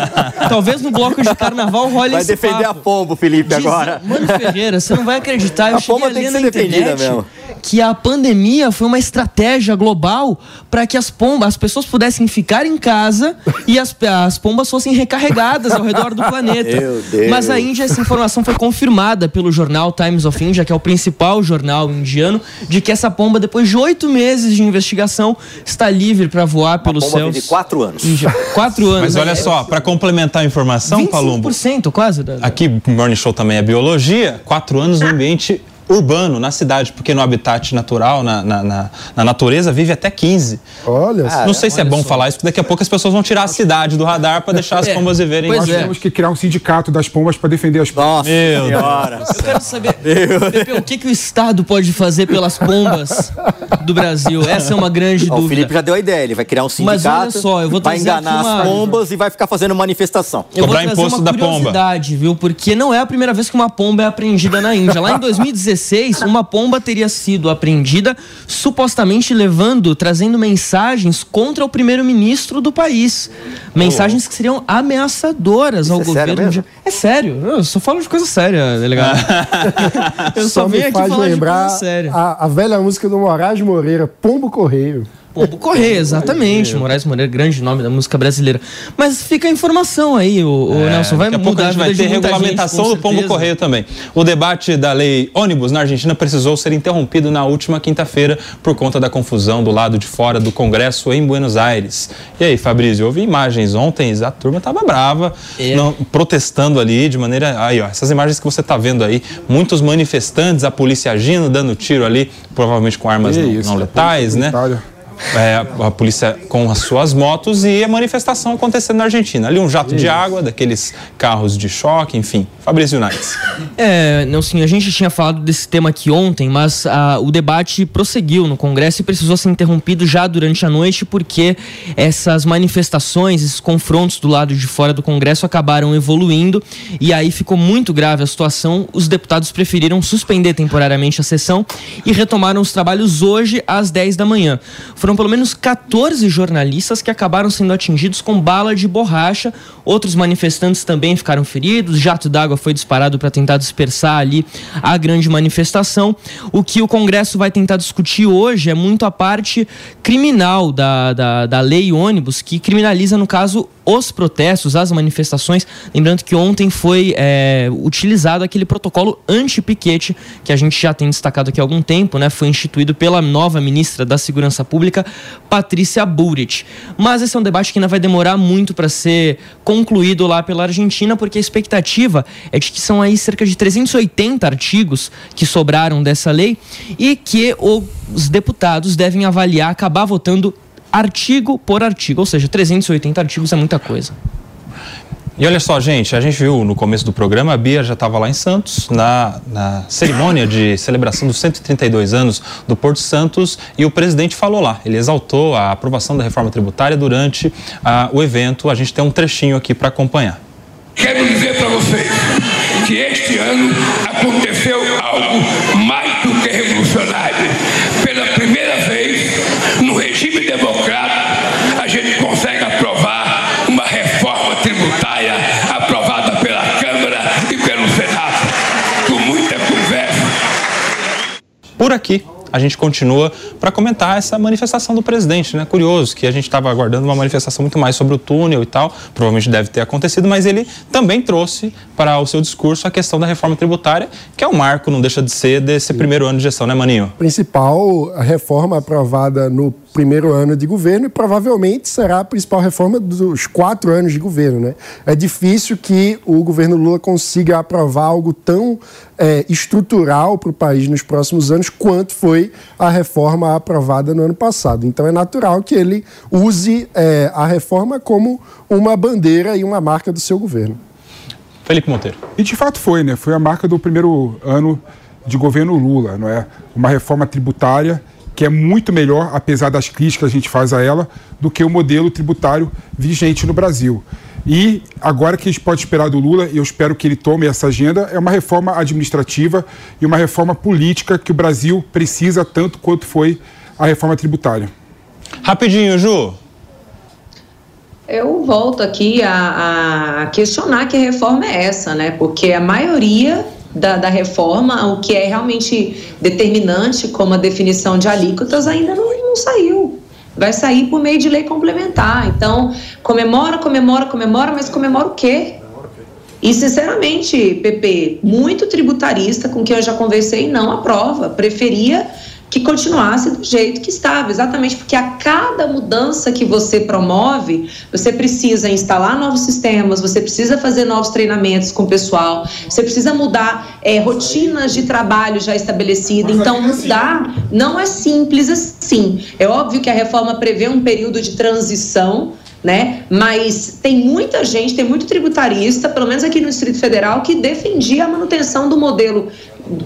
Speaker 17: talvez no bloco de carnaval role
Speaker 5: Vai
Speaker 17: esse
Speaker 5: defender
Speaker 17: papo.
Speaker 5: a pombo, Felipe,
Speaker 17: Diz-
Speaker 5: agora.
Speaker 17: Mano Ferreira, você não vai acreditar. Eu
Speaker 5: A
Speaker 17: cheguei
Speaker 5: pomba tem que
Speaker 17: na
Speaker 5: ser defendida
Speaker 17: internet
Speaker 5: mesmo.
Speaker 17: Que a pandemia foi uma estratégia global para que as pombas, as pessoas pudessem ficar em casa e as, as pombas fossem recarregadas ao redor do planeta. (laughs)
Speaker 5: Meu Deus.
Speaker 17: Mas a Índia, essa informação foi confirmada pelo jornal Times of India, que é o principal jornal indiano, de que essa pomba, depois de oito meses de investigação, está livre para voar pelos
Speaker 5: pomba
Speaker 17: céus.
Speaker 5: vive quatro anos.
Speaker 17: Índia. Quatro anos.
Speaker 3: Mas olha
Speaker 17: É,
Speaker 3: só, para complementar a informação, Palumbo,
Speaker 17: 25% quase. Da, da-
Speaker 3: aqui o Morning Show também é biologia, quatro anos no ambiente urbano, na cidade, porque no habitat natural, na, na, na- na natureza, vive até 15.
Speaker 4: Olha só.
Speaker 3: Não sei se é bom falar isso, porque daqui a pouco as pessoas vão tirar a cidade do radar para deixar as
Speaker 17: É,
Speaker 3: pombas viverem.
Speaker 17: pois
Speaker 1: Nós
Speaker 17: é.
Speaker 1: temos que criar um sindicato das pombas para defender as pombas.
Speaker 5: Nossa
Speaker 3: Meu
Speaker 5: senhora.
Speaker 17: Eu quero saber, Pepe, o que, que o Estado pode fazer pelas pombas do Brasil? Essa é uma grande
Speaker 5: Ó, o
Speaker 17: dúvida.
Speaker 5: Felipe já deu a ideia, ele vai criar um
Speaker 17: Mas
Speaker 5: sindicato
Speaker 17: olha só, eu vou
Speaker 5: vai enganar
Speaker 17: uma-
Speaker 5: as pombas e vai ficar fazendo manifestação.
Speaker 17: Eu vou
Speaker 3: Cobrar
Speaker 17: trazer
Speaker 3: imposto
Speaker 17: uma
Speaker 3: da pomba.
Speaker 17: curiosidade, viu? Porque não é a primeira vez que uma pomba é apreendida na Índia. Lá em 2016, (laughs) uma pomba teria sido apreendida, supostamente levando, trazendo mensagens contra o primeiro-ministro do país. Mensagens que seriam ameaçadoras ao
Speaker 5: é sério
Speaker 17: governo. de- É sério, eu só falo de coisa séria, delegado. (laughs) eu só,
Speaker 4: Só
Speaker 17: venho
Speaker 4: me
Speaker 17: aqui
Speaker 4: faz
Speaker 17: falar
Speaker 4: lembrar
Speaker 17: de coisa séria.
Speaker 4: a, a velha música do Moraes Moreira, Pombo Correio.
Speaker 17: Pombo Correia, exatamente. Moraes Moreira, grande nome da música brasileira. Mas fica a informação aí, o, o Nelson. Vai
Speaker 3: É, Daqui a pouco
Speaker 17: mudar
Speaker 3: a
Speaker 17: a
Speaker 3: vai ter regulamentação
Speaker 17: gente,
Speaker 3: do Pombo. Correio também. O debate da lei ônibus na Argentina precisou ser interrompido na última quinta-feira por conta da confusão do lado de fora do Congresso em Buenos Aires. E aí, Fabrício, eu vi imagens ontem, a turma estava brava,
Speaker 17: É.
Speaker 3: não- protestando ali de maneira. Aí, ó, essas imagens que você está vendo aí, muitos manifestantes, a polícia agindo, dando tiro ali, provavelmente com armas não,
Speaker 1: isso,
Speaker 3: não
Speaker 1: a
Speaker 3: letais, né?
Speaker 1: militar.
Speaker 3: É, a polícia com as suas motos e a manifestação acontecendo na Argentina. Ali um jato de água, daqueles carros de choque, enfim. Fabrício Unites.
Speaker 17: É, Nelson, a gente tinha falado desse tema aqui ontem, mas ah, o debate prosseguiu no Congresso e precisou ser interrompido já durante a noite porque essas manifestações, esses confrontos do lado de fora do Congresso acabaram evoluindo e aí ficou muito grave a situação. Os deputados preferiram suspender temporariamente a sessão e retomaram os trabalhos hoje às 10 da manhã. Foram pelo menos 14 jornalistas que acabaram sendo atingidos com bala de borracha. Outros manifestantes também ficaram feridos. Jato d'água foi disparado para tentar dispersar ali a grande manifestação. O que o Congresso vai tentar discutir hoje é muito a parte criminal da, da, da lei ônibus, que criminaliza, no caso, os protestos, as manifestações. Lembrando que ontem foi é, utilizado aquele protocolo anti-piquete que a gente já tem destacado aqui há algum tempo, né? Foi instituído pela nova ministra da Segurança Pública, Patrícia Bullrich. Mas esse é um debate que ainda vai demorar muito para ser concluído lá pela Argentina, porque a expectativa é de que são aí cerca de 380 artigos que sobraram dessa lei e que os deputados devem avaliar, acabar votando artigo por artigo, ou seja, 380 artigos é muita coisa.
Speaker 3: E olha só, gente, a gente viu no começo do programa, a Bia já estava lá em Santos, na, na cerimônia de celebração dos 132 anos do Porto Santos, e o presidente falou lá. Ele exaltou a aprovação da reforma tributária durante ah, o evento. A gente tem um trechinho aqui para acompanhar.
Speaker 18: Quero dizer para vocês que este ano aconteceu algo
Speaker 3: por aqui a gente continua para comentar essa manifestação do presidente, né? Curioso que a gente estava aguardando uma manifestação muito mais sobre o túnel e tal, provavelmente deve ter acontecido, mas ele também trouxe para o seu discurso a questão da reforma tributária, que é um marco, não deixa de ser, desse primeiro ano de gestão, né, Maninho?
Speaker 4: Principal reforma aprovada no primeiro ano de governo e provavelmente será a principal reforma dos quatro anos de governo. Né? É difícil que o governo Lula consiga aprovar algo tão é, estrutural para o país nos próximos anos quanto foi a reforma aprovada no ano passado. Então é natural que ele use é, a reforma como uma bandeira e uma marca do seu governo.
Speaker 3: Felipe Monteiro.
Speaker 1: E de fato foi, né? Foi a marca do primeiro ano de governo Lula, não é? Uma reforma tributária que é muito melhor, apesar das críticas que a gente faz a ela, do que o modelo tributário vigente no Brasil. E agora que a gente pode esperar do Lula, e eu espero que ele tome essa agenda, é uma reforma administrativa e uma reforma política que o Brasil precisa tanto quanto foi a reforma tributária.
Speaker 3: Rapidinho, Ju.
Speaker 6: Eu volto aqui a, a questionar que reforma é essa, né? Porque a maioria da, da, reforma, o que é realmente determinante, como a definição de alíquotas, ainda não, não saiu. Vai sair por meio de lei complementar. Então, comemora, comemora, comemora, mas comemora o quê? E, sinceramente, Pepe, muito tributarista com quem eu já conversei não aprova. Preferia que continuasse do jeito que estava, exatamente porque a cada mudança que você promove, você precisa instalar novos sistemas, você precisa fazer novos treinamentos com o pessoal, você precisa mudar é, rotinas de trabalho já estabelecidas. Então, mudar não é simples assim. É óbvio que a reforma prevê um período de transição né? Mas tem muita gente, tem muito tributarista, pelo menos aqui no Distrito Federal, que defendia a manutenção do modelo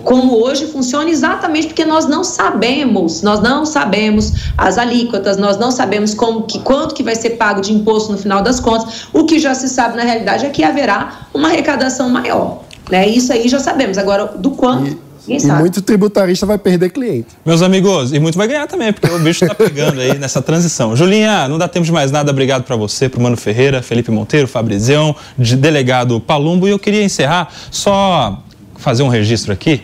Speaker 6: como hoje funciona exatamente porque nós não sabemos, nós não sabemos as alíquotas, nós não sabemos como que quanto que vai ser pago de imposto no final das contas. O que já se sabe na realidade é que haverá uma arrecadação maior, né? Isso aí já sabemos. Agora do quanto
Speaker 4: e, e muito tributarista vai perder cliente.
Speaker 3: Meus amigos, e muito vai ganhar também, porque o bicho está (laughs) pegando aí nessa transição. Julinha, não dá tempo de mais nada. Obrigado para você, para Mano Ferreira, Felipe Monteiro, Fabrizião, de delegado Palumbo. E eu queria encerrar só fazer um registro aqui,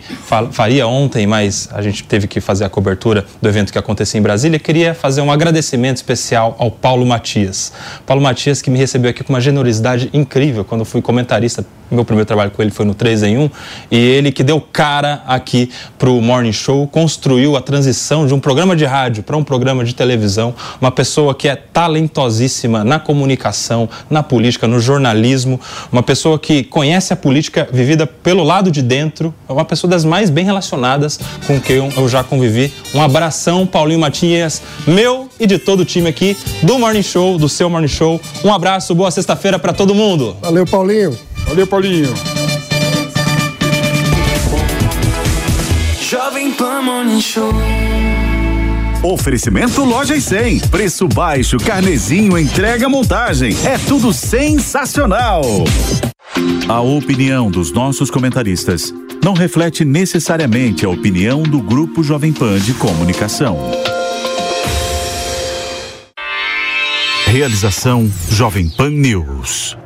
Speaker 3: faria ontem, mas a gente teve que fazer a cobertura do evento que acontecia em Brasília. Queria fazer um agradecimento especial ao Paulo Matias. Paulo Matias que me recebeu aqui com uma generosidade incrível quando fui comentarista meu primeiro trabalho com ele foi no 3 em 1, e ele que deu cara aqui para o Morning Show, construiu a transição de um programa de rádio para um programa de televisão, uma pessoa que é talentosíssima na comunicação, na política, no jornalismo, uma pessoa que conhece a política vivida pelo lado de dentro, é uma pessoa das mais bem relacionadas com quem eu já convivi. Um abração, Paulinho Matias, meu e de todo o time aqui do Morning Show, do seu Morning Show. Um abraço, boa sexta-feira para todo mundo.
Speaker 4: Valeu, Paulinho.
Speaker 1: Valeu, Paulinho.
Speaker 2: Jovem Pan Morning Show. Oferecimento Loja e 100. Preço baixo, carnezinho, entrega, montagem. É tudo sensacional. A opinião dos nossos comentaristas não reflete necessariamente a opinião do Grupo Jovem Pan de Comunicação. Realização Jovem Pan News.